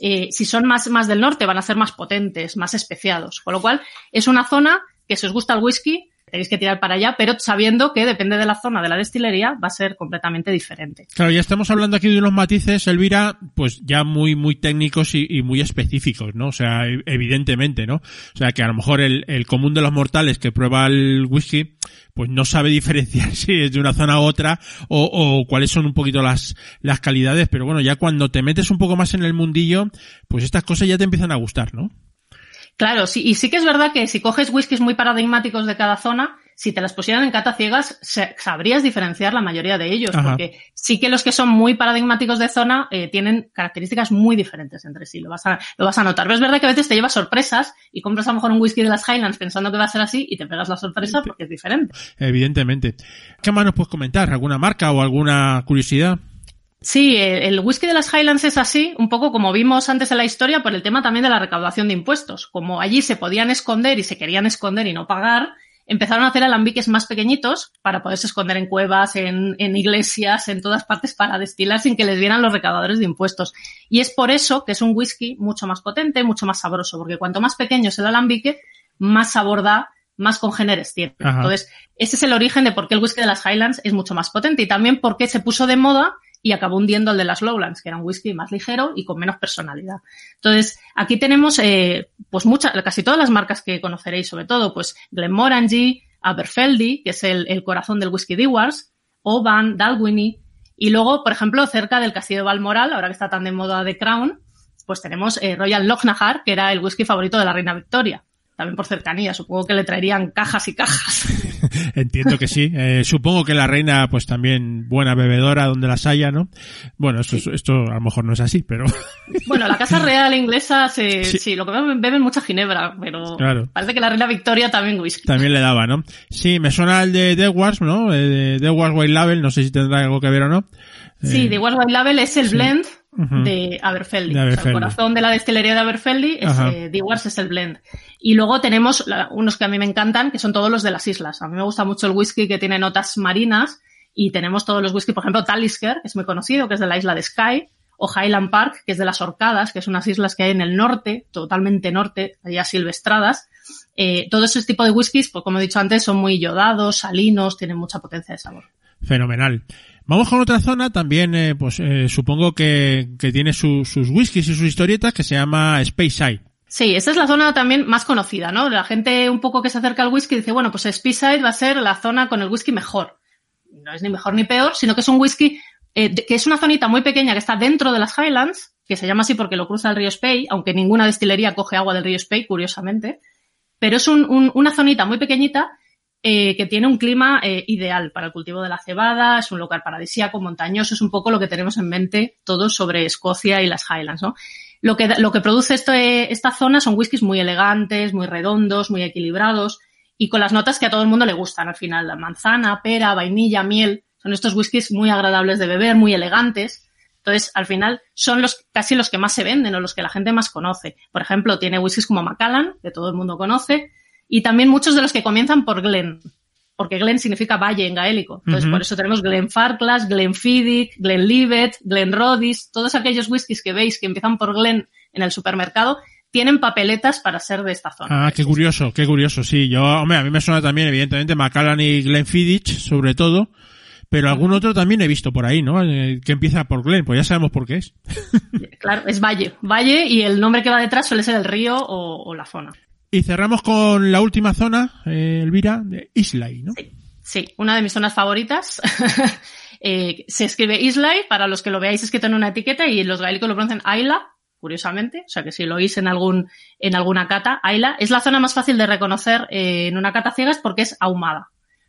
[SPEAKER 6] Eh, si son más, más del norte, van a ser más potentes, más especiados. Con lo cual, es una zona que si os gusta el whisky, tenéis que tirar para allá, pero sabiendo que depende de la zona de la destilería, va a ser completamente diferente.
[SPEAKER 2] Claro, ya estamos hablando aquí de unos matices, Elvira, pues ya muy, muy técnicos y, muy específicos, ¿no? O sea, e- evidentemente, ¿no? O sea, que a lo mejor el, el común de los mortales que prueba el whisky, pues no sabe diferenciar si es de una zona u otra o, o cuáles son un poquito las, las calidades, pero bueno, ya cuando te metes un poco más en el mundillo, pues estas cosas ya te empiezan a gustar, ¿no?
[SPEAKER 6] Claro, sí, y sí que es verdad que si coges whiskies muy paradigmáticos de cada zona, si te las pusieran en cata ciegas, sabrías diferenciar la mayoría de ellos,
[SPEAKER 2] Ajá.
[SPEAKER 6] porque sí que los que son muy paradigmáticos de zona eh, tienen características muy diferentes entre sí, lo vas, a, lo vas a notar. Pero es verdad que a veces te llevas sorpresas y compras a lo mejor un whisky de las Highlands pensando que va a ser así y te pegas la sorpresa porque es diferente.
[SPEAKER 2] Evidentemente. ¿Qué más nos puedes comentar? ¿Alguna marca o alguna curiosidad?
[SPEAKER 6] Sí, el, el whisky de las Highlands es así, un poco como vimos antes en la historia, por el tema también de la recaudación de impuestos. Como allí se podían esconder y se querían esconder y no pagar, empezaron a hacer alambiques más pequeñitos para poderse esconder en cuevas, en, en iglesias, en todas partes para destilar sin que les vieran los recaudadores de impuestos. Y es por eso que es un whisky mucho más potente, mucho más sabroso, porque cuanto más pequeño es el alambique, más sabor da, más congéneres tiene. Entonces, ese es el origen de por qué el whisky de las Highlands es mucho más potente y también por qué se puso de moda y acabó hundiendo el de las Lowlands, que era un whisky más ligero y con menos personalidad. Entonces, aquí tenemos, eh, pues muchas, casi todas las marcas que conoceréis, sobre todo, pues Glenmorangie, Aberfeldy, que es el, corazón del whisky Dewars, Oban, Dalwhinnie, y luego, por ejemplo, cerca del castillo de Balmoral, ahora que está tan de moda The Crown, pues tenemos eh, Royal Lochnagar, que era el whisky favorito de la reina Victoria. También por cercanía, supongo que le traerían cajas y cajas.
[SPEAKER 2] Entiendo que sí. Eh, supongo que la reina, pues también buena bebedora donde las haya, ¿no? Bueno, esto, esto a lo mejor no es así, pero
[SPEAKER 6] Bueno, la Casa Real inglesa, se,
[SPEAKER 2] Sí.
[SPEAKER 6] sí. lo que beben, beben mucha ginebra, pero
[SPEAKER 2] Claro.
[SPEAKER 6] parece que la reina Victoria también whisky.
[SPEAKER 2] también le daba, ¿no? Sí, me suena el de Dewars, ¿no? Eh, de Dewars White Label, no sé si tendrá algo que ver o no.
[SPEAKER 6] Sí,
[SPEAKER 2] Eh,
[SPEAKER 6] The White White Label es el
[SPEAKER 2] sí.
[SPEAKER 6] blend De Aberfeldy.
[SPEAKER 2] De
[SPEAKER 6] O sea,
[SPEAKER 2] Aberfeldy.
[SPEAKER 6] el corazón de la destilería de Aberfeldy es eh, Dewars es el blend. Y luego tenemos la- unos que a mí me encantan, que son todos los de las islas. A mí me gusta mucho el whisky que tiene notas marinas y tenemos todos los whisky, por ejemplo, Talisker, que es muy conocido, que es de la isla de Skye, o Highland Park, que es de las Orcadas, que es unas islas que hay en el norte, totalmente norte, allá silvestradas. Eh, todo ese tipo de whiskies, pues como he dicho antes, son muy yodados, salinos, tienen mucha potencia de sabor.
[SPEAKER 2] Fenomenal. Vamos con otra zona, también, eh, pues eh, supongo que, tiene su- sus whiskies y sus historietas, que se llama Space Side.
[SPEAKER 6] Sí, esa es la zona también más conocida, ¿no? La gente un poco que se acerca al whisky dice, bueno, pues Speyside va a ser la zona con el whisky mejor. No es ni mejor ni peor, sino que es un whisky eh, que es una zonita muy pequeña que está dentro de las Highlands, que se llama así porque lo cruza el río Spey, aunque ninguna destilería coge agua del río Spey, curiosamente. Pero es un- una zonita muy pequeñita eh, que tiene un clima eh, ideal para el cultivo de la cebada, es un lugar paradisíaco, montañoso, es un poco lo que tenemos en mente todos sobre Escocia y las Highlands, ¿no? Lo que, lo que produce eh, esta zona son whiskies muy elegantes, muy redondos, muy equilibrados y con las notas que a todo el mundo le gustan al final. La manzana, pera, vainilla, miel. Son estos whiskies muy agradables de beber, muy elegantes. Entonces, al final, son los, casi los que más se venden o los que la gente más conoce. Por ejemplo, tiene whiskies como Macallan, que todo el mundo conoce, y también muchos de los que comienzan por Glen, porque Glen significa valle en gaélico. Entonces, por eso tenemos Glenfarclas, Glenfiddich, Glenlivet, Glenrodis, todos aquellos whiskies que veis que empiezan por Glen en el supermercado, tienen papeletas para ser de esta zona.
[SPEAKER 2] Ah, qué curioso, qué curioso, sí. Yo, hombre, a mí me suena también, evidentemente, Macallan y Glenfiddich, sobre todo, pero algún otro también he visto por ahí, ¿no? Eh, que empieza por Glen, pues ya sabemos por qué es.
[SPEAKER 6] Claro, es valle. Valle y el nombre que va detrás suele ser el río o, o la zona.
[SPEAKER 2] Y cerramos con la última zona, eh, Elvira, de Islay, ¿no?
[SPEAKER 6] Sí, una de mis zonas favoritas. Eh, se escribe Islay, para los que lo veáis es que tiene una etiqueta y los gaélicos lo pronuncian Ayla, curiosamente, o sea que si lo oís en algún, en alguna cata, Ayla, es la zona más fácil de reconocer eh, en una cata ciegas porque es ahumada.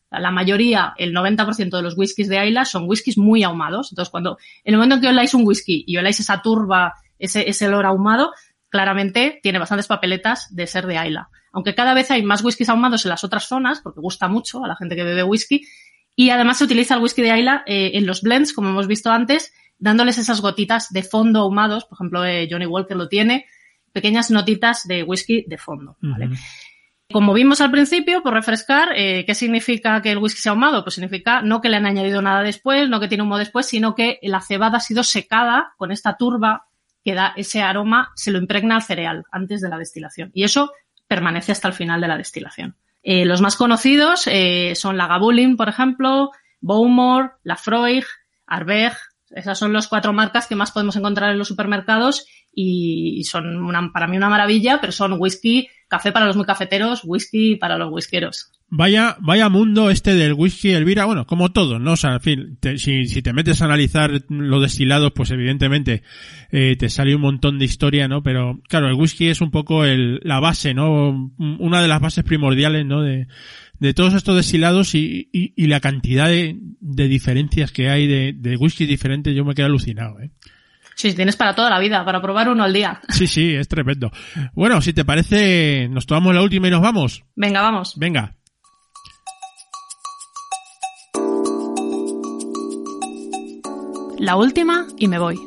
[SPEAKER 6] La mayoría, el 90% de los whiskies de Ayla son whiskies muy ahumados. Entonces, cuando, en el momento en que oláis un whisky y oláis esa turba, ese, ese olor ahumado, claramente tiene bastantes papeletas de ser de Ayla. Aunque cada vez hay más whiskies ahumados en las otras zonas, porque gusta mucho a la gente que bebe whisky, y además se utiliza el whisky de Ayla eh, en los blends, como hemos visto antes, dándoles esas gotitas de fondo ahumados. Por ejemplo, eh, Johnny Walker lo tiene, pequeñas notitas de whisky de fondo. ¿vale? Como vimos al principio, por refrescar, eh, ¿qué significa que el whisky sea ahumado? Pues significa no que le han añadido nada después, no que tiene humo después, sino que la cebada ha sido secada con esta turba que da ese aroma, se lo impregna al cereal antes de la destilación. Y eso permanece hasta el final de la destilación. Eh, los más conocidos eh, son la Gabulin, por ejemplo, Bowmore, Lafroig, Arbeig. Esas son las cuatro marcas que más podemos encontrar en los supermercados y son para mí una maravilla, pero son whisky, café para los muy cafeteros, whisky para los whiskeros.
[SPEAKER 2] Vaya, vaya mundo este del whisky, Elvira, bueno, como todo, ¿no? O sea, en fin, te, si, si te metes a analizar los destilados, pues evidentemente eh, te sale un montón de historia, ¿no? Pero claro, el whisky es un poco el, la base, ¿no? Una de las bases primordiales, ¿no? De, todos estos destilados y, y, y la cantidad de, de, diferencias que hay de, de whisky diferentes, yo me quedo alucinado, ¿eh?
[SPEAKER 6] Sí, tienes para toda la vida, para probar uno al día.
[SPEAKER 2] Sí, sí, es tremendo. Bueno, si te parece, nos tomamos la última y nos vamos.
[SPEAKER 6] Venga, vamos.
[SPEAKER 2] Venga.
[SPEAKER 6] La última y me voy.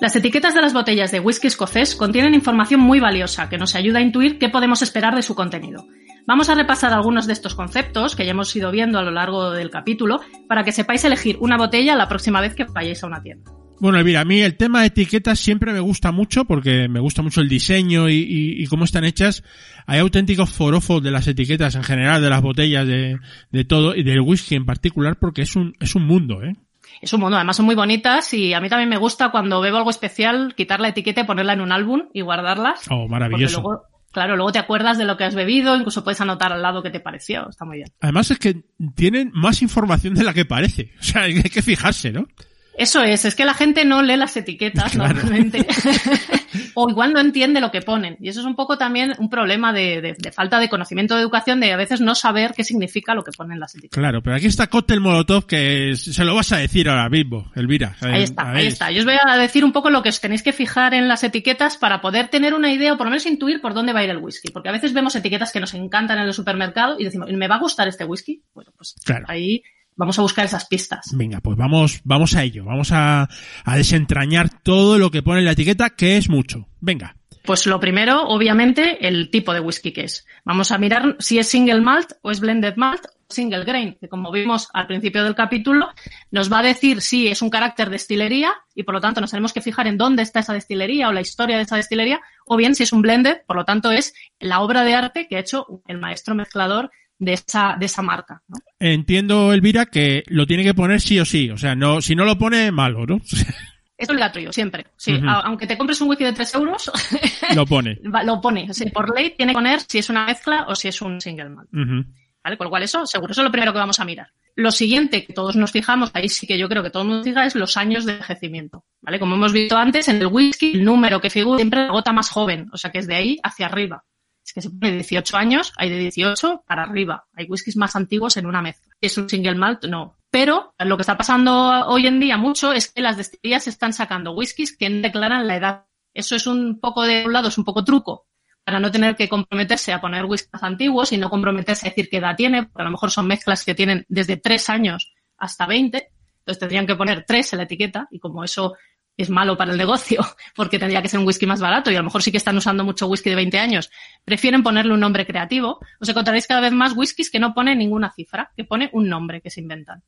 [SPEAKER 6] Las etiquetas de las botellas de whisky escocés contienen información muy valiosa que nos ayuda a intuir qué podemos esperar de su contenido. Vamos a repasar algunos de estos conceptos que ya hemos ido viendo a lo largo del capítulo para que sepáis elegir una botella la próxima vez que vayáis a una tienda.
[SPEAKER 2] Bueno, Elvira, a mí el tema de etiquetas siempre me gusta mucho porque me gusta mucho el diseño y, cómo están hechas. Hay auténticos forofos de las etiquetas en general, de las botellas, de, de todo y del whisky en particular porque es un, es un mundo, ¿eh?
[SPEAKER 6] Es un mundo, además son muy bonitas y a mí también me gusta cuando bebo algo especial quitar la etiqueta y ponerla en un álbum y guardarlas.
[SPEAKER 2] Oh, maravilloso.
[SPEAKER 6] Luego, claro, luego te acuerdas de lo que has bebido, incluso puedes anotar al lado qué te pareció, está muy bien.
[SPEAKER 2] Además es que tienen más información de la que parece, o sea, hay que fijarse, ¿no?
[SPEAKER 6] Eso es, es que la gente no lee las etiquetas claro. normalmente. o igual no entiende lo que ponen. Y eso es un poco también un problema de, de, de, falta de conocimiento de educación, de a veces no saber qué significa lo que ponen las etiquetas.
[SPEAKER 2] Claro, pero aquí está Cóctel Molotov que se lo vas a decir ahora mismo, Elvira.
[SPEAKER 6] Ahí está, ahí, está. Yo os voy a decir un poco lo que os tenéis que fijar en las etiquetas para poder tener una idea o por lo menos intuir por dónde va a ir el whisky. Porque a veces vemos etiquetas que nos encantan en el supermercado y decimos, ¿me va a gustar este whisky? Bueno, pues claro. ahí vamos a buscar esas pistas.
[SPEAKER 2] Venga, pues vamos, vamos a ello. Vamos a, a desentrañar todo lo que pone en la etiqueta, que es mucho. Venga.
[SPEAKER 6] Pues lo primero, obviamente, el tipo de whisky que es. Vamos a mirar si es single malt o es blended malt o single grain, que como vimos al principio del capítulo, nos va a decir si es un carácter destilería y por lo tanto nos tenemos que fijar en dónde está esa destilería o la historia de esa destilería, o bien si es un blended, por lo tanto es la obra de arte que ha hecho el maestro mezclador de esa, de esa marca. ¿no?
[SPEAKER 2] Entiendo, Elvira, que lo tiene que poner sí o sí. O sea, no, si no lo pone, malo, ¿no?
[SPEAKER 6] Es obligatorio, siempre. Sí, uh -huh. aunque te compres un whisky de 3 euros,
[SPEAKER 2] lo pone.
[SPEAKER 6] lo pone. Sí, por ley tiene que poner si es una mezcla o si es un single malt. Uh -huh. ¿Vale? Con lo cual eso, seguro, eso es lo primero que vamos a mirar. Lo siguiente que todos nos fijamos, ahí sí que yo creo que todo el mundo fija, es los años de envejecimiento. ¿Vale? Como hemos visto antes, en el whisky, el número que figura siempre la gota más joven, o sea que es de ahí hacia arriba es que se pone 18 años, hay de 18 para arriba. Hay whiskies más antiguos en una mezcla. ¿Es un single malt? No. Pero lo que está pasando hoy en día mucho es que las destilerías están sacando whiskies que declaran la edad. Eso es un poco de un lado, es un poco truco para no tener que comprometerse a poner whiskies antiguos y no comprometerse a decir qué edad tiene, porque a lo mejor son mezclas que tienen desde 3 años hasta 20. Entonces tendrían que poner 3 en la etiqueta y como eso es malo para el negocio, porque tendría que ser un whisky más barato y a lo mejor sí que están usando mucho whisky de 20 años. Prefieren ponerle un nombre creativo. Os encontraréis cada vez más whiskies que no ponen ninguna cifra, que pone un nombre que se inventan.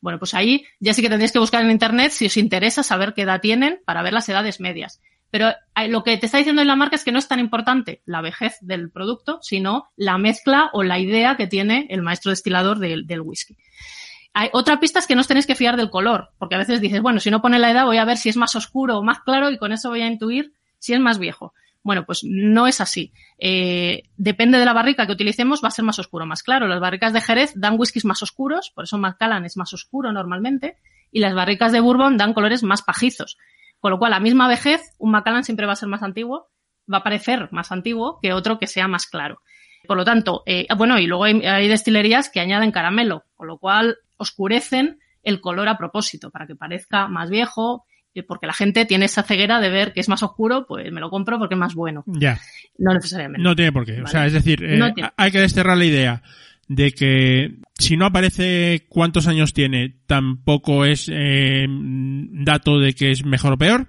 [SPEAKER 6] Bueno, pues ahí ya sí que tendréis que buscar en internet si os interesa saber qué edad tienen para ver las edades medias. Pero lo que te está diciendo en la marca es que no es tan importante la vejez del producto, sino la mezcla o la idea que tiene el maestro destilador del whisky. Hay otra pista es que no os tenéis que fiar del color, porque a veces dices, bueno, si no pone la edad voy a ver si es más oscuro o más claro y con eso voy a intuir si es más viejo. Bueno, pues no es así. Eh, depende de la barrica que utilicemos, va a ser más oscuro o más claro. Las barricas de Jerez dan whiskies más oscuros, por eso Macallan es más oscuro normalmente, y las barricas de Bourbon dan colores más pajizos. Con lo cual, a misma vejez, un Macallan siempre va a ser más antiguo, va a parecer más antiguo que otro que sea más claro. Por lo tanto, eh, bueno, y luego hay, hay destilerías que añaden caramelo, con lo cual oscurecen el color a propósito para que parezca más viejo, eh, porque la gente tiene esa ceguera de ver que es más oscuro, pues me lo compro porque es más bueno.
[SPEAKER 2] Ya.
[SPEAKER 6] No necesariamente.
[SPEAKER 2] No tiene por qué. O sea, es decir, eh,
[SPEAKER 6] No
[SPEAKER 2] hay que desterrar la idea de que si no aparece cuántos años tiene, tampoco es eh, dato de que es mejor o peor,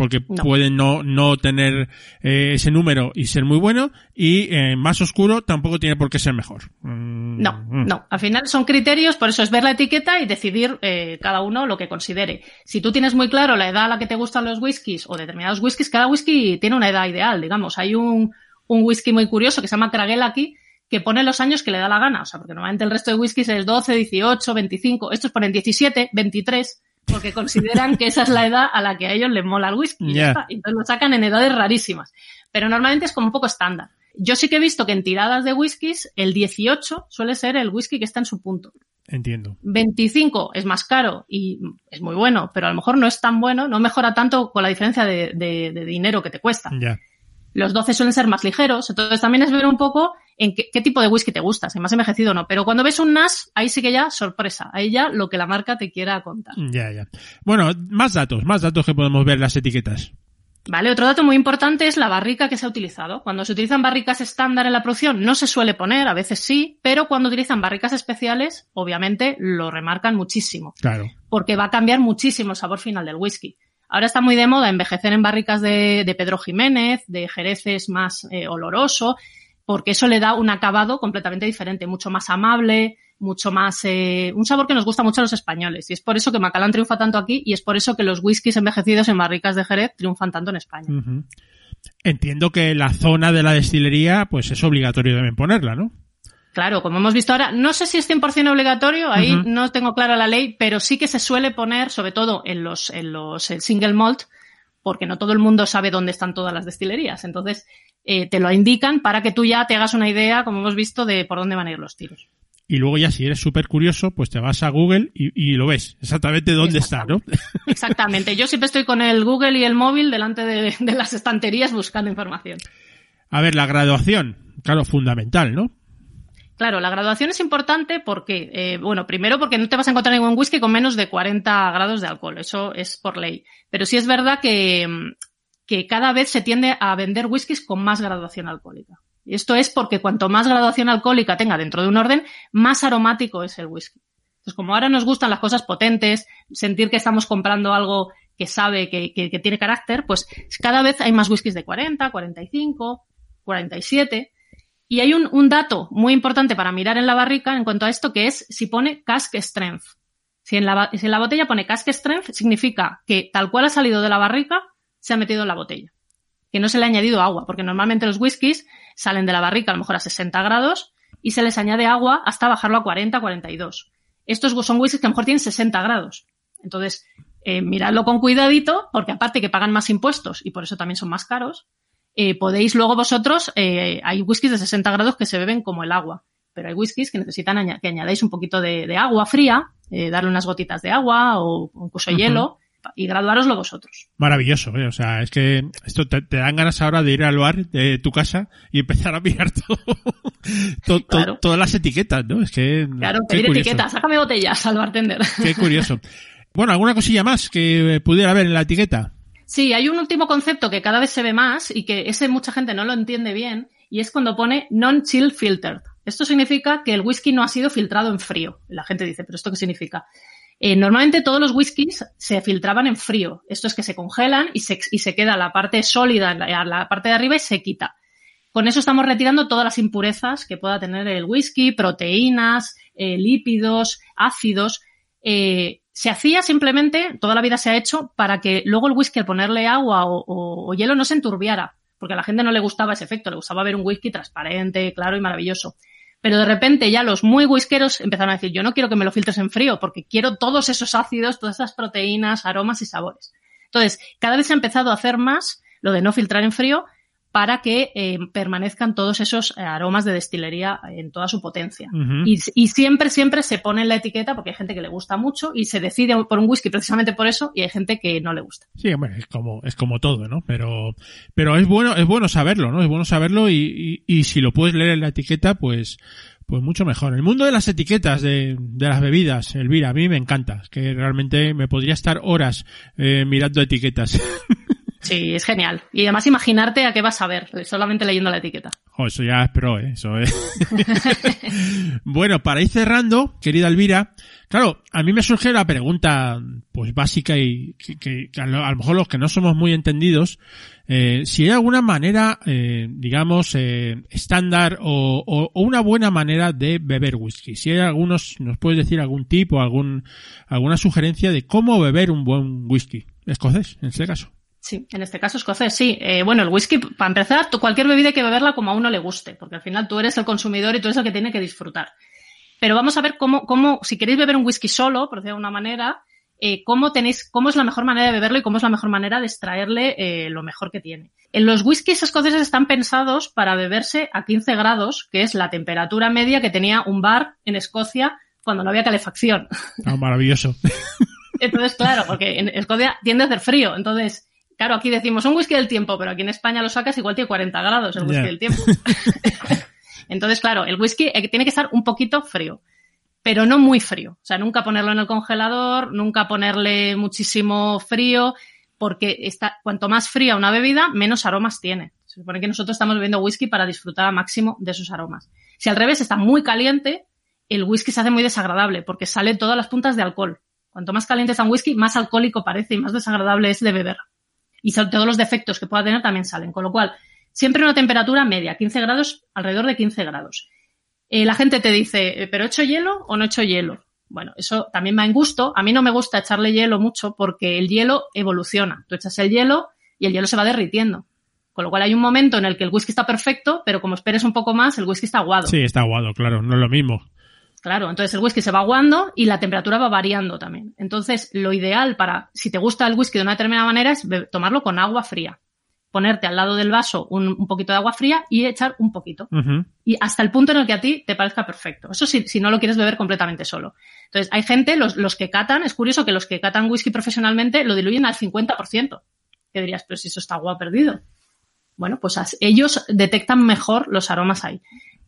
[SPEAKER 2] porque
[SPEAKER 6] No.
[SPEAKER 2] puede no, no tener eh, ese número y ser muy bueno, y eh, más oscuro tampoco tiene por qué ser mejor. Mm,
[SPEAKER 6] No,
[SPEAKER 2] mm.
[SPEAKER 6] no. Al final son criterios, por eso es ver la etiqueta y decidir eh, cada uno lo que considere. Si tú tienes muy claro la edad a la que te gustan los whiskies o determinados whiskies, cada whisky tiene una edad ideal, digamos. Hay un, un whisky muy curioso que se llama Cragel aquí, que pone los años que le da la gana. O sea, porque normalmente el resto de whiskies es 12, 18, 25. Estos ponen 17, 23, porque consideran que esa es la edad a la que a ellos les mola el whisky. y. Entonces lo sacan en edades rarísimas. Pero normalmente es como un poco estándar. Yo sí que he visto que en tiradas de whiskies el 18 suele ser el whisky que está en su punto.
[SPEAKER 2] Entiendo.
[SPEAKER 6] 25 es más caro y es muy bueno, pero a lo mejor no es tan bueno, no mejora tanto con la diferencia de, de- de dinero que te cuesta. Los 12 suelen ser más ligeros, entonces también es ver un poco en qué, qué tipo de whisky te gusta, si más envejecido o no. Pero cuando ves un Nash, ahí sí que ya sorpresa, ahí ya lo que la marca te quiera contar.
[SPEAKER 2] Ya, ya. Bueno, más datos, más datos que podemos ver en las etiquetas.
[SPEAKER 6] Vale, otro dato muy importante es la barrica que se ha utilizado. Cuando se utilizan barricas estándar en la producción no se suele poner, a veces sí, pero cuando utilizan barricas especiales, obviamente lo remarcan muchísimo,
[SPEAKER 2] Claro.
[SPEAKER 6] porque va a cambiar muchísimo el sabor final del whisky. Ahora está muy de moda envejecer en barricas de, de Pedro Jiménez, de jereces más eh, oloroso, porque eso le da un acabado completamente diferente, mucho más amable, mucho más, eh, un sabor que nos gusta mucho a los españoles. Y es por eso que Macallan triunfa tanto aquí y es por eso que los whiskies envejecidos en barricas de Jerez triunfan tanto en España.
[SPEAKER 2] Entiendo que la zona de la destilería, pues es obligatorio también ponerla, ¿no?
[SPEAKER 6] Claro, como hemos visto ahora, no sé si es 100% obligatorio, ahí no tengo clara la ley, pero sí que se suele poner, sobre todo en los, en los el single malt, porque no todo el mundo sabe dónde están todas las destilerías. Entonces, eh, te lo indican para que tú ya te hagas una idea, como hemos visto, de por dónde van a ir los tiros.
[SPEAKER 2] Y luego ya si eres súper curioso, pues te vas a Google y, y lo ves exactamente dónde está, ¿no?
[SPEAKER 6] Exactamente. Yo siempre estoy con el Google y el móvil delante de, de las estanterías buscando información.
[SPEAKER 2] A ver, la graduación, claro, fundamental, ¿no?
[SPEAKER 6] Claro, la graduación es importante porque, eh, bueno, primero porque no te vas a encontrar ningún whisky con menos de 40 grados de alcohol, eso es por ley. Pero sí es verdad que, mm, que cada vez se tiende a vender whiskies con más graduación alcohólica. Y esto es porque cuanto más graduación alcohólica tenga dentro de un orden, más aromático es el whisky. Entonces, como ahora nos gustan las cosas potentes, sentir que estamos comprando algo que sabe, que, tiene carácter, pues cada vez hay más whiskies de 40, 45, 47. Y hay un, dato muy importante para mirar en la barrica en cuanto a esto, que es si pone cask strength. Si si en la botella pone cask strength, significa que tal cual ha salido de la barrica, se ha metido en la botella. Que no se le ha añadido agua, porque normalmente los whiskies salen de la barrica a lo mejor a 60 grados y se les añade agua hasta bajarlo a 40, 42. Estos son whiskies que a lo mejor tienen 60 grados. Entonces, eh, miradlo con cuidadito, porque aparte que pagan más impuestos y por eso también son más caros, eh, podéis luego vosotros, eh, hay whiskies de 60 grados que se beben como el agua, pero hay whiskies que necesitan que añadáis un poquito de, de agua fría, darle unas gotitas de agua o incluso
[SPEAKER 2] Ujú.
[SPEAKER 6] hielo y graduároslo vosotros.
[SPEAKER 2] Maravilloso, ¿eh? O sea, es que esto te, te dan ganas ahora de ir al bar de tu casa y empezar a mirar todo, to- to-
[SPEAKER 6] Claro.
[SPEAKER 2] todas las etiquetas, ¿no? Es que...
[SPEAKER 6] Claro, pedir etiquetas, sácame botellas al bartender.
[SPEAKER 2] Qué curioso. Bueno, ¿alguna cosilla más que pudiera haber en la etiqueta?
[SPEAKER 6] Sí, hay un último concepto que cada vez se ve más y que ese mucha gente no lo entiende bien y es cuando pone non-chill filtered. Esto significa que el whisky no ha sido filtrado en frío. La gente dice, ¿pero esto qué significa? Eh, normalmente todos los whiskies se filtraban en frío. Esto es que se congelan y se, y se queda la parte sólida, la, la parte de arriba y se quita. Con eso estamos retirando todas las impurezas que pueda tener el whisky, proteínas, eh, lípidos, ácidos. Eh, se hacía simplemente, toda la vida se ha hecho, para que luego el whisky al ponerle agua o, hielo no se enturbiara, porque a la gente no le gustaba ese efecto, le gustaba ver un whisky transparente, claro y maravilloso. Pero de repente ya los muy whiskeros empezaron a decir, yo no quiero que me lo filtres en frío, porque quiero todos esos ácidos, todas esas proteínas, aromas y sabores. Entonces, cada vez se ha empezado a hacer más lo de no filtrar en frío, para que eh, permanezcan todos esos eh, aromas de destilería en toda su potencia. Y, y siempre, siempre se pone en la etiqueta porque hay gente que le gusta mucho y se decide por un whisky precisamente por eso y hay gente que no le gusta.
[SPEAKER 2] Sí, bueno, es como, es como todo, ¿no? Pero, pero es bueno, es bueno saberlo, ¿no? Es bueno saberlo y, y, y si lo puedes leer en la etiqueta, pues, pues mucho mejor. El mundo de las etiquetas de, de las bebidas, Elvira, a mí me encanta. Que realmente me podría estar horas eh, mirando etiquetas.
[SPEAKER 6] Sí, es genial. Y además imaginarte a qué vas a ver, solamente leyendo la etiqueta.
[SPEAKER 2] Jo, eso ya es pro, ¿eh? Eso es. bueno, para ir cerrando, querida Elvira, claro, a mí me surge la pregunta, pues básica y que, que- que a, lo, a lo mejor los que no somos muy entendidos, eh, si hay alguna manera, eh, digamos, eh, estándar o, o- o una buena manera de beber whisky. Si hay algunos, nos puedes decir algún tip o algún, alguna sugerencia de cómo beber un buen whisky escocés, en este caso.
[SPEAKER 6] Sí, en este caso escocés, sí. Eh, bueno, el whisky, para empezar, cualquier bebida hay que beberla como a uno le guste, porque al final tú eres el consumidor y tú eres el que tiene que disfrutar. Pero vamos a ver cómo, cómo si queréis beber un whisky solo, por decirlo de alguna manera, eh, cómo tenéis, cómo es la mejor manera de beberlo y cómo es la mejor manera de extraerle eh, lo mejor que tiene. En los whiskies escoceses están pensados para beberse a 15 grados, que es la temperatura media que tenía un bar en Escocia cuando no había calefacción.
[SPEAKER 2] Ah, maravilloso.
[SPEAKER 6] Entonces, claro, porque en Escocia tiende a hacer frío. Entonces, claro, aquí decimos un whisky del tiempo, pero aquí en España lo sacas igual tiene 40 grados el whisky del tiempo. Entonces, claro, el whisky eh, tiene que estar un poquito frío, pero no muy frío. O sea, nunca ponerlo en el congelador, nunca ponerle muchísimo frío, porque está, cuanto más fría una bebida, menos aromas tiene. Se supone que nosotros estamos bebiendo whisky para disfrutar al máximo de sus aromas. Si al revés está muy caliente, el whisky se hace muy desagradable porque sale todas las puntas de alcohol. Cuanto más caliente está un whisky, más alcohólico parece y más desagradable es de beber. Y todos los defectos que pueda tener también salen. Con lo cual, siempre una temperatura media, 15 grados, alrededor de 15 grados. Eh, la gente te dice, "Eh, ¿pero he hecho hielo o no he hecho hielo? Bueno, eso también va en gusto. A mí no me gusta echarle hielo mucho porque el hielo evoluciona. Tú echas el hielo y el hielo se va derritiendo. Con lo cual hay un momento en el que el whisky está perfecto, pero como esperes un poco más, el whisky está aguado.
[SPEAKER 2] Sí, está aguado, claro, no es lo mismo.
[SPEAKER 6] Claro, entonces el whisky se va aguando y la temperatura va variando también. Entonces, lo ideal para, si te gusta el whisky de una determinada manera, es tomarlo con agua fría. Ponerte al lado del vaso un, un poquito de agua fría y echar un poquito. Y hasta el punto en el que a ti te parezca perfecto. Eso si, si no lo quieres beber completamente solo. Entonces, hay gente, los, los que catan, es curioso que los que catan whisky profesionalmente lo diluyen al 50%. Que dirías, pero si eso está agua perdido. Bueno, pues ellos detectan mejor los aromas ahí.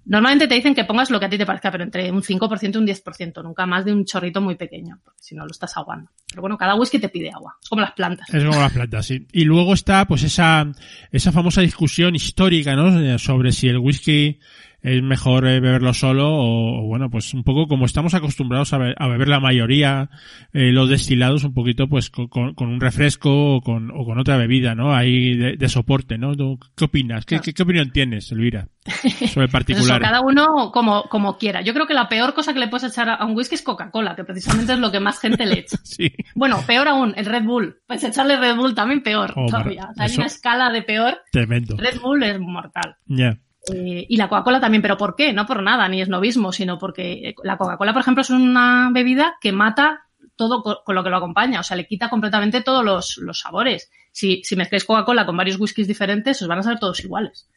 [SPEAKER 6] Normalmente te dicen que pongas lo que a ti te parezca, pero entre un 5% y un 10%, nunca más de un chorrito muy pequeño, porque si no lo estás aguando. Pero bueno, cada whisky te pide agua. Es como las plantas.
[SPEAKER 2] Es como las plantas, sí. Y luego está, pues, esa, esa famosa discusión histórica, ¿no? Sobre si el whisky es mejor eh, beberlo solo o, o, bueno, pues un poco como estamos acostumbrados a, be- a beber la mayoría, eh, los destilados, un poquito, pues, con, con- un refresco o con, o con otra bebida, ¿no? Ahí de, de soporte, ¿no? ¿Tú ¿Qué opinas? ¿Qué, qué, qué opinión tienes, Elvira? Sobre
[SPEAKER 6] Pues eso,
[SPEAKER 2] particulares.
[SPEAKER 6] cada uno como, como quiera. Yo creo que la peor cosa que le puedes echar a un whisky es Coca-Cola, que precisamente es lo que más gente le echa.
[SPEAKER 2] Sí.
[SPEAKER 6] Bueno, peor aún, el Red Bull. Pues echarle Red Bull también peor
[SPEAKER 2] Oh,
[SPEAKER 6] todavía. Hay una escala de peor.
[SPEAKER 2] Tremendo.
[SPEAKER 6] Red Bull es mortal.
[SPEAKER 2] Ya.
[SPEAKER 6] Eh, y la Coca-Cola también, pero ¿por qué? No por nada, ni es novismo, sino porque eh, la Coca-Cola, por ejemplo, es una bebida que mata todo co- con lo que lo acompaña, o sea, le quita completamente todos los, los sabores. Si, si mezcláis Coca-Cola con varios whiskies diferentes, os van a saber todos iguales,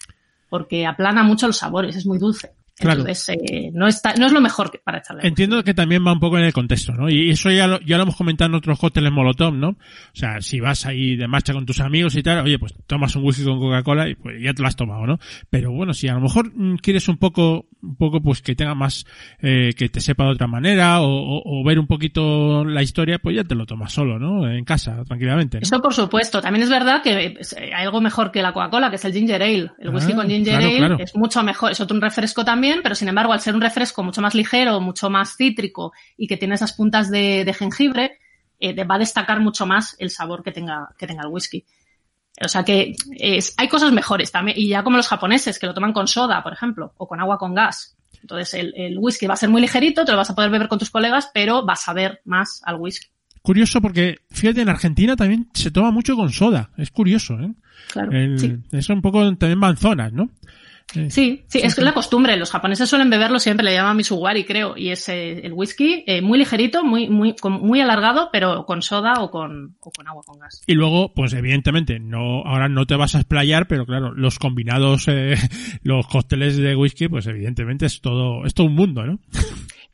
[SPEAKER 6] porque aplana mucho los sabores, es muy dulce.
[SPEAKER 2] Claro.
[SPEAKER 6] Entonces, eh, no, está, no es lo mejor que- para echarle.
[SPEAKER 2] Entiendo que también va un poco en el contexto, ¿no? Y eso ya lo, ya lo hemos comentado en otros cócteles Molotov, ¿no? O sea, si vas ahí de marcha con tus amigos y tal, oye, pues tomas un whisky con Coca-Cola y pues ya te lo has tomado, ¿no? Pero bueno, si a lo mejor mm, quieres un poco, un poco pues que tenga más, eh, que te sepa de otra manera o, o- o ver un poquito la historia, pues ya te lo tomas solo, ¿no? En casa, tranquilamente, ¿no?
[SPEAKER 6] Eso por supuesto. También es verdad que pues, eh, hay algo mejor que la Coca-Cola, que es el ginger ale. El whisky
[SPEAKER 2] Ah,
[SPEAKER 6] con ginger
[SPEAKER 2] claro,
[SPEAKER 6] ale
[SPEAKER 2] claro.
[SPEAKER 6] es mucho mejor. Es otro un refresco también, pero sin embargo, al ser un refresco mucho más ligero, mucho más cítrico y que tiene esas puntas de, de jengibre, eh, va a destacar mucho más el sabor que tenga, que tenga el whisky. O sea que es- hay cosas mejores también. Y ya como los japoneses, que lo toman con soda, por ejemplo, o con agua con gas. Entonces el, el whisky va a ser muy ligerito, te lo vas a poder beber con tus colegas, pero va a saber más al whisky.
[SPEAKER 2] Curioso porque, fíjate, en Argentina también se toma mucho con soda. Es curioso, ¿eh?
[SPEAKER 6] Claro.
[SPEAKER 2] El-
[SPEAKER 6] sí.
[SPEAKER 2] Eso un poco también va en zonas, ¿no?
[SPEAKER 6] Sí, sí, es la costumbre. Los japoneses suelen beberlo siempre, le llaman misuwari, creo, y es eh, el whisky eh, muy ligerito, muy, muy, muy alargado, pero con soda o con, o con agua con gas.
[SPEAKER 2] Y luego, pues evidentemente, no, ahora no te vas a explayar, pero claro, los combinados, eh, los cócteles de whisky, pues evidentemente es todo, es todo un mundo, ¿no?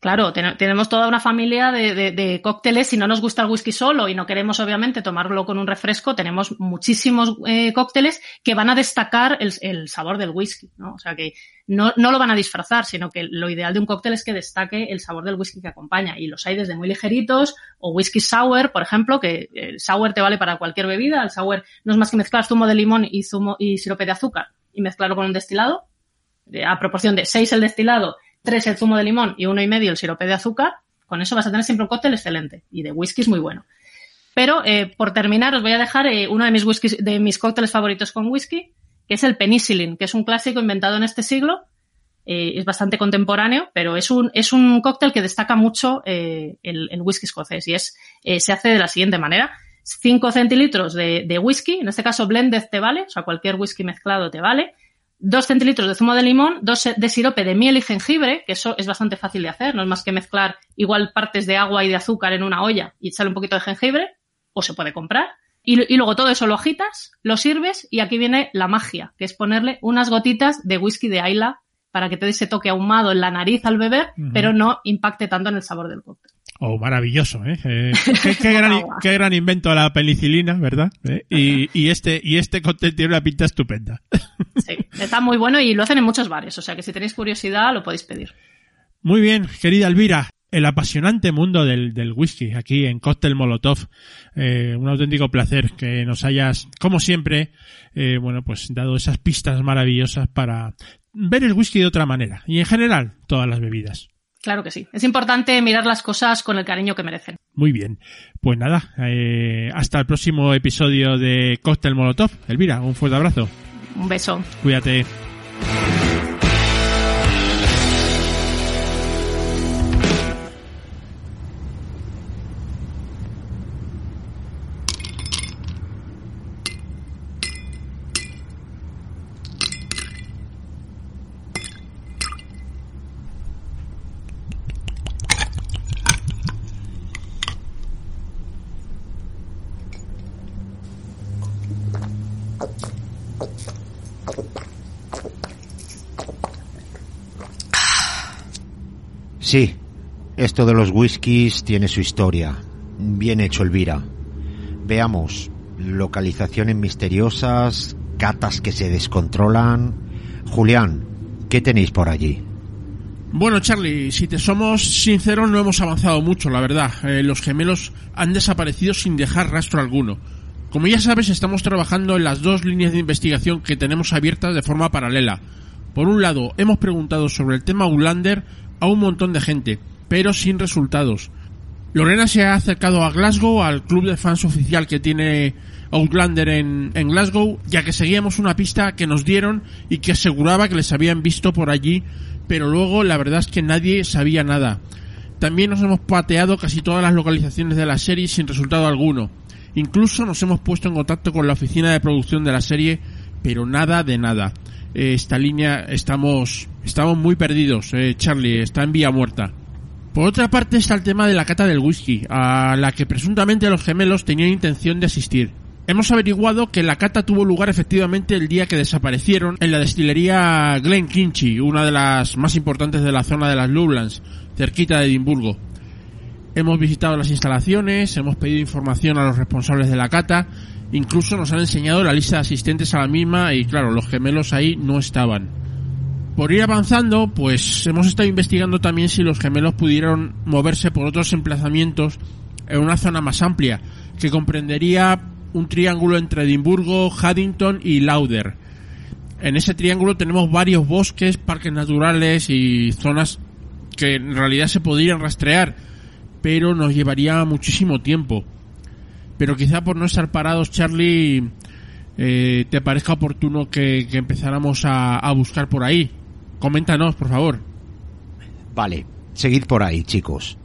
[SPEAKER 6] Claro, tenemos toda una familia de, cócteles. Si no nos gusta el whisky solo y no queremos, obviamente, tomarlo con un refresco, tenemos muchísimos eh, cócteles que van a destacar el, sabor del whisky, ¿no? O sea que no, lo van a disfrazar, sino que lo ideal de un cóctel es que destaque el sabor del whisky que acompaña. Y los hay desde muy ligeritos o whisky sour, por ejemplo, que el sour te vale para cualquier bebida. El sour no es más que mezclar zumo de limón y zumo y sirope de azúcar y mezclarlo con un destilado. A proporción de 6 el destilado, tres el zumo de limón y uno y medio el sirope de azúcar, con eso vas a tener siempre un cóctel excelente. Y de whisky es muy bueno. Pero eh, por terminar, os voy a dejar eh, uno de mis whiskies, de mis cócteles favoritos con whisky, que es el penicillin, que es un clásico inventado en este siglo. Eh, es bastante contemporáneo, pero es un, es un cóctel que destaca mucho el, el, whisky escocés y es, se hace de la siguiente manera. 5 centilitros de, de, whisky, en este caso blended te vale, o sea, cualquier whisky mezclado te vale. 2 centilitros de zumo de limón, 2 de sirope de miel y jengibre, que eso es bastante fácil de hacer, no es más que mezclar igual partes de agua y de azúcar en una olla y echarle un poquito de jengibre, o se puede comprar. Y, luego todo eso lo agitas, lo sirves y aquí viene la magia, que es ponerle unas gotitas de whisky de Ayla para que te dé ese toque ahumado en la nariz al beber, pero no impacte tanto en el sabor del cóctel.
[SPEAKER 2] Oh, maravilloso, ¿eh? eh qué, gran, qué, gran, invento la penicilina, ¿verdad? ¿Eh? Y, y, este, y este cóctel tiene una pinta estupenda.
[SPEAKER 6] Sí, está muy bueno y lo hacen en muchos bares, o sea que si tenéis curiosidad lo podéis pedir.
[SPEAKER 2] Muy bien, querida Elvira, el apasionante mundo del, del whisky aquí en Cóctel Molotov. Eh, un auténtico placer que nos hayas, como siempre, eh, bueno, pues dado esas pistas maravillosas para ver el whisky de otra manera y en general todas las bebidas.
[SPEAKER 6] Claro que sí. Es importante mirar las cosas con el cariño que merecen.
[SPEAKER 2] Muy bien. Pues nada, eh, hasta el próximo episodio de Cóctel Molotov. Elvira, un fuerte abrazo.
[SPEAKER 6] Un beso.
[SPEAKER 2] Cuídate.
[SPEAKER 3] Sí, esto de los whiskies tiene su historia. Bien hecho, Elvira. Veamos, localizaciones misteriosas, catas que se descontrolan. Julián, ¿qué tenéis por allí?
[SPEAKER 2] Bueno, Charlie, si te somos sinceros, no hemos avanzado mucho, la verdad. Eh, los gemelos han desaparecido sin dejar rastro alguno. Como ya sabes, estamos trabajando en las dos líneas de investigación que tenemos abiertas de forma paralela. Por un lado, hemos preguntado sobre el tema Ulander a un montón de gente, pero sin resultados. Lorena se ha acercado a Glasgow, al club de fans oficial que tiene Outlander en, Glasgow, ya que seguíamos una pista que nos dieron y que aseguraba que les habían visto por allí, pero luego la verdad es que nadie sabía nada. También nos hemos pateado casi todas las localizaciones de la serie sin resultado alguno. Incluso nos hemos puesto en contacto con la oficina de producción de la serie, pero nada de nada. Esta línea estamos, estamos muy perdidos. Eh, Charlie está en vía muerta. Por otra parte está el tema de la cata del whisky, a la que presuntamente los gemelos tenían intención de asistir. Hemos averiguado que la cata tuvo lugar efectivamente el día que desaparecieron en la destilería Glen Kinchy, una de las más importantes de la zona de las Lowlands, cerquita de Edimburgo. Hemos visitado las instalaciones, hemos pedido información a los responsables de la cata Incluso nos han enseñado la lista de asistentes a la misma y claro, los gemelos ahí no estaban. Por ir avanzando, pues hemos estado investigando también si los gemelos pudieron moverse por otros emplazamientos en una zona más amplia, que comprendería un triángulo entre Edimburgo, Haddington y Lauder. En ese triángulo tenemos varios bosques, parques naturales y zonas que en realidad se podrían rastrear, pero nos llevaría muchísimo tiempo pero quizá por no estar parados, Charlie, eh, te parezca oportuno que, empezáramos a, buscar por ahí. Coméntanos, por favor.
[SPEAKER 3] Vale, seguid por ahí, chicos.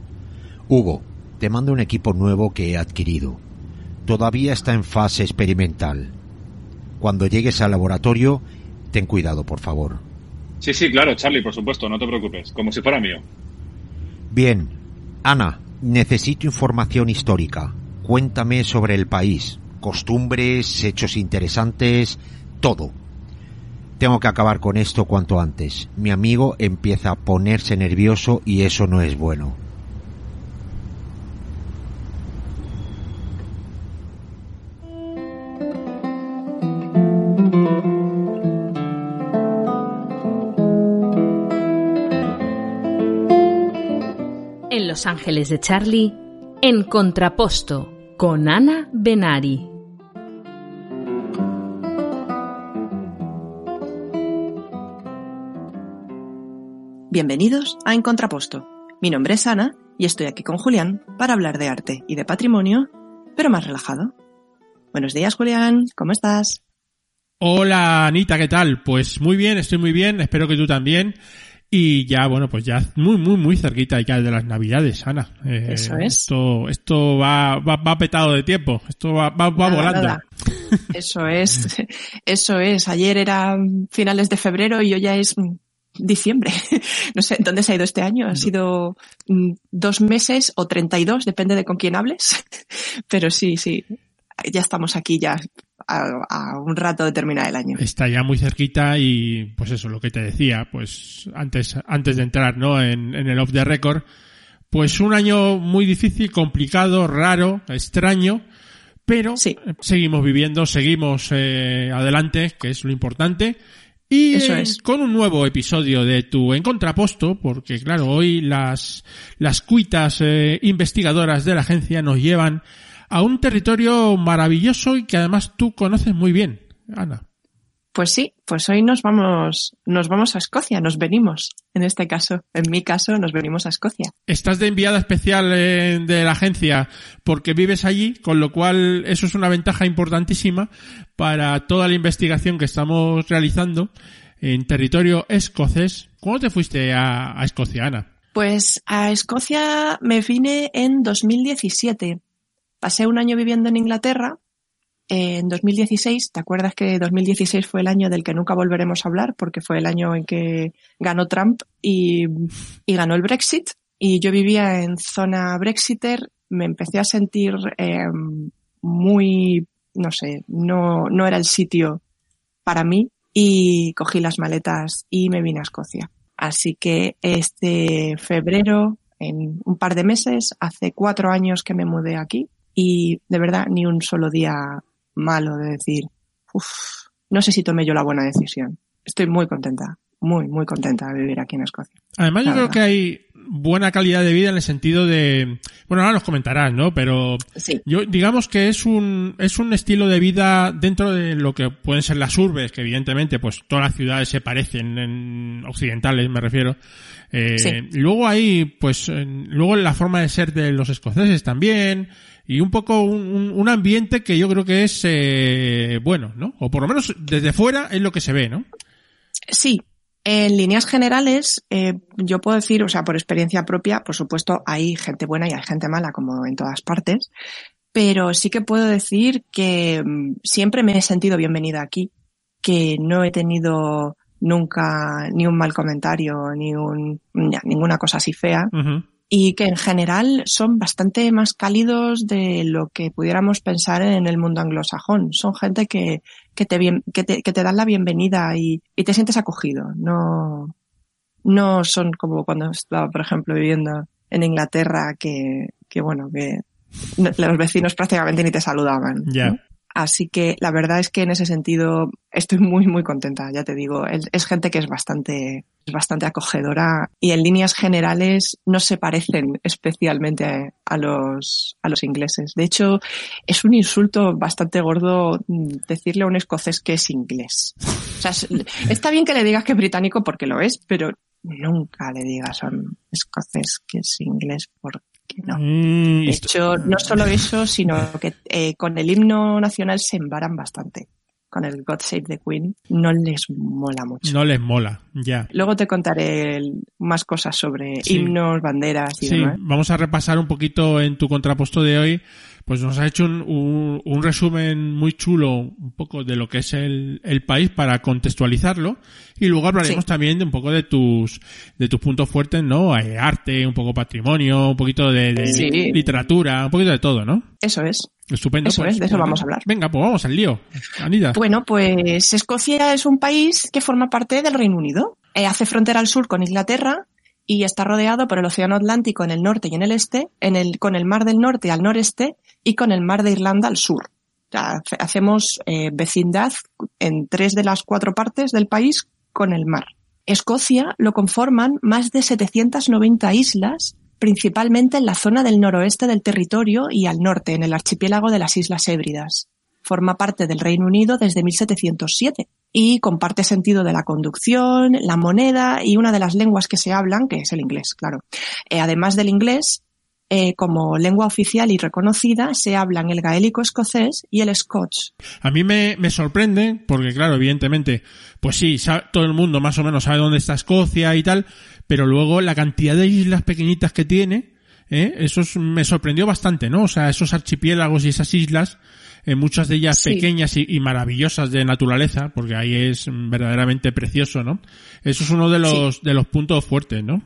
[SPEAKER 3] Hugo, te mando un equipo nuevo que he adquirido. Todavía está en fase experimental. Cuando llegues al laboratorio, ten cuidado, por favor.
[SPEAKER 4] Sí, sí, claro, Charlie, por supuesto, no te preocupes, como si fuera mío.
[SPEAKER 3] Bien. Ana, necesito información histórica. Cuéntame sobre el país, costumbres, hechos interesantes, todo. Tengo que acabar con esto cuanto antes. Mi amigo empieza a ponerse nervioso y eso no es bueno.
[SPEAKER 1] En Los Ángeles de Charlie, en Contraposto, con Ana Benari.
[SPEAKER 7] Bienvenidos a En Contraposto. Mi nombre es Ana y estoy aquí con Julián para hablar de arte y de patrimonio, pero más relajado. Buenos días, Julián. ¿Cómo estás?
[SPEAKER 2] Hola Anita, ¿qué tal? Pues muy bien, estoy muy bien, espero que tú también. Y ya, bueno, pues ya muy, muy, muy cerquita ya de las navidades, Ana. Eh,
[SPEAKER 7] Eso es.
[SPEAKER 2] Esto, esto va, va, va petado de tiempo, esto va, va, va
[SPEAKER 7] Nada,
[SPEAKER 2] volando.
[SPEAKER 7] nada. Eso es, eso es. Ayer era finales de febrero y hoy ya es diciembre. No sé, ¿dónde se ha ido este año? Ha sido mm, dos meses o 32, depende de con quién hables. Pero sí, sí, ya estamos aquí ya a, a un rato de terminar el año.
[SPEAKER 2] Está ya muy cerquita y pues eso, lo que te decía, pues antes, antes de entrar, ¿no? En, en el off the record, pues un año muy difícil, complicado, raro, extraño, pero
[SPEAKER 7] Sí.
[SPEAKER 2] seguimos viviendo, seguimos eh, adelante, que es lo importante. Y
[SPEAKER 7] Eso
[SPEAKER 2] eh,
[SPEAKER 7] es.
[SPEAKER 2] con un nuevo episodio de tu En Contraposto, porque claro, hoy las, las cuitas eh, investigadoras de la agencia nos llevan a un territorio maravilloso y que además tú conoces muy bien, Ana.
[SPEAKER 7] Pues sí, pues hoy nos vamos, nos vamos a Escocia, nos venimos. En este caso, en mi caso, nos venimos a Escocia.
[SPEAKER 2] Estás de enviada especial eh, de la agencia porque vives allí, con lo cual eso es una ventaja importantísima para toda la investigación que estamos realizando en territorio escocés. ¿Cuándo te fuiste a, a Escocia, Ana?
[SPEAKER 7] Pues a Escocia me vine en 2017. Pasé un año viviendo en Inglaterra. eh, En 2016, ¿te acuerdas que 2016 fue el año del que nunca volveremos a hablar? Porque fue el año en que ganó Trump y, y ganó el Brexit. Y yo vivía en zona Brexiter. Me empecé a sentir eh, muy, no sé, no, no era el sitio para mí. Y cogí las maletas y me vine a Escocia. Así que este febrero, en un par de meses, hace cuatro años que me mudé aquí y de verdad ni un solo día malo de decir, uff, no sé si tomé yo la buena decisión. Estoy muy contenta, muy, muy contenta de vivir aquí en Escocia.
[SPEAKER 2] Además, yo creo que hay buena calidad de vida en el sentido de, bueno, ahora nos comentarás, ¿no? Pero
[SPEAKER 7] Sí,
[SPEAKER 2] Yo, digamos que es un, es un estilo de vida dentro de lo que pueden ser las urbes, que evidentemente, pues todas las ciudades se parecen, en occidentales me refiero. Eh,
[SPEAKER 7] Sí.
[SPEAKER 2] Luego hay, pues, en- luego en la forma de ser de los escoceses también, y un poco un, un- un ambiente que yo creo que es, eh, bueno, ¿no? O por lo menos desde fuera es lo que se ve, ¿no?
[SPEAKER 7] Sí, en líneas generales, eh, yo puedo decir, o sea, por experiencia propia, por supuesto, hay gente buena y hay gente mala, como en todas partes, pero sí que puedo decir que mm, siempre me he sentido bienvenida aquí, que no he tenido nunca ni un mal comentario, ni un, ninguna cosa así fea. Y que en general son bastante más cálidos de lo que pudiéramos pensar en el mundo anglosajón. Son gente que, que, te, bien, que, te, que te dan la bienvenida y, y te sientes acogido. No, no son como cuando estaba, por ejemplo, viviendo en Inglaterra que, que bueno, que los vecinos prácticamente ni te saludaban. Así que la verdad es que en ese sentido estoy muy, muy contenta, ya te digo. Es, gente que es bastante, es bastante acogedora y en líneas generales no se parecen especialmente a, los, a los ingleses. De hecho, es un insulto bastante gordo decirle a un escocés que es inglés. O sea, es- está bien que le digas que es británico porque lo es, pero nunca le digas a un escocés que es inglés porque no.
[SPEAKER 2] Mm,
[SPEAKER 7] De
[SPEAKER 2] esto-
[SPEAKER 7] hecho, no solo eso, sino que eh, con el himno nacional se embaran bastante. Con el God Save the Queen no les mola mucho.
[SPEAKER 2] no les mola, ya.
[SPEAKER 7] Luego te contaré más cosas sobre
[SPEAKER 2] Sí.
[SPEAKER 7] himnos, banderas y
[SPEAKER 2] Sí,
[SPEAKER 7] demás.
[SPEAKER 2] vamos a repasar un poquito en tu contrapuesto de hoy, pues nos ha hecho un, un, un resumen muy chulo un poco de lo que es el, el país para contextualizarlo y luego hablaremos
[SPEAKER 7] Sí.
[SPEAKER 2] también de un poco de tus de tus puntos fuertes, ¿no? Eh, Arte, un poco patrimonio, un poquito de, de
[SPEAKER 7] Sí.
[SPEAKER 2] literatura, un poquito de todo, ¿no?
[SPEAKER 7] Eso es.
[SPEAKER 2] Estupendo.
[SPEAKER 7] Eso
[SPEAKER 2] pues,
[SPEAKER 7] es, de eso
[SPEAKER 2] pues,
[SPEAKER 7] vamos a hablar.
[SPEAKER 2] Venga, pues vamos al lío. Anita.
[SPEAKER 7] Bueno, pues Escocia es un país que forma parte del Reino Unido. Eh, hace frontera al sur con Inglaterra y está rodeado por el Océano Atlántico en el norte y en el este, en el, con el Mar del Norte al noreste y con el Mar de Irlanda al sur. Hacemos eh, vecindad en tres de las cuatro partes del país con el mar. Escocia lo conforman más de 790 islas, principalmente en la zona del noroeste del territorio y al norte, en el archipiélago de las Islas Hébridas. Forma parte del Reino Unido desde 1707 y comparte sentido de la conducción, la moneda y una de las lenguas que se hablan, que es el inglés, claro. Eh, además del inglés, eh, como lengua oficial y reconocida, se hablan el gaélico escocés y el scotch.
[SPEAKER 2] A mí me, me sorprende, porque claro, evidentemente, pues sí, todo el mundo más o menos sabe dónde está Escocia y tal, pero luego la cantidad de islas pequeñitas que tiene, ¿eh? eso es- me sorprendió bastante, ¿no? O sea, esos archipiélagos y esas islas, eh, muchas de ellas
[SPEAKER 7] Sí.
[SPEAKER 2] pequeñas y, y maravillosas de naturaleza, porque ahí es verdaderamente precioso, ¿no? Eso es uno de los, de los puntos fuertes, ¿no?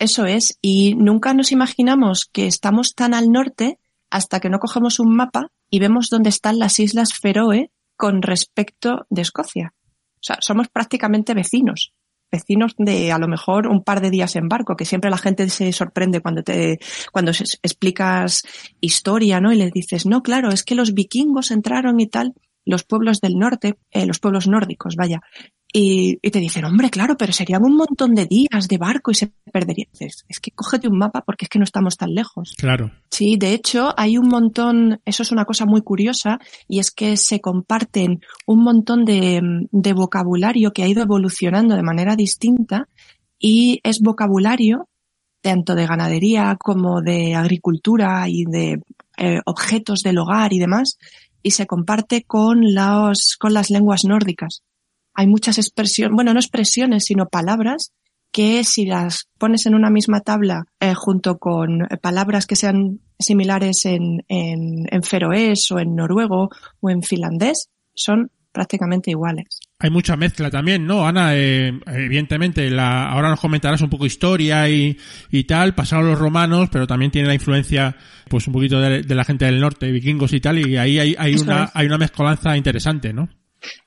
[SPEAKER 7] Eso es, y nunca nos imaginamos que estamos tan al norte hasta que no cogemos un mapa y vemos dónde están las Islas Feroe con respecto de Escocia. O sea, somos prácticamente vecinos. Vecinos de a lo mejor un par de días en barco, que siempre la gente se sorprende cuando te, cuando explicas historia, ¿no? Y les dices, no, claro, es que los vikingos entraron y tal, los pueblos del norte, eh, los pueblos nórdicos, vaya, y, y te dicen, hombre, claro, pero serían un montón de días de barco y se perdería. Dices, es que cógete un mapa porque es que no estamos tan lejos.
[SPEAKER 2] Claro.
[SPEAKER 7] Sí, de hecho, hay un montón, eso es una cosa muy curiosa, y es que se comparten un montón de, de vocabulario que ha ido evolucionando de manera distinta y es vocabulario tanto de ganadería como de agricultura y de eh, objetos del hogar y demás, y se comparte con, las con las lenguas nórdicas. Hay muchas expresiones, bueno, no expresiones, sino palabras que si las pones en una misma tabla eh, junto con eh, palabras que sean similares en, en, en feroés o en noruego o en finlandés, son prácticamente iguales.
[SPEAKER 2] Hay mucha mezcla también, ¿no? Ana, eh, evidentemente, la, ahora nos comentarás un poco historia y, y tal, pasaron los romanos, pero también tiene la influencia, pues un poquito de, de la gente del norte, vikingos y tal, y ahí hay, hay una,
[SPEAKER 7] es.
[SPEAKER 2] hay una mezcolanza interesante, ¿no?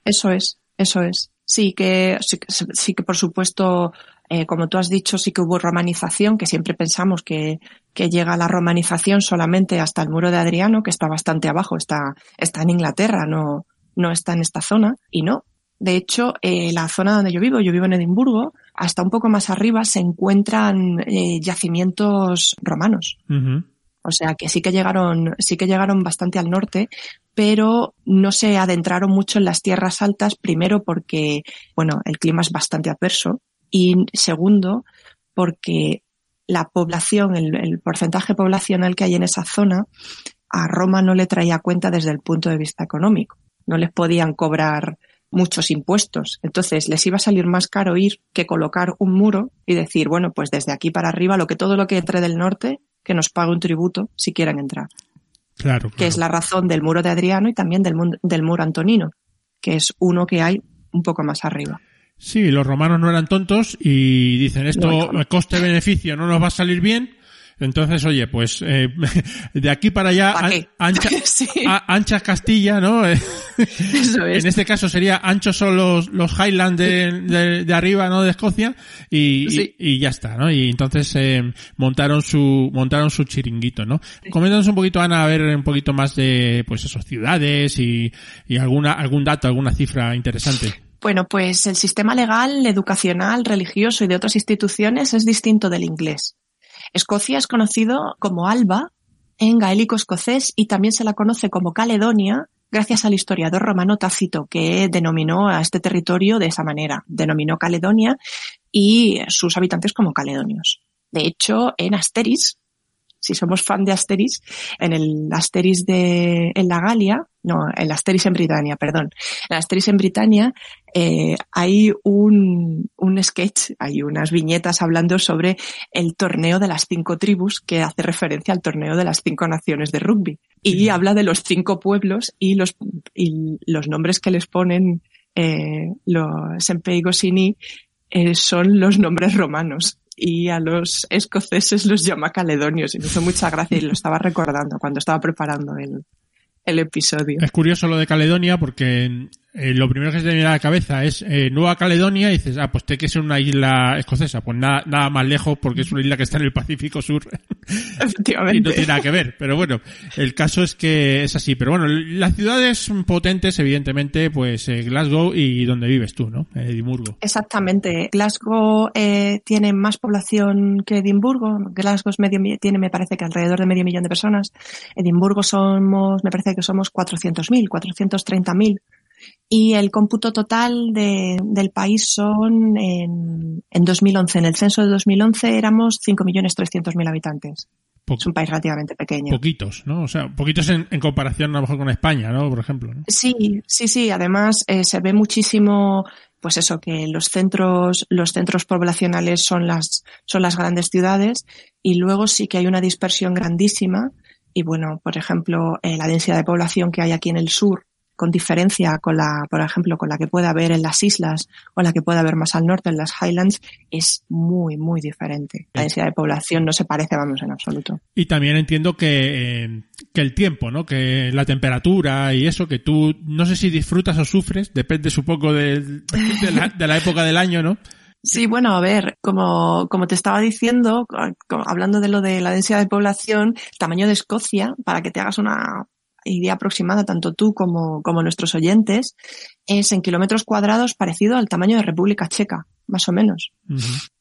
[SPEAKER 7] Eso es, eso es. Sí que, sí, sí que por supuesto, eh, como tú has dicho, sí que hubo romanización, que siempre pensamos que, que llega la romanización solamente hasta el muro de Adriano, que está bastante abajo, está, está en Inglaterra, no, no está en esta zona, y no. De hecho, eh, la zona donde yo vivo, yo vivo en Edimburgo, hasta un poco más arriba se encuentran eh, yacimientos romanos. O sea que sí que llegaron, sí que llegaron bastante al norte, pero no se adentraron mucho en las tierras altas, primero porque, bueno, el clima es bastante adverso y segundo porque la población, el, porcentaje poblacional que hay en esa zona, a Roma no le traía cuenta desde el punto de vista económico. No les podían cobrar muchos impuestos. Entonces les iba a salir más caro ir que colocar un muro y decir, bueno, pues desde aquí para arriba, lo que todo lo que entre del norte, que nos pague un tributo si quieren entrar.
[SPEAKER 2] Claro.
[SPEAKER 7] Que es la razón del muro de Adriano y también del, muro antonino, que es uno que hay un poco más arriba.
[SPEAKER 2] Sí, los romanos no eran tontos y dicen esto,
[SPEAKER 7] No, no.
[SPEAKER 2] coste-beneficio, no nos va a salir bien. Entonces, oye, pues eh, de aquí para allá,
[SPEAKER 7] ¿Pa
[SPEAKER 2] an-
[SPEAKER 7] qué?
[SPEAKER 2] ancha,
[SPEAKER 7] Sí.
[SPEAKER 2] a- anchas Castilla, ¿no?
[SPEAKER 7] Eso es.
[SPEAKER 2] En este caso sería anchos son los, los Highlands de, de, de arriba, ¿no? De Escocia y,
[SPEAKER 7] Sí.
[SPEAKER 2] y, y ya está, ¿no? Y entonces eh, montaron su montaron su chiringuito, ¿no? Coméntanos un poquito, Ana, a ver un poquito más de, pues eso, ciudades y, y alguna algún dato, alguna cifra interesante.
[SPEAKER 7] Bueno, pues el sistema legal, educacional, religioso y de otras instituciones es distinto del inglés. Escocia es conocido como Alba en gaélico escocés y también se la conoce como Caledonia gracias al historiador romano Tácito que denominó a este territorio de esa manera. Denominó Caledonia y sus habitantes como caledonios. De hecho, en Asteris si somos fan de Asteris, en el Asteris de, en la Galia, no, el Asteris en Britania, perdón. En Asteris en Britania eh, hay un, un sketch, hay unas viñetas hablando sobre el torneo de las cinco tribus que hace referencia al torneo de las cinco naciones de rugby. Y habla de los cinco pueblos y los, y los nombres que les ponen eh, los Sempei Gosini eh, son los nombres romanos y a los escoceses los llama caledonios y me hizo mucha gracia y lo estaba recordando cuando estaba preparando el, el episodio.
[SPEAKER 2] Es curioso lo de Caledonia porque eh, lo primero que se te viene a la cabeza es eh, Nueva Caledonia y dices, ah, pues tiene que ser una isla escocesa. Pues nada, más lejos porque es una isla que está en el Pacífico Sur.
[SPEAKER 7] Efectivamente.
[SPEAKER 2] y no tiene nada que ver. Pero bueno, el caso es que es así. Pero bueno, las ciudades potentes, evidentemente, pues eh, Glasgow y donde vives tú, ¿no? Edimburgo.
[SPEAKER 7] Exactamente. Glasgow eh, tiene más población que Edimburgo. Glasgow es medio, tiene, me parece que alrededor de medio millón de personas. Edimburgo somos, me parece que somos 400.000, 430.000 y el cómputo total de, del país son en, en 2011. En el censo de 2011 éramos 5.300.000 habitantes.
[SPEAKER 2] Po-
[SPEAKER 7] Es un país relativamente pequeño.
[SPEAKER 2] Poquitos, ¿no? O sea, poquitos en, en comparación a lo mejor con España, ¿no? Por ejemplo. ¿no?
[SPEAKER 7] Sí, sí, sí. Además, eh, se ve muchísimo, pues eso, que los centros, los centros poblacionales son las, son las grandes ciudades y luego sí que hay una dispersión grandísima. Y bueno, por ejemplo, eh, la densidad de población que hay aquí en el sur, con diferencia con la, por ejemplo, con la que puede haber en las islas o la que puede haber más al norte en las Highlands, es muy, muy diferente. La densidad de población no se parece, vamos, en absoluto.
[SPEAKER 2] Y también entiendo que, eh, que el tiempo, ¿no? Que la temperatura y eso, que tú no sé si disfrutas o sufres, depende supongo del- de, la, de la época del año, ¿no?
[SPEAKER 7] Sí, bueno, a ver, como, como te estaba diciendo, hablando de lo de la densidad de población, el tamaño de Escocia, para que te hagas una idea aproximada, tanto tú como, como nuestros oyentes, es en kilómetros cuadrados parecido al tamaño de República Checa, más o menos.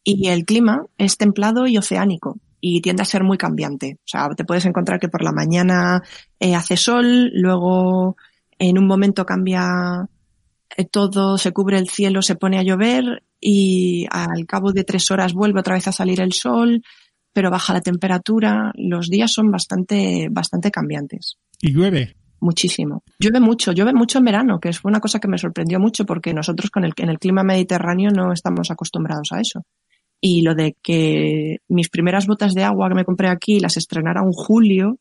[SPEAKER 7] Y el clima es templado y oceánico y tiende a ser muy cambiante. O sea, te puedes encontrar que por la mañana eh, hace sol, luego en un momento cambia eh, todo, se cubre el cielo, se pone a llover y al cabo de tres horas vuelve otra vez a salir el sol, pero baja la temperatura. Los días son bastante, bastante cambiantes.
[SPEAKER 2] Y llueve.
[SPEAKER 7] Muchísimo. Llueve mucho, llueve mucho en verano, que es una cosa que me sorprendió mucho porque nosotros con el, en el clima mediterráneo no estamos acostumbrados a eso. Y lo de que mis primeras botas de agua que me compré aquí las estrenara un julio,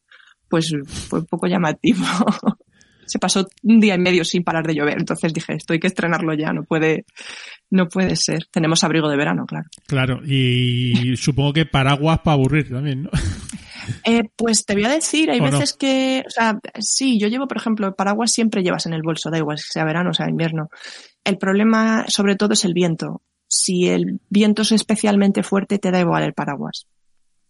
[SPEAKER 7] pues fue un poco llamativo. Se pasó un día y medio sin parar de llover, entonces dije, esto hay que estrenarlo ya, no puede, no puede ser. Tenemos abrigo de verano, claro.
[SPEAKER 2] Claro. Y supongo que paraguas para aburrir también, ¿no?
[SPEAKER 7] Eh, pues te voy a decir, hay veces que, o sea, sí, yo llevo, por ejemplo, paraguas siempre llevas en el bolso, da igual si sea verano o sea invierno. El problema, sobre todo, es el viento. Si el viento es especialmente fuerte, te da igual el paraguas.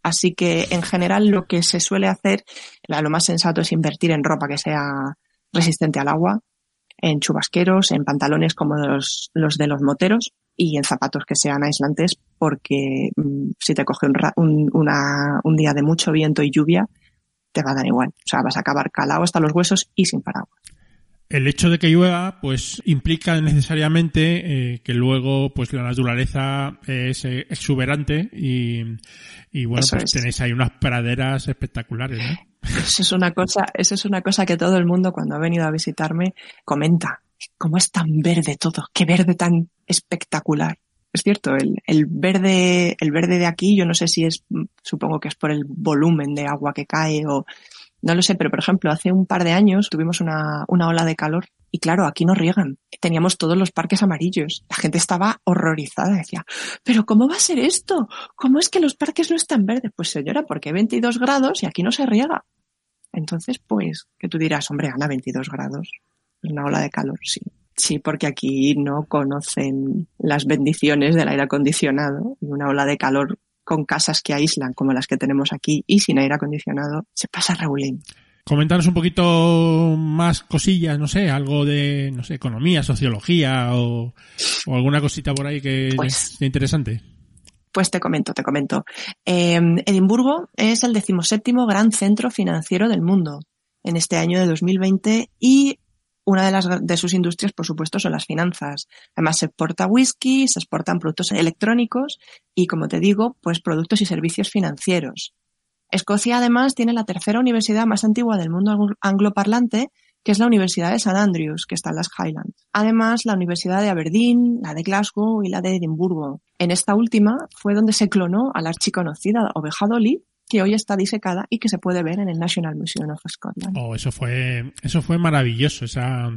[SPEAKER 7] Así que, en general, lo que se suele hacer, lo más sensato es invertir en ropa que sea resistente al agua, en chubasqueros, en pantalones como los, los de los moteros y en zapatos que sean aislantes porque mm, si te coge un, un, una- un día de mucho viento y lluvia, te va a dar igual. O sea, vas a acabar calado hasta los huesos y sin paraguas.
[SPEAKER 2] El hecho de que llueva, pues, implica necesariamente eh, que luego, pues, la naturaleza es eh, exuberante y, y bueno,
[SPEAKER 7] Eso
[SPEAKER 2] pues
[SPEAKER 7] es.
[SPEAKER 2] tenéis ahí unas praderas espectaculares, ¿no?
[SPEAKER 7] Eso es una cosa, eso es una cosa que todo el mundo cuando ha venido a visitarme comenta. ¿Cómo es tan verde todo? Qué verde tan espectacular. Es cierto, el, el verde, el verde de aquí, yo no sé si es, mm, supongo que es por el volumen de agua que cae o no lo sé, pero por ejemplo, hace un par de años tuvimos una, una ola de calor y claro, aquí no riegan. Teníamos todos los parques amarillos. La gente estaba horrorizada. Decía, pero ¿cómo va a ser esto? ¿Cómo es que los parques no están verdes? Pues señora, porque hay 22 grados y aquí no se riega. Entonces, pues, que tú dirás, hombre, Ana, 22 grados. Una ola de calor, sí. Sí, porque aquí no conocen las bendiciones del aire acondicionado y una ola de calor con casas que aíslan como las que tenemos aquí y sin aire acondicionado se pasa Raulín.
[SPEAKER 2] Coméntanos un poquito más cosillas, no sé, algo de, no sé, economía, sociología o, o alguna cosita por ahí que
[SPEAKER 7] Pues-
[SPEAKER 2] sea interesante.
[SPEAKER 7] Pues te comento, te comento. Eh, Edimburgo es el decimoséptimo gran centro financiero del mundo en este año de 2020 y una de las de sus industrias, por supuesto, son las finanzas. Además, se exporta whisky, se exportan productos electrónicos y, como te digo, pues productos y servicios financieros. Escocia además tiene la tercera universidad más antigua del mundo anglo- angloparlante, que es la Universidad de St Andrews, que está en las Highlands. Además, la Universidad de Aberdeen, la de Glasgow y la de Edimburgo. En esta última fue donde se clonó a la archiconocida oveja Dolly, que hoy está disecada y que se puede ver en el National Museum of Scotland.
[SPEAKER 2] Oh, eso fue, eso fue maravilloso, esa,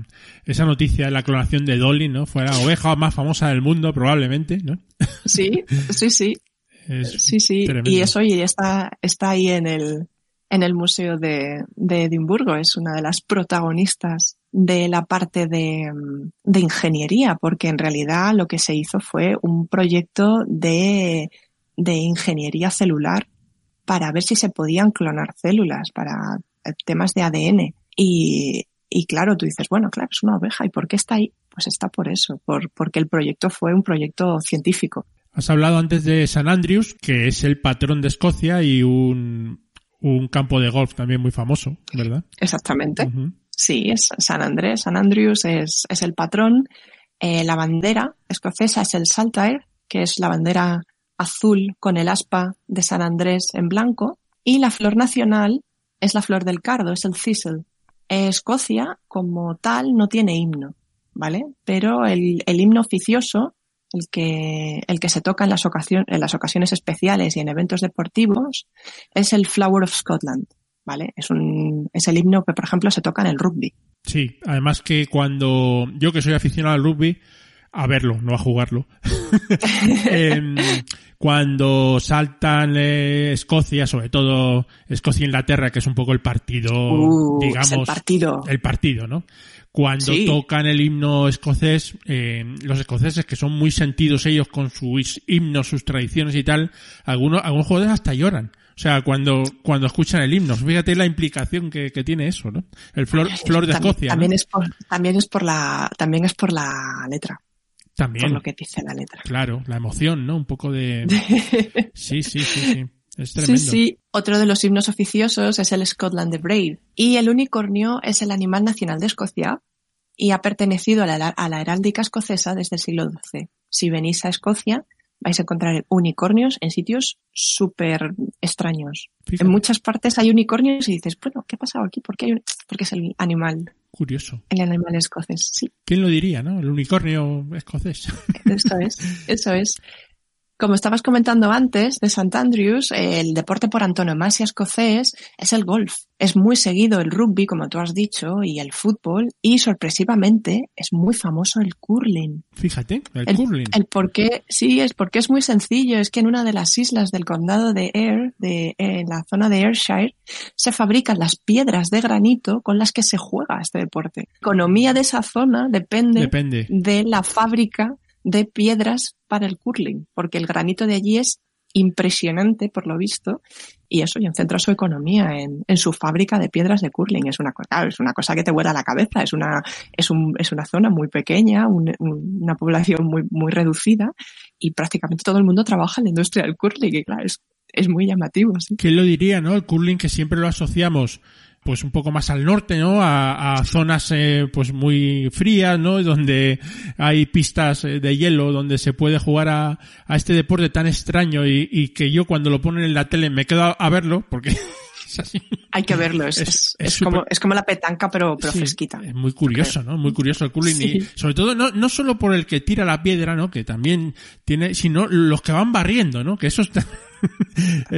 [SPEAKER 2] esa noticia de la clonación de Dolly, ¿no? Fue la oveja más famosa del mundo, probablemente, ¿no?
[SPEAKER 7] Sí, sí, sí,
[SPEAKER 2] Es
[SPEAKER 7] sí, sí.
[SPEAKER 2] tremendo.
[SPEAKER 7] Y eso y está, está ahí en el, en el Museo de, de Edimburgo. Es una de las protagonistas de la parte de, de ingeniería, porque en realidad lo que se hizo fue un proyecto de, de ingeniería celular para ver si se podían clonar células para eh, temas de ADN. Y, y claro, tú dices, bueno, claro, es una oveja. ¿Y por qué está ahí? Pues está por eso, por, porque el proyecto fue un proyecto científico.
[SPEAKER 2] Has hablado antes de San Andrews, que es el patrón de Escocia y un, un campo de golf también muy famoso, ¿verdad?
[SPEAKER 7] Exactamente. Sí, es San Andrés, San Andrews es, es el patrón. Eh, la bandera escocesa es el Saltire, que es la bandera azul con el aspa de San Andrés en blanco. Y la flor nacional es la flor del cardo, es el thistle. Escocia, como tal, no tiene himno, ¿vale? Pero el, el himno oficioso, el que, el que se toca en las, ocasión- en las ocasiones especiales y en eventos deportivos, es el Flower of Scotland. ¿Vale? Es un, es el himno que, por ejemplo, se toca en el rugby.
[SPEAKER 2] Sí, además que cuando yo que soy aficionado al rugby, a verlo, no a jugarlo. Em, cuando saltan eh, Escocia, sobre todo Escocia-Inglaterra, que es un poco el partido,
[SPEAKER 7] Uh,
[SPEAKER 2] digamos,
[SPEAKER 7] el partido.
[SPEAKER 2] el partido, ¿no? Cuando
[SPEAKER 7] Sí.
[SPEAKER 2] tocan el himno escocés, eh, los escoceses que son muy sentidos ellos con sus himnos, sus tradiciones y tal, algunos, algunos jugadores hasta lloran. O sea, cuando, cuando escuchan el himno, fíjate la implicación que, que tiene eso, ¿no? El flor, flor de
[SPEAKER 7] También-
[SPEAKER 2] Escocia. ¿no?
[SPEAKER 7] También, es por, también es por la, también es por la letra,
[SPEAKER 2] También,
[SPEAKER 7] por lo que dice la letra.
[SPEAKER 2] claro, la emoción, ¿no? Un poco de... Sí, sí, sí, sí. Es
[SPEAKER 7] Sí,
[SPEAKER 2] tremendo.
[SPEAKER 7] sí. Otro de los himnos oficiosos es el Scotland the Brave. Y el unicornio es el animal nacional de Escocia y ha pertenecido a la, a la heráldica escocesa desde el siglo XII. Si venís a Escocia, vais a encontrar unicornios en sitios súper extraños.
[SPEAKER 2] Fíjate,
[SPEAKER 7] En muchas partes hay unicornios y dices, bueno, ¿qué ha pasado aquí? ¿Por qué hay un- Porque es el animal,
[SPEAKER 2] curioso.
[SPEAKER 7] el animal escocés. Sí,
[SPEAKER 2] ¿Quién lo diría, no? El unicornio escocés.
[SPEAKER 7] eso es, eso es. Como estabas comentando antes de St. Andrews, el deporte por antonomasia escocés es el golf. Es muy seguido el rugby, como tú has dicho, y el fútbol, y sorpresivamente es muy famoso el curling.
[SPEAKER 2] Fíjate, el,
[SPEAKER 7] El,
[SPEAKER 2] curling.
[SPEAKER 7] el por qué, sí, es porque es muy sencillo. Es que en una de las islas del condado de Ayr, de, en la zona de Ayrshire, se fabrican las piedras de granito con las que se juega este deporte. La economía de esa zona depende,
[SPEAKER 2] Depende.
[SPEAKER 7] de la fábrica de piedras para el curling, porque el granito de allí es impresionante por lo visto y eso y centra su economía en, en su fábrica de piedras de curling es una cosa es una cosa que te vuela la cabeza es una es un, es una zona muy pequeña un- un- una población muy muy reducida y prácticamente todo el mundo trabaja en la industria del curling y claro es, es muy llamativo sí.
[SPEAKER 2] ¿Quién lo diría, no? El curling que siempre lo asociamos pues un poco más al norte, ¿no? A, a zonas eh, pues muy frías, ¿no? Donde hay pistas eh, de hielo, donde se puede jugar a, a este deporte tan extraño y, y que yo cuando lo ponen en la tele me quedo a, a verlo porque es así.
[SPEAKER 7] hay que verlo es, como
[SPEAKER 2] súper-
[SPEAKER 7] es como la petanca pero pero
[SPEAKER 2] Sí,
[SPEAKER 7] fresquita
[SPEAKER 2] Es muy curioso, ¿no? Muy curioso el curling.
[SPEAKER 7] Sí.
[SPEAKER 2] Y sobre todo, no, no solo por el que tira la piedra, ¿no? Que también tiene, sino los que van barriendo, ¿no? Que eso está...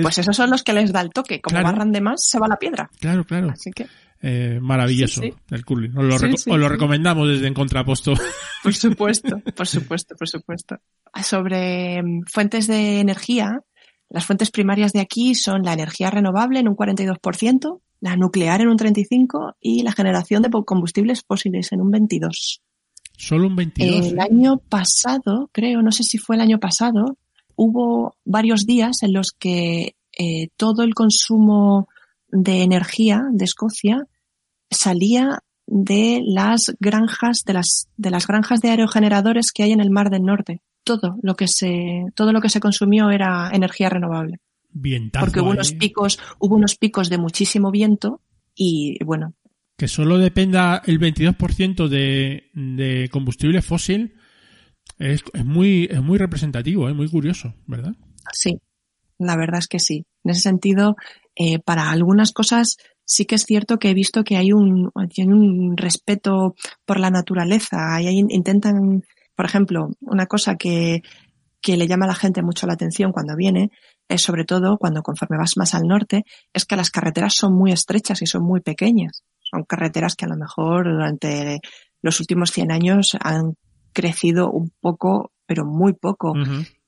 [SPEAKER 7] pues esos son los que les da el toque como
[SPEAKER 2] Claro.
[SPEAKER 7] barran de más se va la piedra
[SPEAKER 2] Claro, claro.
[SPEAKER 7] así que
[SPEAKER 2] Eh, maravilloso
[SPEAKER 7] Sí, sí.
[SPEAKER 2] el curling. Os lo,
[SPEAKER 7] Sí,
[SPEAKER 2] os lo recomendamos desde En Contraposto.
[SPEAKER 7] Por supuesto, por supuesto, por supuesto. Sobre mm, fuentes de energía, las fuentes primarias de aquí son la energía renovable en un 42%, la nuclear en un 35% y la generación de combustibles fósiles en un 22%.
[SPEAKER 2] Solo un 22.
[SPEAKER 7] El
[SPEAKER 2] ¿eh?
[SPEAKER 7] año pasado, creo, no sé si fue el año pasado, hubo varios días en los que eh, todo el consumo de energía de Escocia salía de las granjas, de las, de las granjas de aerogeneradores que hay en el Mar del Norte. Todo lo que se, todo lo que se consumió era energía renovable.
[SPEAKER 2] Vientazo
[SPEAKER 7] Porque hubo
[SPEAKER 2] ahí.
[SPEAKER 7] unos picos, hubo unos picos de muchísimo viento y bueno,
[SPEAKER 2] Que solo dependa el 22% de, de combustible fósil es, es muy, es muy representativo, es muy curioso, ¿verdad?
[SPEAKER 7] Sí, la verdad es que sí. En ese sentido, Eh, para algunas cosas sí que es cierto que he visto que hay un, hay un respeto por la naturaleza. Hay, intentan, por ejemplo, una cosa que, que le llama a la gente mucho la atención cuando viene, es sobre todo cuando conforme vas más al norte, es que las carreteras son muy estrechas y son muy pequeñas. Son carreteras que a lo mejor durante los últimos 100 años han crecido un poco, pero muy poco.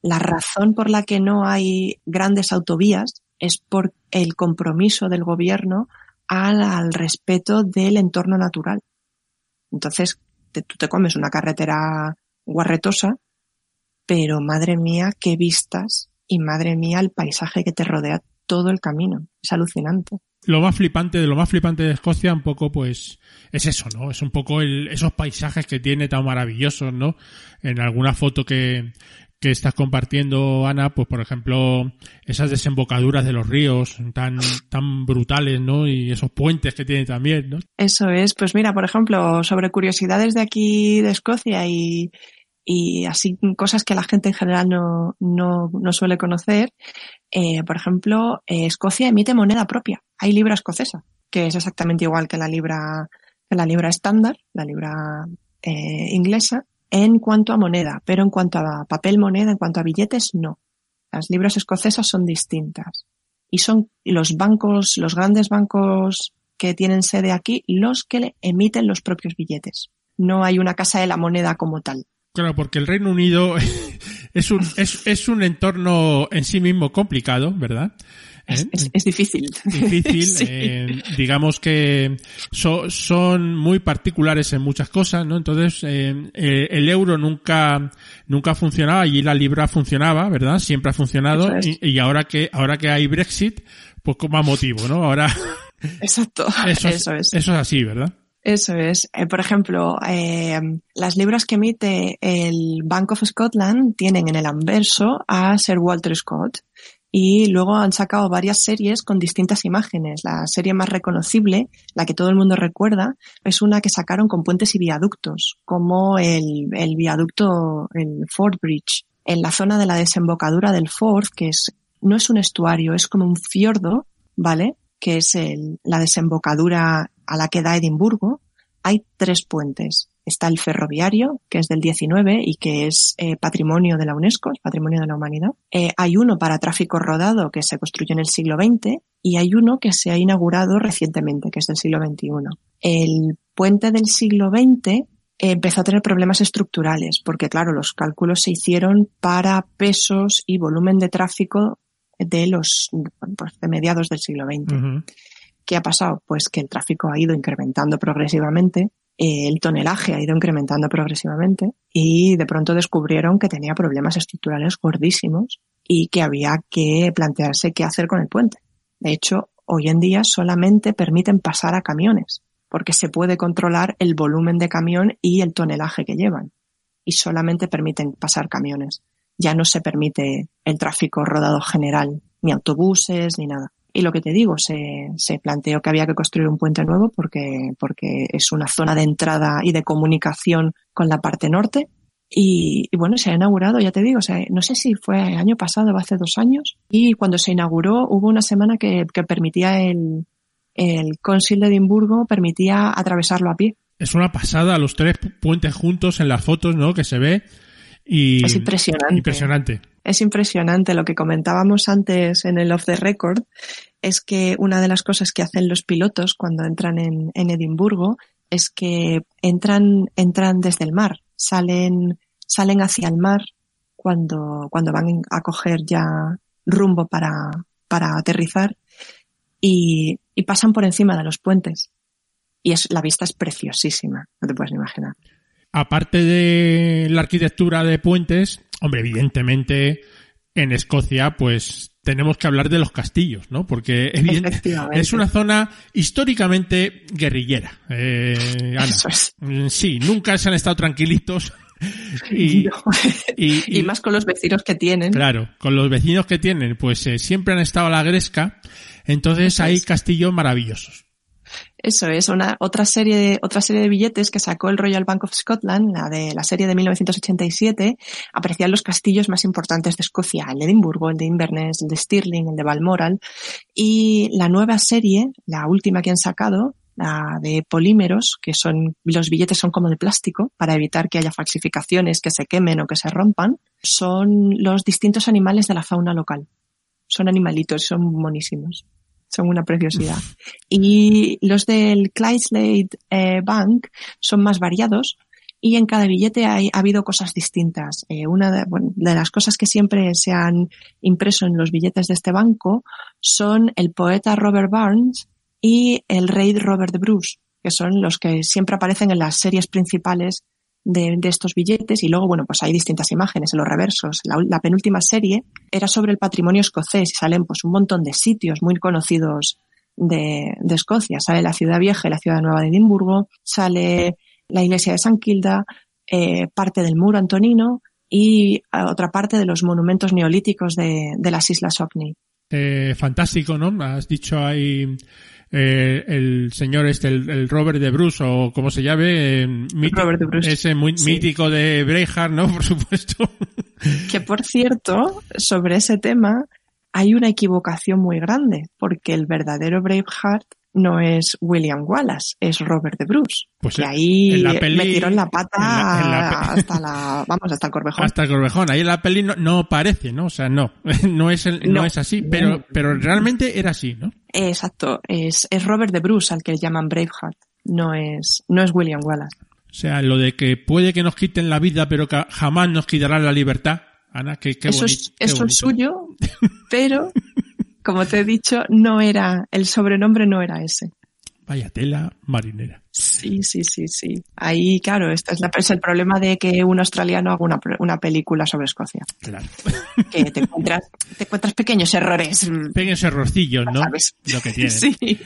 [SPEAKER 7] La razón por la que no hay grandes autovías es por el compromiso del gobierno al, respeto del entorno natural. Entonces, tú te comes una carretera guarretosa, pero madre mía, qué vistas y madre mía, el paisaje que te rodea todo el camino. Es alucinante.
[SPEAKER 2] Lo más flipante, de lo más flipante de Escocia, un poco, pues, es eso, ¿no? Es un poco el, esos paisajes que tiene tan maravillosos, ¿no? En alguna foto que, que estás compartiendo, Ana, pues por ejemplo, esas desembocaduras de los ríos tan, tan brutales, ¿no? Y esos puentes que tiene también, ¿no?
[SPEAKER 7] Eso es, pues mira, por ejemplo, sobre curiosidades de aquí de Escocia y, y así cosas que la gente en general no, no, no suele conocer, eh, por ejemplo, eh, Escocia emite moneda propia. Hay libra escocesa, que es exactamente igual que la libra, que la libra estándar, la libra eh, inglesa, en cuanto a moneda, pero en cuanto a papel moneda, en cuanto a billetes, no. Las libras escocesas son distintas. Y son los bancos, los grandes bancos que tienen sede aquí, los que le emiten los propios billetes. No hay una casa de la moneda como tal.
[SPEAKER 2] Claro, porque el Reino Unido es un, es, es un entorno en sí mismo complicado, ¿verdad?
[SPEAKER 7] Es, ¿Eh? difícil.
[SPEAKER 2] Difícil. Eh, digamos que son muy particulares en muchas cosas, ¿no? Entonces, eh, el euro nunca, nunca funcionaba, y la libra funcionaba, ¿verdad? Siempre ha funcionado. Y, ahora que, ahora que hay Brexit, pues como a motivo, ¿no? Ahora.
[SPEAKER 7] Exacto. Eso, es.
[SPEAKER 2] Eso es así, ¿verdad?
[SPEAKER 7] Eso es. por ejemplo, las libras que emite el Bank of Scotland tienen en el anverso a Sir Walter Scott, y luego han sacado varias series con distintas imágenes. La serie más reconocible, la que todo el mundo recuerda, es una que sacaron con puentes y viaductos, como el, el viaducto, el Ford Bridge, en la zona de la desembocadura del Ford, que es, no es un estuario, es como un fiordo, ¿vale? Que es el, la desembocadura a la que da Edimburgo. Hay tres puentes está el ferroviario, que es del 19 y que es eh, patrimonio de la UNESCO, es patrimonio de la humanidad. Eh, hay uno para tráfico rodado que se construyó en el siglo XX y hay uno que se ha inaugurado recientemente, que es del siglo XXI. El puente del siglo XX empezó a tener problemas estructurales, porque claro, los cálculos se hicieron para pesos y volumen de tráfico de los pues, de mediados del siglo XX. ¿Qué ha pasado? Pues que el tráfico ha ido incrementando progresivamente el tonelaje ha ido incrementando progresivamente y de pronto descubrieron que tenía problemas estructurales gordísimos y que había que plantearse qué hacer con el puente. De hecho, hoy en día solamente permiten pasar a camiones porque se puede controlar el volumen de camión y el tonelaje que llevan y solamente permiten pasar camiones. Ya no se permite el tráfico rodado general, ni autobuses, ni nada. Y lo que te digo, se, se planteó que había que construir un puente nuevo porque, porque es una zona de entrada y de comunicación con la parte norte. Y, bueno, se ha inaugurado, ya te digo, no sé si fue año pasado o hace dos años. Y cuando se inauguró hubo una semana que, que permitía el, el de Edimburgo, permitía atravesarlo a pie.
[SPEAKER 2] Es una pasada los tres puentes juntos en las fotos, ¿no? Que se ve. Y
[SPEAKER 7] es impresionante.
[SPEAKER 2] Impresionante.
[SPEAKER 7] Es impresionante lo que comentábamos antes en el off the record, es que una de las cosas que hacen los pilotos cuando entran en, en Edimburgo es que entran, entran desde el mar, salen, salen hacia el mar cuando, cuando van a coger ya rumbo para, para aterrizar y, y pasan por encima de los puentes. Y es, la vista es preciosísima, no te puedes imaginar.
[SPEAKER 2] Aparte de la arquitectura de puentes, hombre, evidentemente en Escocia, pues tenemos que hablar de los castillos, ¿no? Porque es una zona históricamente guerrillera. Eh, mm, Sí, nunca se han estado tranquilitos.
[SPEAKER 7] Y, y, más con los vecinos que tienen.
[SPEAKER 2] Claro, con los vecinos que tienen, pues eh, siempre han estado a la gresca. Entonces hay castillos maravillosos.
[SPEAKER 7] Eso es una otra serie de, otra serie de billetes que sacó el Royal Bank of Scotland, la de la serie de 1987, aparecían los castillos más importantes de Escocia, el de Edimburgo, el de Inverness, el de Stirling, el de Balmoral, y la nueva serie, la última que han sacado, la de polímeros, que son, los billetes son como de plástico para evitar que haya falsificaciones, que se quemen o que se rompan, son los distintos animales de la fauna local. Son animalitos, son monísimos. Son una preciosidad. Y los del Clydesdale eh, Bank son más variados y en cada billete hay, ha habido cosas distintas. Eh, una de, de, las cosas que siempre se han impreso en los billetes de este banco son el poeta Robert Barnes y el rey Robert Bruce, que son los que siempre aparecen en las series principales de, estos billetes y luego, bueno, pues hay distintas imágenes en los reversos. La, penúltima serie era sobre el patrimonio escocés y salen pues un montón de sitios muy conocidos de, Escocia. Sale la ciudad vieja y la ciudad nueva de Edimburgo, sale la iglesia de San Kilda, eh, parte del muro antonino y otra parte de los monumentos neolíticos de, las Islas Orkney.
[SPEAKER 2] Eh, fantástico, ¿no? Has dicho ahí eh, el señor este, el, el, Robert de Bruce, o como se llame, eh,
[SPEAKER 7] Robert de Bruce.
[SPEAKER 2] ese muy sí. mítico de Braveheart, ¿no? Por supuesto.
[SPEAKER 7] Que por cierto, sobre ese tema, hay una equivocación muy grande, porque el verdadero Braveheart no es William Wallace, es Robert de Bruce.
[SPEAKER 2] Pues
[SPEAKER 7] que ahí
[SPEAKER 2] peli,
[SPEAKER 7] metieron la pata en la, en la, hasta la, vamos, hasta el Corvejón.
[SPEAKER 2] Hasta el Corvejón. Ahí en la peli no, no parece, ¿no? O sea, no, no es el, no, no, es así, pero, pero realmente era así, ¿no?
[SPEAKER 7] Exacto, es, es Robert de Bruce al que le llaman Braveheart, no es, no es William Wallace.
[SPEAKER 2] O sea, lo de que puede que nos quiten la vida, pero que jamás nos quitarán la libertad. Ana, qué, qué
[SPEAKER 7] eso
[SPEAKER 2] bonito.
[SPEAKER 7] Es, eso
[SPEAKER 2] bonito.
[SPEAKER 7] es suyo, pero, como te he dicho, no era, el sobrenombre no era ese.
[SPEAKER 2] Vaya tela marinera.
[SPEAKER 7] Sí, sí, sí, sí. Ahí, claro, este es, la, es el problema de que un australiano haga una, una película sobre Escocia.
[SPEAKER 2] Claro.
[SPEAKER 7] Que te encuentras, te encuentras pequeños errores.
[SPEAKER 2] Pequeños errorcillos, ¿no?
[SPEAKER 7] ¿Sabes?
[SPEAKER 2] Lo que tienen.
[SPEAKER 7] Sí.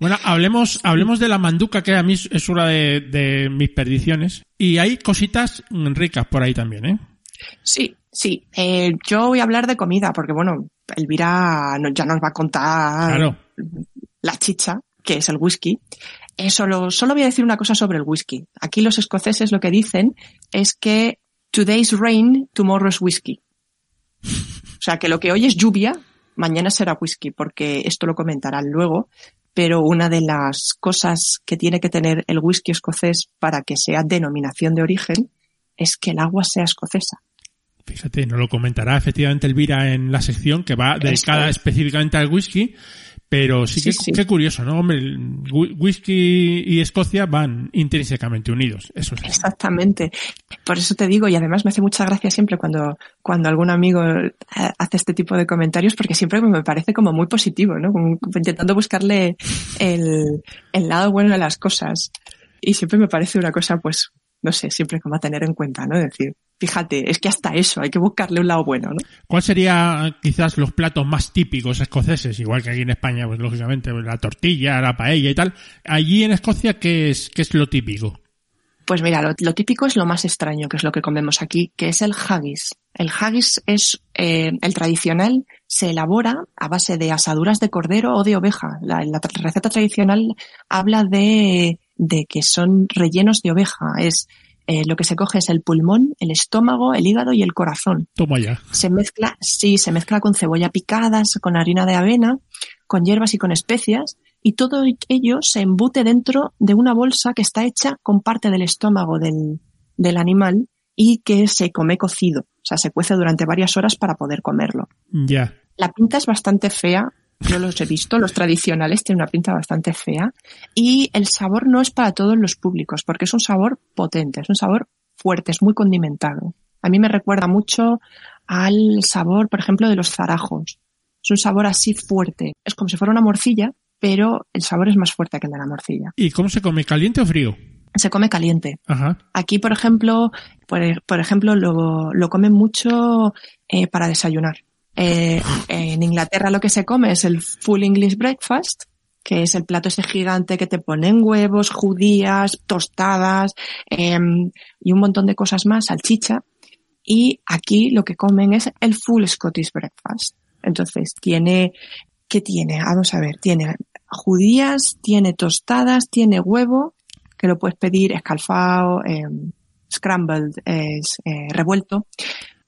[SPEAKER 2] Bueno, hablemos, hablemos de la manduca, que a mí es una de, de mis perdiciones. Y hay cositas ricas por ahí también, ¿eh?
[SPEAKER 7] Sí, sí. Eh, yo voy a hablar de comida, porque bueno, Elvira ya nos va a contar
[SPEAKER 2] claro.
[SPEAKER 7] la chicha que es el whisky. Eh, solo, solo voy a decir una cosa sobre el whisky. Aquí los escoceses lo que dicen es que today's rain, tomorrow's whisky. O sea, que lo que hoy es lluvia, mañana será whisky, porque esto lo comentarán luego. Pero una de las cosas que tiene que tener el whisky escocés para que sea denominación de origen es que el agua sea escocesa.
[SPEAKER 2] Fíjate, no lo comentará efectivamente Elvira en la sección que va dedicada específicamente al whisky. Pero sí que sí, sí. qué curioso, ¿no? Hombre, whisky y Escocia van intrínsecamente unidos. Eso sí.
[SPEAKER 7] Exactamente. Por eso te digo, y además me hace mucha gracia siempre cuando, cuando algún amigo hace este tipo de comentarios, porque siempre me parece como muy positivo, ¿no? Como intentando buscarle el, el lado bueno de las cosas. Y siempre me parece una cosa, pues, no sé, siempre como a tener en cuenta, ¿no? Es decir, fíjate, es que hasta eso hay que buscarle un lado bueno, ¿no?
[SPEAKER 2] ¿Cuál sería quizás los platos más típicos escoceses? Igual que aquí en España, pues lógicamente, pues, la tortilla, la paella y tal. Allí en Escocia, ¿qué es, qué es lo típico?
[SPEAKER 7] Pues mira, lo, lo, típico es lo más extraño, que es lo que comemos aquí, que es el haggis. El haggis es eh, el tradicional, se elabora a base de asaduras de cordero o de oveja. La, la receta tradicional habla de, de que son rellenos de oveja. Es eh, lo que se coge es el pulmón, el estómago, el hígado y el corazón.
[SPEAKER 2] Toma ya.
[SPEAKER 7] Se mezcla, sí, se mezcla con cebolla picadas, con harina de avena, con hierbas y con especias, y todo ello se embute dentro de una bolsa que está hecha con parte del estómago del, del animal y que se come cocido. O sea, se cuece durante varias horas para poder comerlo.
[SPEAKER 2] Ya.
[SPEAKER 7] La pinta es bastante fea, yo los he visto, los tradicionales tienen una pinta bastante fea y el sabor no es para todos los públicos porque es un sabor potente, es un sabor fuerte, es muy condimentado. A mí me recuerda mucho al sabor, por ejemplo, de los zarajos. Es un sabor así fuerte. Es como si fuera una morcilla, pero el sabor es más fuerte que el de la morcilla.
[SPEAKER 2] ¿Y cómo se come? ¿Caliente o frío?
[SPEAKER 7] Se come caliente.
[SPEAKER 2] Ajá.
[SPEAKER 7] Aquí, por ejemplo, por, por ejemplo, lo, lo comen mucho eh, para desayunar. Eh, en Inglaterra lo que se come es el full English breakfast, que es el plato ese gigante que te ponen huevos, judías, tostadas eh, y un montón de cosas más, salchicha. Y aquí lo que comen es el full Scottish breakfast. Entonces tiene, ¿qué tiene? Vamos a ver, tiene judías, tiene tostadas, tiene huevo, que lo puedes pedir escalfado, eh, scrambled, eh, revuelto.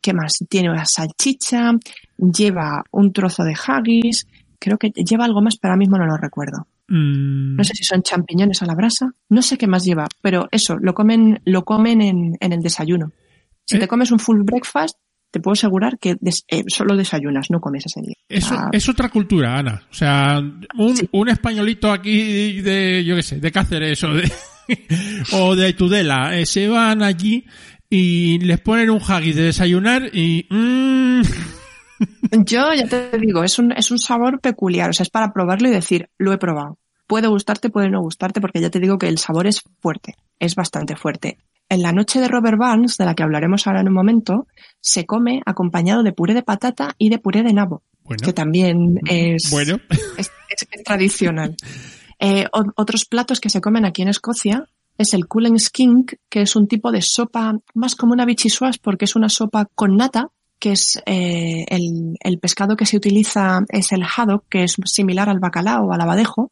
[SPEAKER 7] ¿Qué más? Tiene una salchicha, lleva un trozo de haggis, creo que lleva algo más, pero ahora mismo no lo recuerdo.
[SPEAKER 2] Mm,
[SPEAKER 7] No sé si son champiñones a la brasa, no sé qué más lleva, pero eso, lo comen, lo comen en, en el desayuno. Si
[SPEAKER 2] ¿Eh?
[SPEAKER 7] te comes un full breakfast, te puedo asegurar que des- eh, solo desayunas, no comes ese día.
[SPEAKER 2] Eso
[SPEAKER 7] Ah,
[SPEAKER 2] es otra cultura, Ana. O sea, un,
[SPEAKER 7] Sí.
[SPEAKER 2] un españolito aquí de, yo qué sé, de Cáceres o de, o de Tudela, eh, se van allí y les ponen un haggis de desayunar y... mm,
[SPEAKER 7] Yo ya te digo, es un, es un sabor peculiar, o sea, es para probarlo y decir, lo he probado. Puede gustarte, puede no gustarte, porque ya te digo que el sabor es fuerte, es bastante fuerte. En la noche de Robert Barnes, de la que hablaremos ahora en un momento, se come acompañado de puré de patata y de puré de nabo,
[SPEAKER 2] bueno,
[SPEAKER 7] que también es,
[SPEAKER 2] bueno.
[SPEAKER 7] es, es- es tradicional. Eh, otros platos que se comen aquí en Escocia es el coolen skink, que es un tipo de sopa más como una bichisuas porque es una sopa con nata, que es eh, el, el pescado que se utiliza es el haddock, que es similar al bacalao o al abadejo,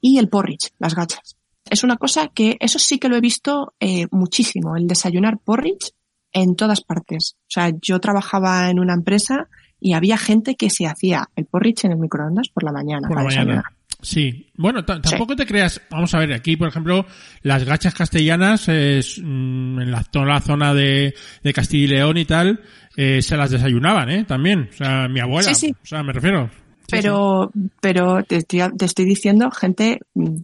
[SPEAKER 7] y el porridge, las gachas. Es una cosa que eso sí que lo he visto eh, muchísimo, el desayunar porridge en todas partes. O sea, yo trabajaba en una empresa y había gente que se hacía el porridge en el microondas por la mañana.
[SPEAKER 2] Por la
[SPEAKER 7] para desayunar.
[SPEAKER 2] mañana. Sí, bueno, ta- tampoco te creas, vamos a ver, aquí por ejemplo, las gachas castellanas, es, mm, en la, toda la zona de, de Castilla y León y tal, eh, se las desayunaban, ¿eh? También, o sea, mi abuela,
[SPEAKER 7] Sí, sí.
[SPEAKER 2] o sea, me refiero.
[SPEAKER 7] Pero, pero te estoy, te estoy diciendo gente mm,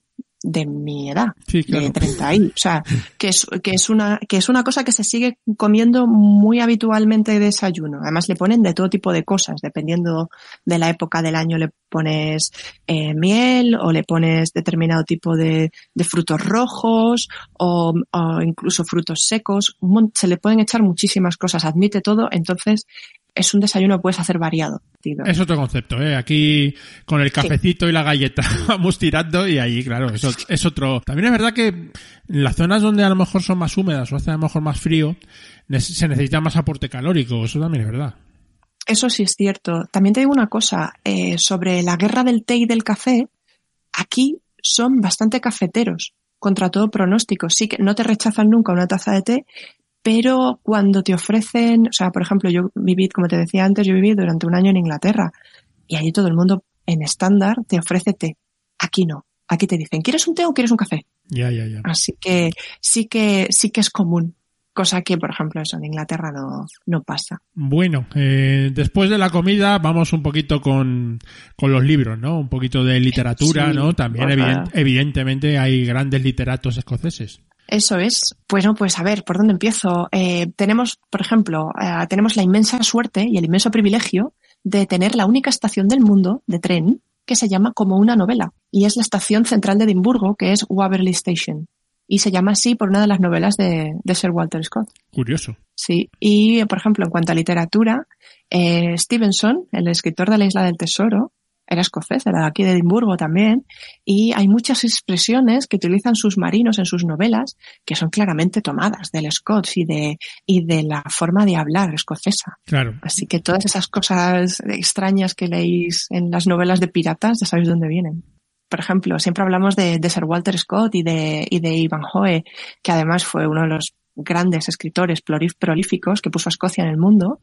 [SPEAKER 7] de mi edad,
[SPEAKER 2] Sí, claro.
[SPEAKER 7] de 30 y, o sea, que es, que es una, que es una cosa que se sigue comiendo muy habitualmente de desayuno. Además le ponen de todo tipo de cosas, dependiendo de la época del año le pones eh, miel o le pones determinado tipo de, de frutos rojos o, o incluso frutos secos. Se le pueden echar muchísimas cosas, admite todo, entonces es un desayuno que puedes hacer variado. tío.
[SPEAKER 2] Es otro concepto, ¿eh? Aquí con el cafecito y la galleta vamos tirando y ahí, claro, eso es otro. También es verdad que en las zonas donde a lo mejor son más húmedas o hace a lo mejor más frío, se necesita más aporte calórico, eso también es verdad.
[SPEAKER 7] Eso sí es cierto. También te digo una cosa, eh, sobre la guerra del té y del café, aquí son bastante cafeteros, contra todo pronóstico. Sí que no te rechazan nunca una taza de té, pero cuando te ofrecen, o sea, por ejemplo, yo viví, como te decía antes, yo viví durante un año en Inglaterra y allí todo el mundo en estándar te ofrece té. Aquí no. Aquí te dicen, ¿quieres un té o quieres un café?
[SPEAKER 2] Ya, ya, ya.
[SPEAKER 7] Así que sí que, sí que es común. Cosa que, por ejemplo, eso en Inglaterra no, no pasa.
[SPEAKER 2] Bueno, eh, después de la comida vamos un poquito con, con los libros, ¿no? Un poquito de literatura,
[SPEAKER 7] Sí,
[SPEAKER 2] ¿no? También evident- evidentemente hay grandes literatos escoceses.
[SPEAKER 7] Eso es. Bueno, pues a ver, ¿por dónde empiezo? Eh, tenemos, por ejemplo, eh, tenemos la inmensa suerte y el inmenso privilegio de tener la única estación del mundo de tren que se llama como una novela y es la estación central de Edimburgo, que es Waverley Station. Y se llama así por una de las novelas de, de Sir Walter Scott.
[SPEAKER 2] Curioso.
[SPEAKER 7] Sí, y por ejemplo, en cuanto a literatura, eh, Stevenson, el escritor de la Isla del Tesoro, era escocés, era de aquí de Edimburgo también, y hay muchas expresiones que utilizan sus marinos en sus novelas que son claramente tomadas del Scots y de, y de la forma de hablar escocesa.
[SPEAKER 2] Claro.
[SPEAKER 7] Así que todas esas cosas extrañas que leéis en las novelas de piratas, ya sabéis de dónde vienen. Por ejemplo, siempre hablamos de, de Sir Walter Scott y de, y de Ivanhoe, que además fue uno de los grandes escritores prolíficos que puso a Escocia en el mundo.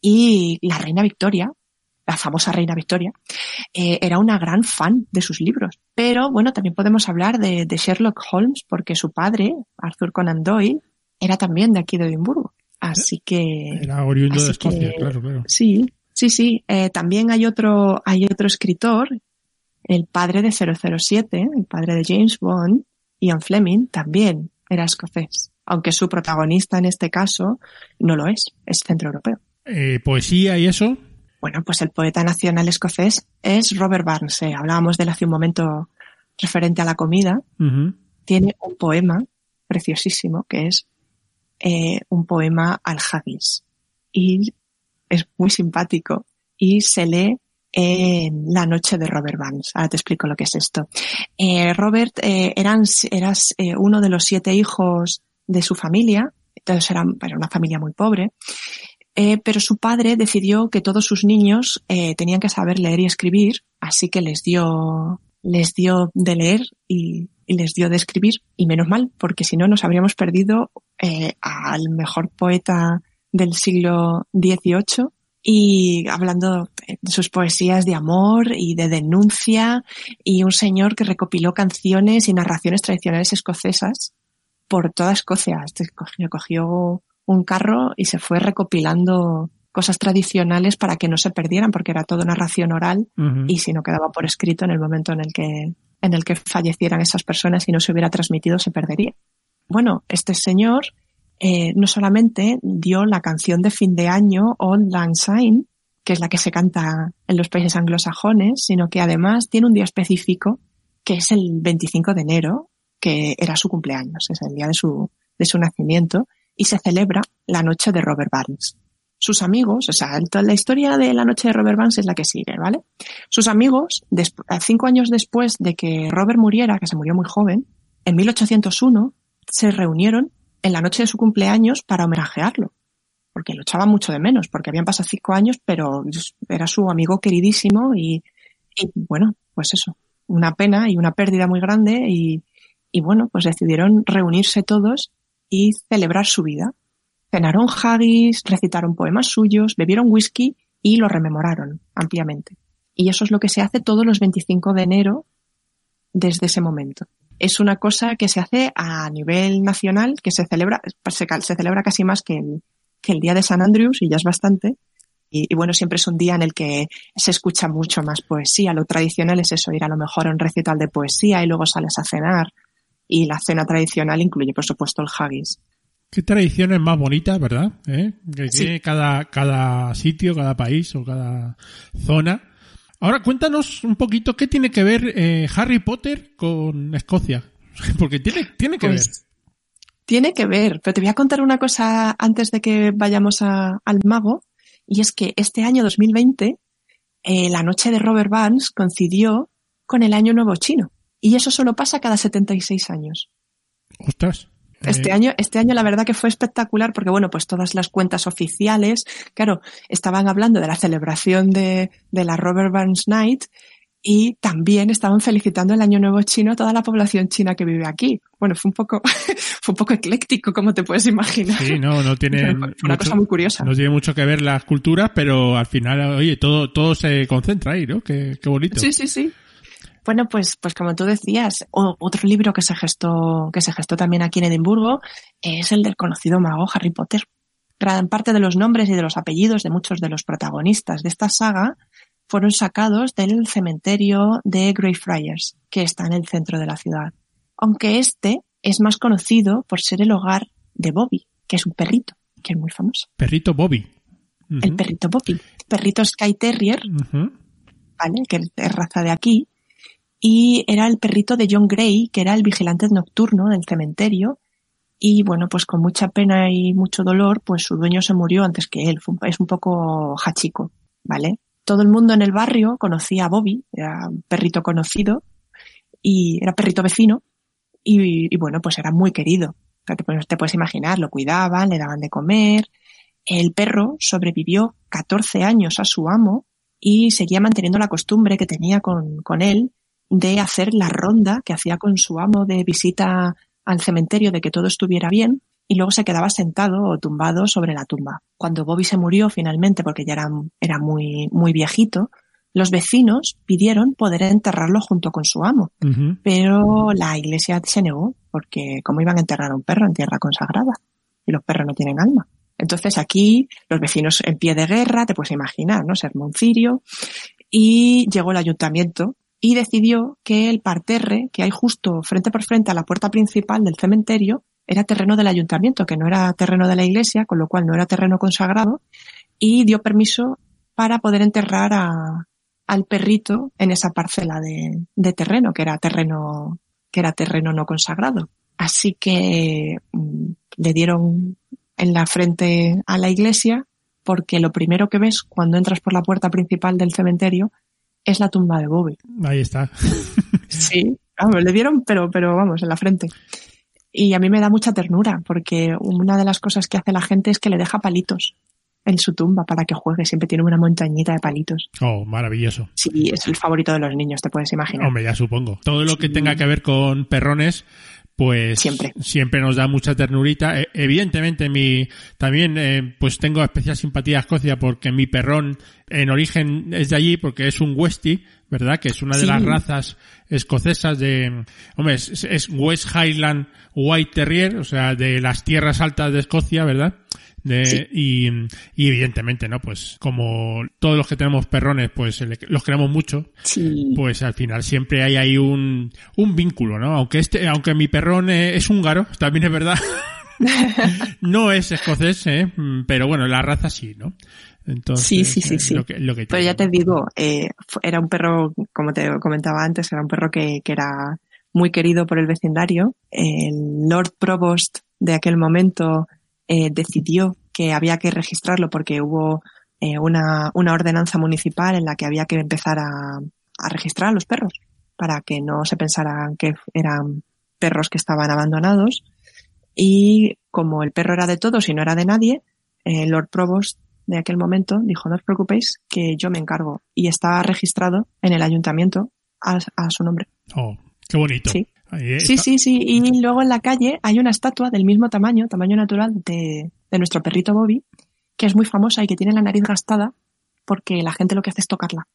[SPEAKER 7] Y la reina Victoria, la famosa reina Victoria, eh, era una gran fan de sus libros. Pero bueno, también podemos hablar de, de Sherlock Holmes porque su padre, Arthur Conan Doyle, era también de aquí de Edimburgo. Así que...
[SPEAKER 2] Era oriundo de Escocia,
[SPEAKER 7] que-
[SPEAKER 2] claro, claro.
[SPEAKER 7] Sí, sí, sí. Eh, también hay otro, hay otro escritor, el padre de 007, el padre de James Bond, Ian Fleming, también era escocés. Aunque su protagonista en este caso no lo es, es centroeuropeo.
[SPEAKER 2] Eh, poesía y eso.
[SPEAKER 7] Bueno, pues el poeta nacional escocés es Robert Burns. eh, Hablábamos de él hace un momento referente a la comida. Tiene un poema preciosísimo que es eh, un poema al haggis. Y es muy simpático y se lee en La noche de Robert Burns. Ahora te explico lo que es esto. Eh, Robert eh, eran, eras eh, uno de los siete hijos de su familia, entonces era, era una familia muy pobre, eh, pero su padre decidió que todos sus niños eh, tenían que saber leer y escribir, así que les dio les dio de leer y, les dio de escribir, y menos mal, porque si no nos habríamos perdido eh, al mejor poeta del siglo XVIII y hablando de sus poesías de amor y de denuncia y un señor que recopiló canciones y narraciones tradicionales escocesas por toda Escocia. Este cogió un carro y se fue recopilando cosas tradicionales para que no se perdieran porque era todo narración oral y si no quedaba por escrito en el momento en el que en el que fallecieran esas personas y no se hubiera transmitido se perdería. Bueno, este señor eh, no solamente dio la canción de fin de año Old Lang Syne, que es la que se canta en los países anglosajones, sino que además tiene un día específico que es el 25 de enero, que era su cumpleaños, es el día de su, de su nacimiento, y se celebra la noche de Robert Burns. Sus amigos, o sea, la historia de la noche de Robert Burns es la que sigue, ¿vale? Sus amigos, desp- cinco años después de que Robert muriera, que se murió muy joven, en 1801 se reunieron en la noche de su cumpleaños para homenajearlo. Porque lo echaban mucho de menos, porque habían pasado cinco años, pero era su amigo queridísimo y, bueno, pues eso, una pena y una pérdida muy grande y bueno, pues decidieron reunirse todos y celebrar su vida. Cenaron haggis, recitaron poemas suyos, bebieron whisky y lo rememoraron ampliamente. Y eso es lo que se hace todos los 25 de enero desde ese momento. Es una cosa que se hace a nivel nacional, que se celebra, se, celebra casi más que el, que el día de San Andrews, y ya es bastante. Y, y bueno, siempre es un día en el que se escucha mucho más poesía. Lo tradicional es eso, ir a lo mejor a un recital de poesía y luego sales a cenar. Y la cena tradicional incluye, por supuesto, el haggis.
[SPEAKER 2] Qué tradiciones más bonitas, ¿verdad? ¿Eh? Que
[SPEAKER 7] Sí.
[SPEAKER 2] tiene cada, cada sitio, cada país o cada zona. Ahora cuéntanos un poquito qué tiene que ver eh, Harry Potter con Escocia. Porque tiene, tiene que
[SPEAKER 7] Pues,
[SPEAKER 2] ver.
[SPEAKER 7] Tiene que ver, pero te voy a contar una cosa antes de que vayamos a- al mago, y es que este año 2020, eh, la noche de Robert Burns coincidió con el Año Nuevo Chino, y eso solo pasa cada 76 años.
[SPEAKER 2] Ostras.
[SPEAKER 7] Este
[SPEAKER 2] Eh,
[SPEAKER 7] año, este año la verdad que fue espectacular porque bueno, pues todas las cuentas oficiales, claro, estaban hablando de la celebración de, de la Robert Burns Night y también estaban felicitando el Año Nuevo Chino a toda la población china que vive aquí. Bueno, fue un poco, fue un poco ecléctico, como te puedes imaginar.
[SPEAKER 2] Sí, no, no tiene
[SPEAKER 7] fue una
[SPEAKER 2] mucho-
[SPEAKER 7] cosa muy curiosa.
[SPEAKER 2] no tiene mucho que ver las culturas, pero al final, oye, todo, todo se concentra ahí, ¿no? Qué, qué bonito.
[SPEAKER 7] Sí, sí, sí. Bueno, pues, pues como tú decías, otro libro que se gestó, que se gestó también aquí en Edimburgo es el del conocido mago Harry Potter. Gran parte de los nombres y de los apellidos de muchos de los protagonistas de esta saga fueron sacados del cementerio de Greyfriars, que está en el centro de la ciudad. Aunque este es más conocido por ser el hogar de Bobby, que es un perrito, que es muy famoso.
[SPEAKER 2] Perrito Bobby.
[SPEAKER 7] El perrito Bobby. Perrito Sky Terrier. ¿vale? Que es raza de aquí. Y era el perrito de John Gray, que era el vigilante nocturno del cementerio. Y bueno, pues con mucha pena y mucho dolor, pues su dueño se murió antes que él. Un- Es un poco hachico, ¿vale? Todo el mundo en el barrio conocía a Bobby, era un perrito conocido y era perrito vecino. Y, y bueno, pues era muy querido. Te, puedes- te puedes imaginar, lo cuidaban, le daban de comer. El perro sobrevivió 14 años a su amo y seguía manteniendo la costumbre que tenía con, con él de hacer la ronda que hacía con su amo de visita al cementerio de que todo estuviera bien y luego se quedaba sentado o tumbado sobre la tumba. Cuando Bobby se murió finalmente porque ya era, era muy, muy viejito, los vecinos pidieron poder enterrarlo junto con su amo, pero la iglesia se negó porque cómo iban a enterrar a un perro en tierra consagrada y los perros no tienen alma. Entonces aquí los vecinos en pie de guerra, te puedes imaginar, ¿no? Se armó un cirio y llegó el ayuntamiento y decidió que el parterre que hay justo frente por frente a la puerta principal del cementerio era terreno del ayuntamiento, que no era terreno de la iglesia, con lo cual no era terreno consagrado y dio permiso para poder enterrar a, al perrito en esa parcela de, terreno, que era terreno, que era terreno no consagrado. Así que mm, le dieron en la frente a la iglesia porque lo primero que ves cuando entras por la puerta principal del cementerio es la tumba de Bobby.
[SPEAKER 2] Ahí está.
[SPEAKER 7] Sí, vamos, le dieron, pero, pero vamos, en la frente. Y a mí me da mucha ternura porque una de las cosas que hace la gente es que le deja palitos en su tumba para que juegue. Siempre tiene una montañita de palitos.
[SPEAKER 2] Oh, maravilloso.
[SPEAKER 7] Sí, es el favorito de los niños, te puedes imaginar.
[SPEAKER 2] Hombre, ya supongo. Todo lo que tenga que ver con perrones, pues
[SPEAKER 7] Siempre.
[SPEAKER 2] siempre nos da mucha ternurita. E- evidentemente, mi también eh, pues tengo especial simpatía a Escocia porque mi perrón en origen es de allí porque es un Westie, ¿verdad? Que es una de
[SPEAKER 7] Sí.
[SPEAKER 2] las razas escocesas de, hombre, es, es West Highland White Terrier, o sea, de las tierras altas de Escocia, ¿verdad? De,
[SPEAKER 7] Sí.
[SPEAKER 2] y, y evidentemente, ¿no? Pues como todos los que tenemos perrones, pues los queremos mucho,
[SPEAKER 7] Sí.
[SPEAKER 2] pues al final siempre hay ahí un, un vínculo, ¿no? Aunque este, aunque mi perrón eh, es húngaro, también es verdad. no es escocés, ¿eh? Pero bueno, la raza sí, ¿no? Entonces,
[SPEAKER 7] Sí, sí, sí,
[SPEAKER 2] eh,
[SPEAKER 7] sí.
[SPEAKER 2] Lo que, lo que
[SPEAKER 7] Pero ya te digo, eh, era un perro, como te comentaba antes, era un perro que, que era muy querido por el vecindario. El Lord Provost de aquel momento eh, decidió que había que registrarlo porque hubo eh, una, una ordenanza municipal en la que había que empezar a, a registrar a los perros para que no se pensaran que eran perros que estaban abandonados. Y como el perro era de todos y no era de nadie, el Lord Provost de aquel momento dijo, no os preocupéis, que yo me encargo. Y está registrado en el ayuntamiento a, a su nombre.
[SPEAKER 2] Oh, qué bonito.
[SPEAKER 7] Sí. Sí, sí, sí. Y luego en la calle hay una estatua del mismo tamaño, tamaño natural, de, de nuestro perrito Bobby, que es muy famosa y que tiene la nariz gastada porque la gente lo que hace es tocarla.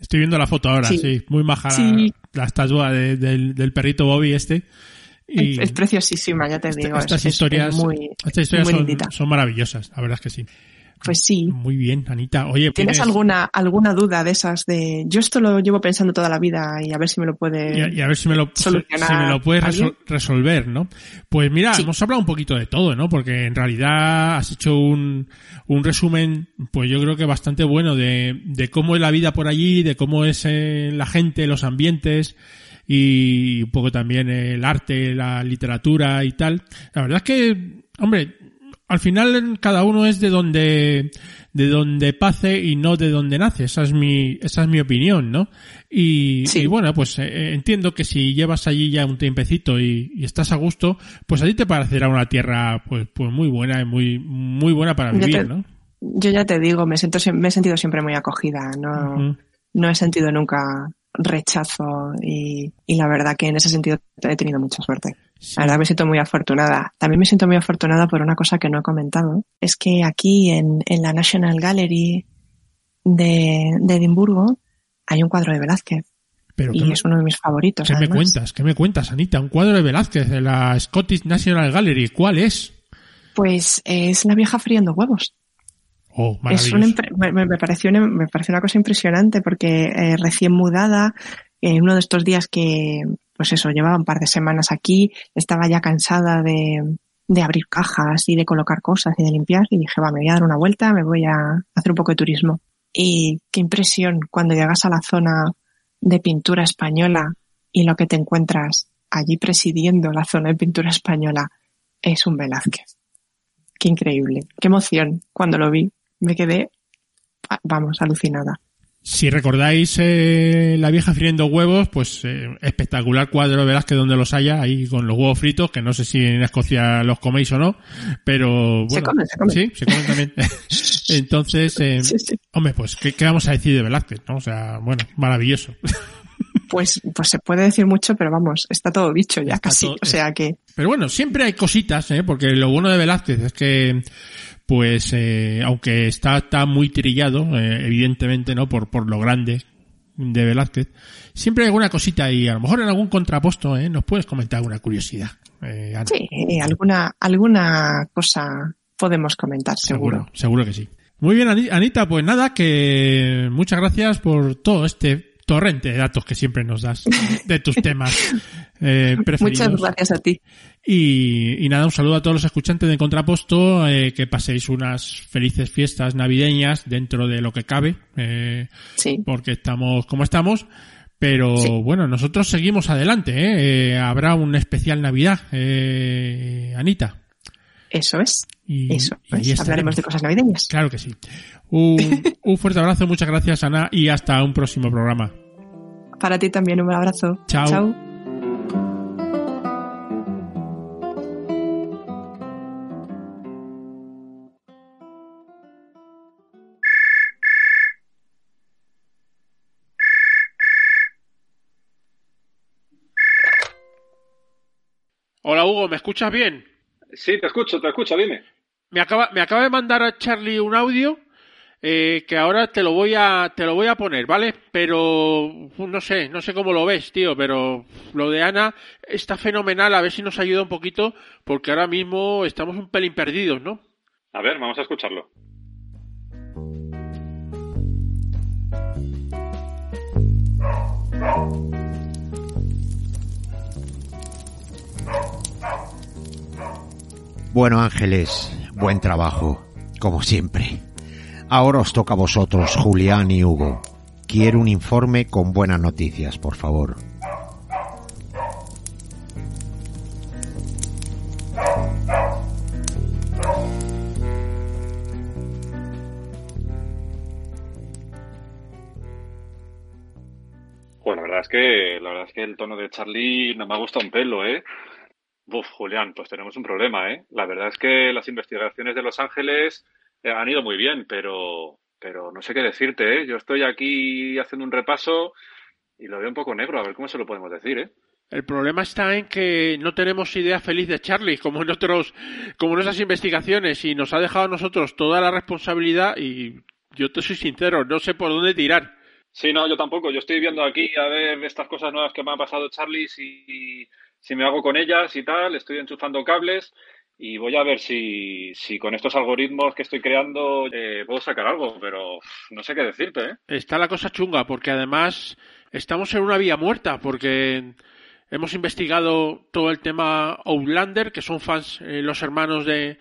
[SPEAKER 2] Estoy viendo la foto ahora, sí.
[SPEAKER 7] Sí.
[SPEAKER 2] Muy maja la-
[SPEAKER 7] Sí.
[SPEAKER 2] la, estatua de- del, del perrito Bobby este. Y
[SPEAKER 7] Es, es preciosísima, ya te
[SPEAKER 2] esta-
[SPEAKER 7] digo. es-
[SPEAKER 2] estas
[SPEAKER 7] es- es
[SPEAKER 2] historias,
[SPEAKER 7] muy,
[SPEAKER 2] estas historias
[SPEAKER 7] muy
[SPEAKER 2] son, son maravillosas, la verdad es que sí.
[SPEAKER 7] Pues sí.
[SPEAKER 2] Muy bien, Anita. Oye,
[SPEAKER 7] ¿Tienes alguna, alguna duda de esas de, yo esto lo llevo pensando toda la vida y a ver si me lo puede...
[SPEAKER 2] Y a, y a ver si me lo,
[SPEAKER 7] solucionar
[SPEAKER 2] si me lo puedes resol- resolver, ¿no? Pues mira,
[SPEAKER 7] Sí.
[SPEAKER 2] hemos hablado un poquito de todo, ¿no? Porque en realidad has hecho un, un resumen, pues yo creo que bastante bueno de, de cómo es la vida por allí, de cómo es eh, la gente, los ambientes y un poco también el arte, la literatura y tal. La verdad es que, hombre, al final cada uno es de donde de donde pase y no de donde nace. Esa es mi esa es mi opinión no y,
[SPEAKER 7] Sí.
[SPEAKER 2] y bueno pues eh, entiendo que si llevas allí ya un tiempecito y, y estás a gusto pues a ti te parecerá una tierra pues pues muy buena y muy muy buena para vivir
[SPEAKER 7] te-
[SPEAKER 2] no
[SPEAKER 7] Yo ya te digo, me siento, me he sentido siempre muy acogida, no, no he sentido nunca rechazo y, y la verdad que en ese sentido he tenido mucha suerte.
[SPEAKER 2] Sí.
[SPEAKER 7] La verdad me siento muy afortunada. También me siento muy afortunada por una cosa que no he comentado. Es que aquí en, en la National Gallery de, de Edimburgo hay un cuadro de Velázquez
[SPEAKER 2] pero
[SPEAKER 7] y
[SPEAKER 2] ¿qué,
[SPEAKER 7] es uno de mis favoritos.
[SPEAKER 2] qué me cuentas qué me cuentas Anita un cuadro de Velázquez de la Scottish National Gallery ¿cuál es?
[SPEAKER 7] Pues es la vieja friendo huevos.
[SPEAKER 2] Oh
[SPEAKER 7] Es una me, me- pareció una, me pareció una cosa impresionante porque eh, recién mudada, en uno de estos días que, pues eso, llevaba un par de semanas aquí, estaba ya cansada de, de abrir cajas y de colocar cosas y de limpiar y dije, va, me voy a dar una vuelta, me voy a hacer un poco de turismo. Y qué impresión cuando llegas a la zona de pintura española y lo que te encuentras allí presidiendo la zona de pintura española es un Velázquez. Qué increíble, qué emoción cuando lo vi. Me quedé, ah, vamos, alucinada.
[SPEAKER 2] Si recordáis eh, la vieja friendo huevos, pues eh, espectacular cuadro de Velázquez donde los haya, ahí con los huevos fritos, que no sé si en Escocia los coméis o no, pero bueno.
[SPEAKER 7] Se comen, se comen.
[SPEAKER 2] Sí, se comen también. Entonces, eh,
[SPEAKER 7] Sí, sí.
[SPEAKER 2] hombre, pues ¿qué, qué vamos a decir de Velázquez? ¿no? O sea, bueno, maravilloso.
[SPEAKER 7] Pues, pues se puede decir mucho, pero vamos, está todo dicho ya
[SPEAKER 2] Está
[SPEAKER 7] casi.
[SPEAKER 2] todo-
[SPEAKER 7] o sea que,
[SPEAKER 2] Pero bueno, siempre hay cositas, ¿eh? porque lo bueno de Velázquez es que, pues, eh, aunque está, está muy trillado, eh, evidentemente, ¿no? Por, por lo grande de Velázquez, siempre hay alguna cosita y a lo mejor en algún contraposto, ¿eh? Nos puedes comentar alguna curiosidad. Eh, Ana.
[SPEAKER 7] sí, alguna, alguna cosa podemos comentar, seguro.
[SPEAKER 2] seguro, seguro que sí. Muy bien, Ani- Anita, pues nada, que muchas gracias por todo este torrente de datos que siempre nos das de tus temas eh, preferidos.
[SPEAKER 7] Muchas gracias a ti.
[SPEAKER 2] Y, y nada, un saludo a todos los escuchantes de Contraposto, eh, que paséis unas felices fiestas navideñas dentro de lo que cabe, eh,
[SPEAKER 7] Sí,
[SPEAKER 2] porque estamos como estamos. Pero
[SPEAKER 7] Sí.
[SPEAKER 2] bueno, nosotros seguimos adelante, ¿eh? Habrá un especial Navidad, eh, Anita.
[SPEAKER 7] Eso es.
[SPEAKER 2] Y,
[SPEAKER 7] eso Hablaremos de cosas navideñas.
[SPEAKER 2] Claro que sí. Un, un fuerte abrazo, muchas gracias, Ana, y hasta un próximo programa.
[SPEAKER 7] Para ti también, un abrazo.
[SPEAKER 2] Chao.
[SPEAKER 7] Chao.
[SPEAKER 2] Hola Hugo, ¿me escuchas bien?
[SPEAKER 4] Sí, te escucho, te escucho, dime.
[SPEAKER 2] Me acaba, me acaba de mandar a Charlie un audio eh, que ahora te lo voy a te lo voy a poner, ¿vale? Pero no sé, no sé cómo lo ves, tío, pero lo de Ana está fenomenal, a ver si nos ayuda un poquito, porque ahora mismo estamos un pelín perdidos, ¿no?
[SPEAKER 4] A ver, vamos a escucharlo.
[SPEAKER 3] Bueno, Ángeles, buen trabajo, como siempre. Ahora os toca a vosotros, Julián y Hugo. Quiero un informe con buenas noticias, por favor.
[SPEAKER 4] Bueno, la verdad es que la verdad es que el tono de Charlie no me ha gustado un pelo, ¿eh? Uf, Julián, pues tenemos un problema, ¿eh? La verdad es que las investigaciones de Los Ángeles eh, han ido muy bien, pero, pero no sé qué decirte, ¿eh? Yo estoy aquí haciendo un repaso y lo veo un poco negro, a ver cómo se lo podemos decir, ¿eh?
[SPEAKER 2] El problema está en que no tenemos idea feliz de Charlie, como en otros, como en investigaciones, y nos ha dejado a nosotros toda la responsabilidad y yo te soy sincero, no sé por dónde tirar.
[SPEAKER 4] Sí, no, yo tampoco. Yo estoy viendo aquí a ver estas cosas nuevas que me ha pasado Charlie, si, si me hago con ellas y tal, estoy enchufando cables y voy a ver si, si con estos algoritmos que estoy creando eh, puedo sacar algo, pero no sé qué decirte, ¿eh?
[SPEAKER 2] Está la cosa chunga, porque además estamos en una vía muerta, porque hemos investigado todo el tema Outlander, que son fans eh, los hermanos de,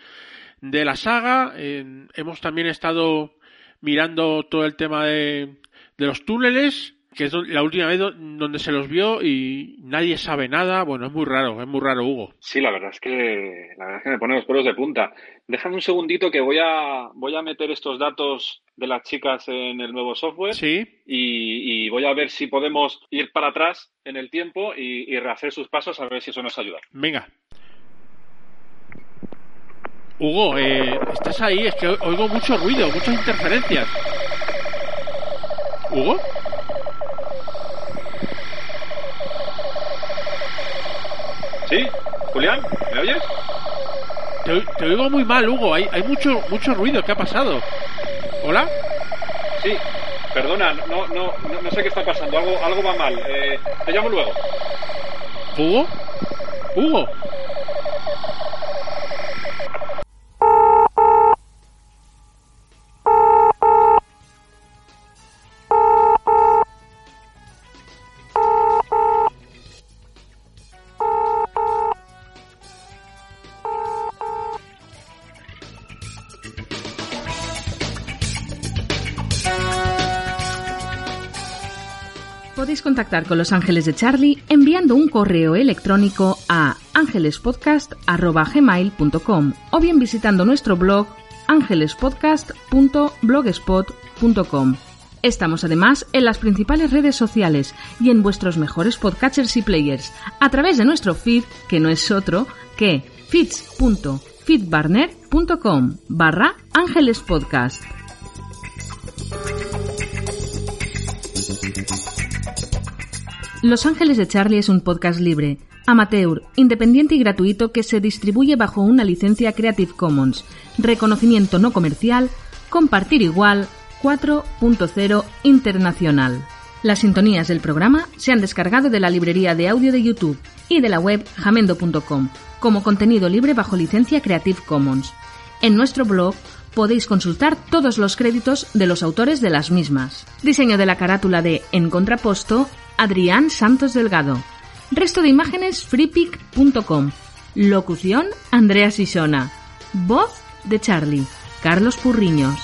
[SPEAKER 2] de la saga, hemos también estado mirando todo el tema de, de los túneles, que es la última vez donde se los vio y nadie sabe nada. Bueno, es muy raro, es muy raro, Hugo.
[SPEAKER 4] Sí, la verdad es que la verdad es que me pone los pelos de punta. Déjame un segundito que voy a voy a meter estos datos de las chicas en el nuevo software.
[SPEAKER 2] Sí.
[SPEAKER 4] Y, y voy a ver si podemos ir para atrás en el tiempo y, y rehacer sus pasos a ver si eso nos ayuda.
[SPEAKER 2] Venga. Hugo, eh, estás ahí, es que oigo mucho ruido, muchas interferencias. ¿Hugo?
[SPEAKER 4] ¿Sí? Julián, ¿me oyes?
[SPEAKER 2] Te, te oigo muy mal, Hugo. Hay, hay mucho, mucho ruido. ¿Qué ha pasado? ¿Hola?
[SPEAKER 4] Sí, perdona, no, no, no, no sé qué está pasando. Algo, algo va mal. Eh, te llamo luego.
[SPEAKER 2] ¿Hugo? ¿Hugo?
[SPEAKER 1] Contactar con Los Ángeles de Charlie enviando un correo electrónico a angelespodcast.gmail.com o bien visitando nuestro blog angelespodcast.blogspot.com. Estamos además en las principales redes sociales y en vuestros mejores podcatchers y players a través de nuestro feed, que no es otro que feeds.feedbarner.com barra. Los Ángeles de Charlie es un podcast libre, amateur, independiente y gratuito que se distribuye bajo una licencia Creative Commons, reconocimiento no comercial, compartir igual 4.0 internacional. Las sintonías del programa se han descargado de la librería de audio de YouTube y de la web jamendo.com como contenido libre bajo licencia Creative Commons. En nuestro blog podéis consultar todos los créditos de los autores de las mismas. Diseño de la carátula de En Contraposto, Adrián Santos Delgado. Resto de imágenes freepic.com. Locución Andrea Sisona. Voz de Charlie, Carlos Purriños.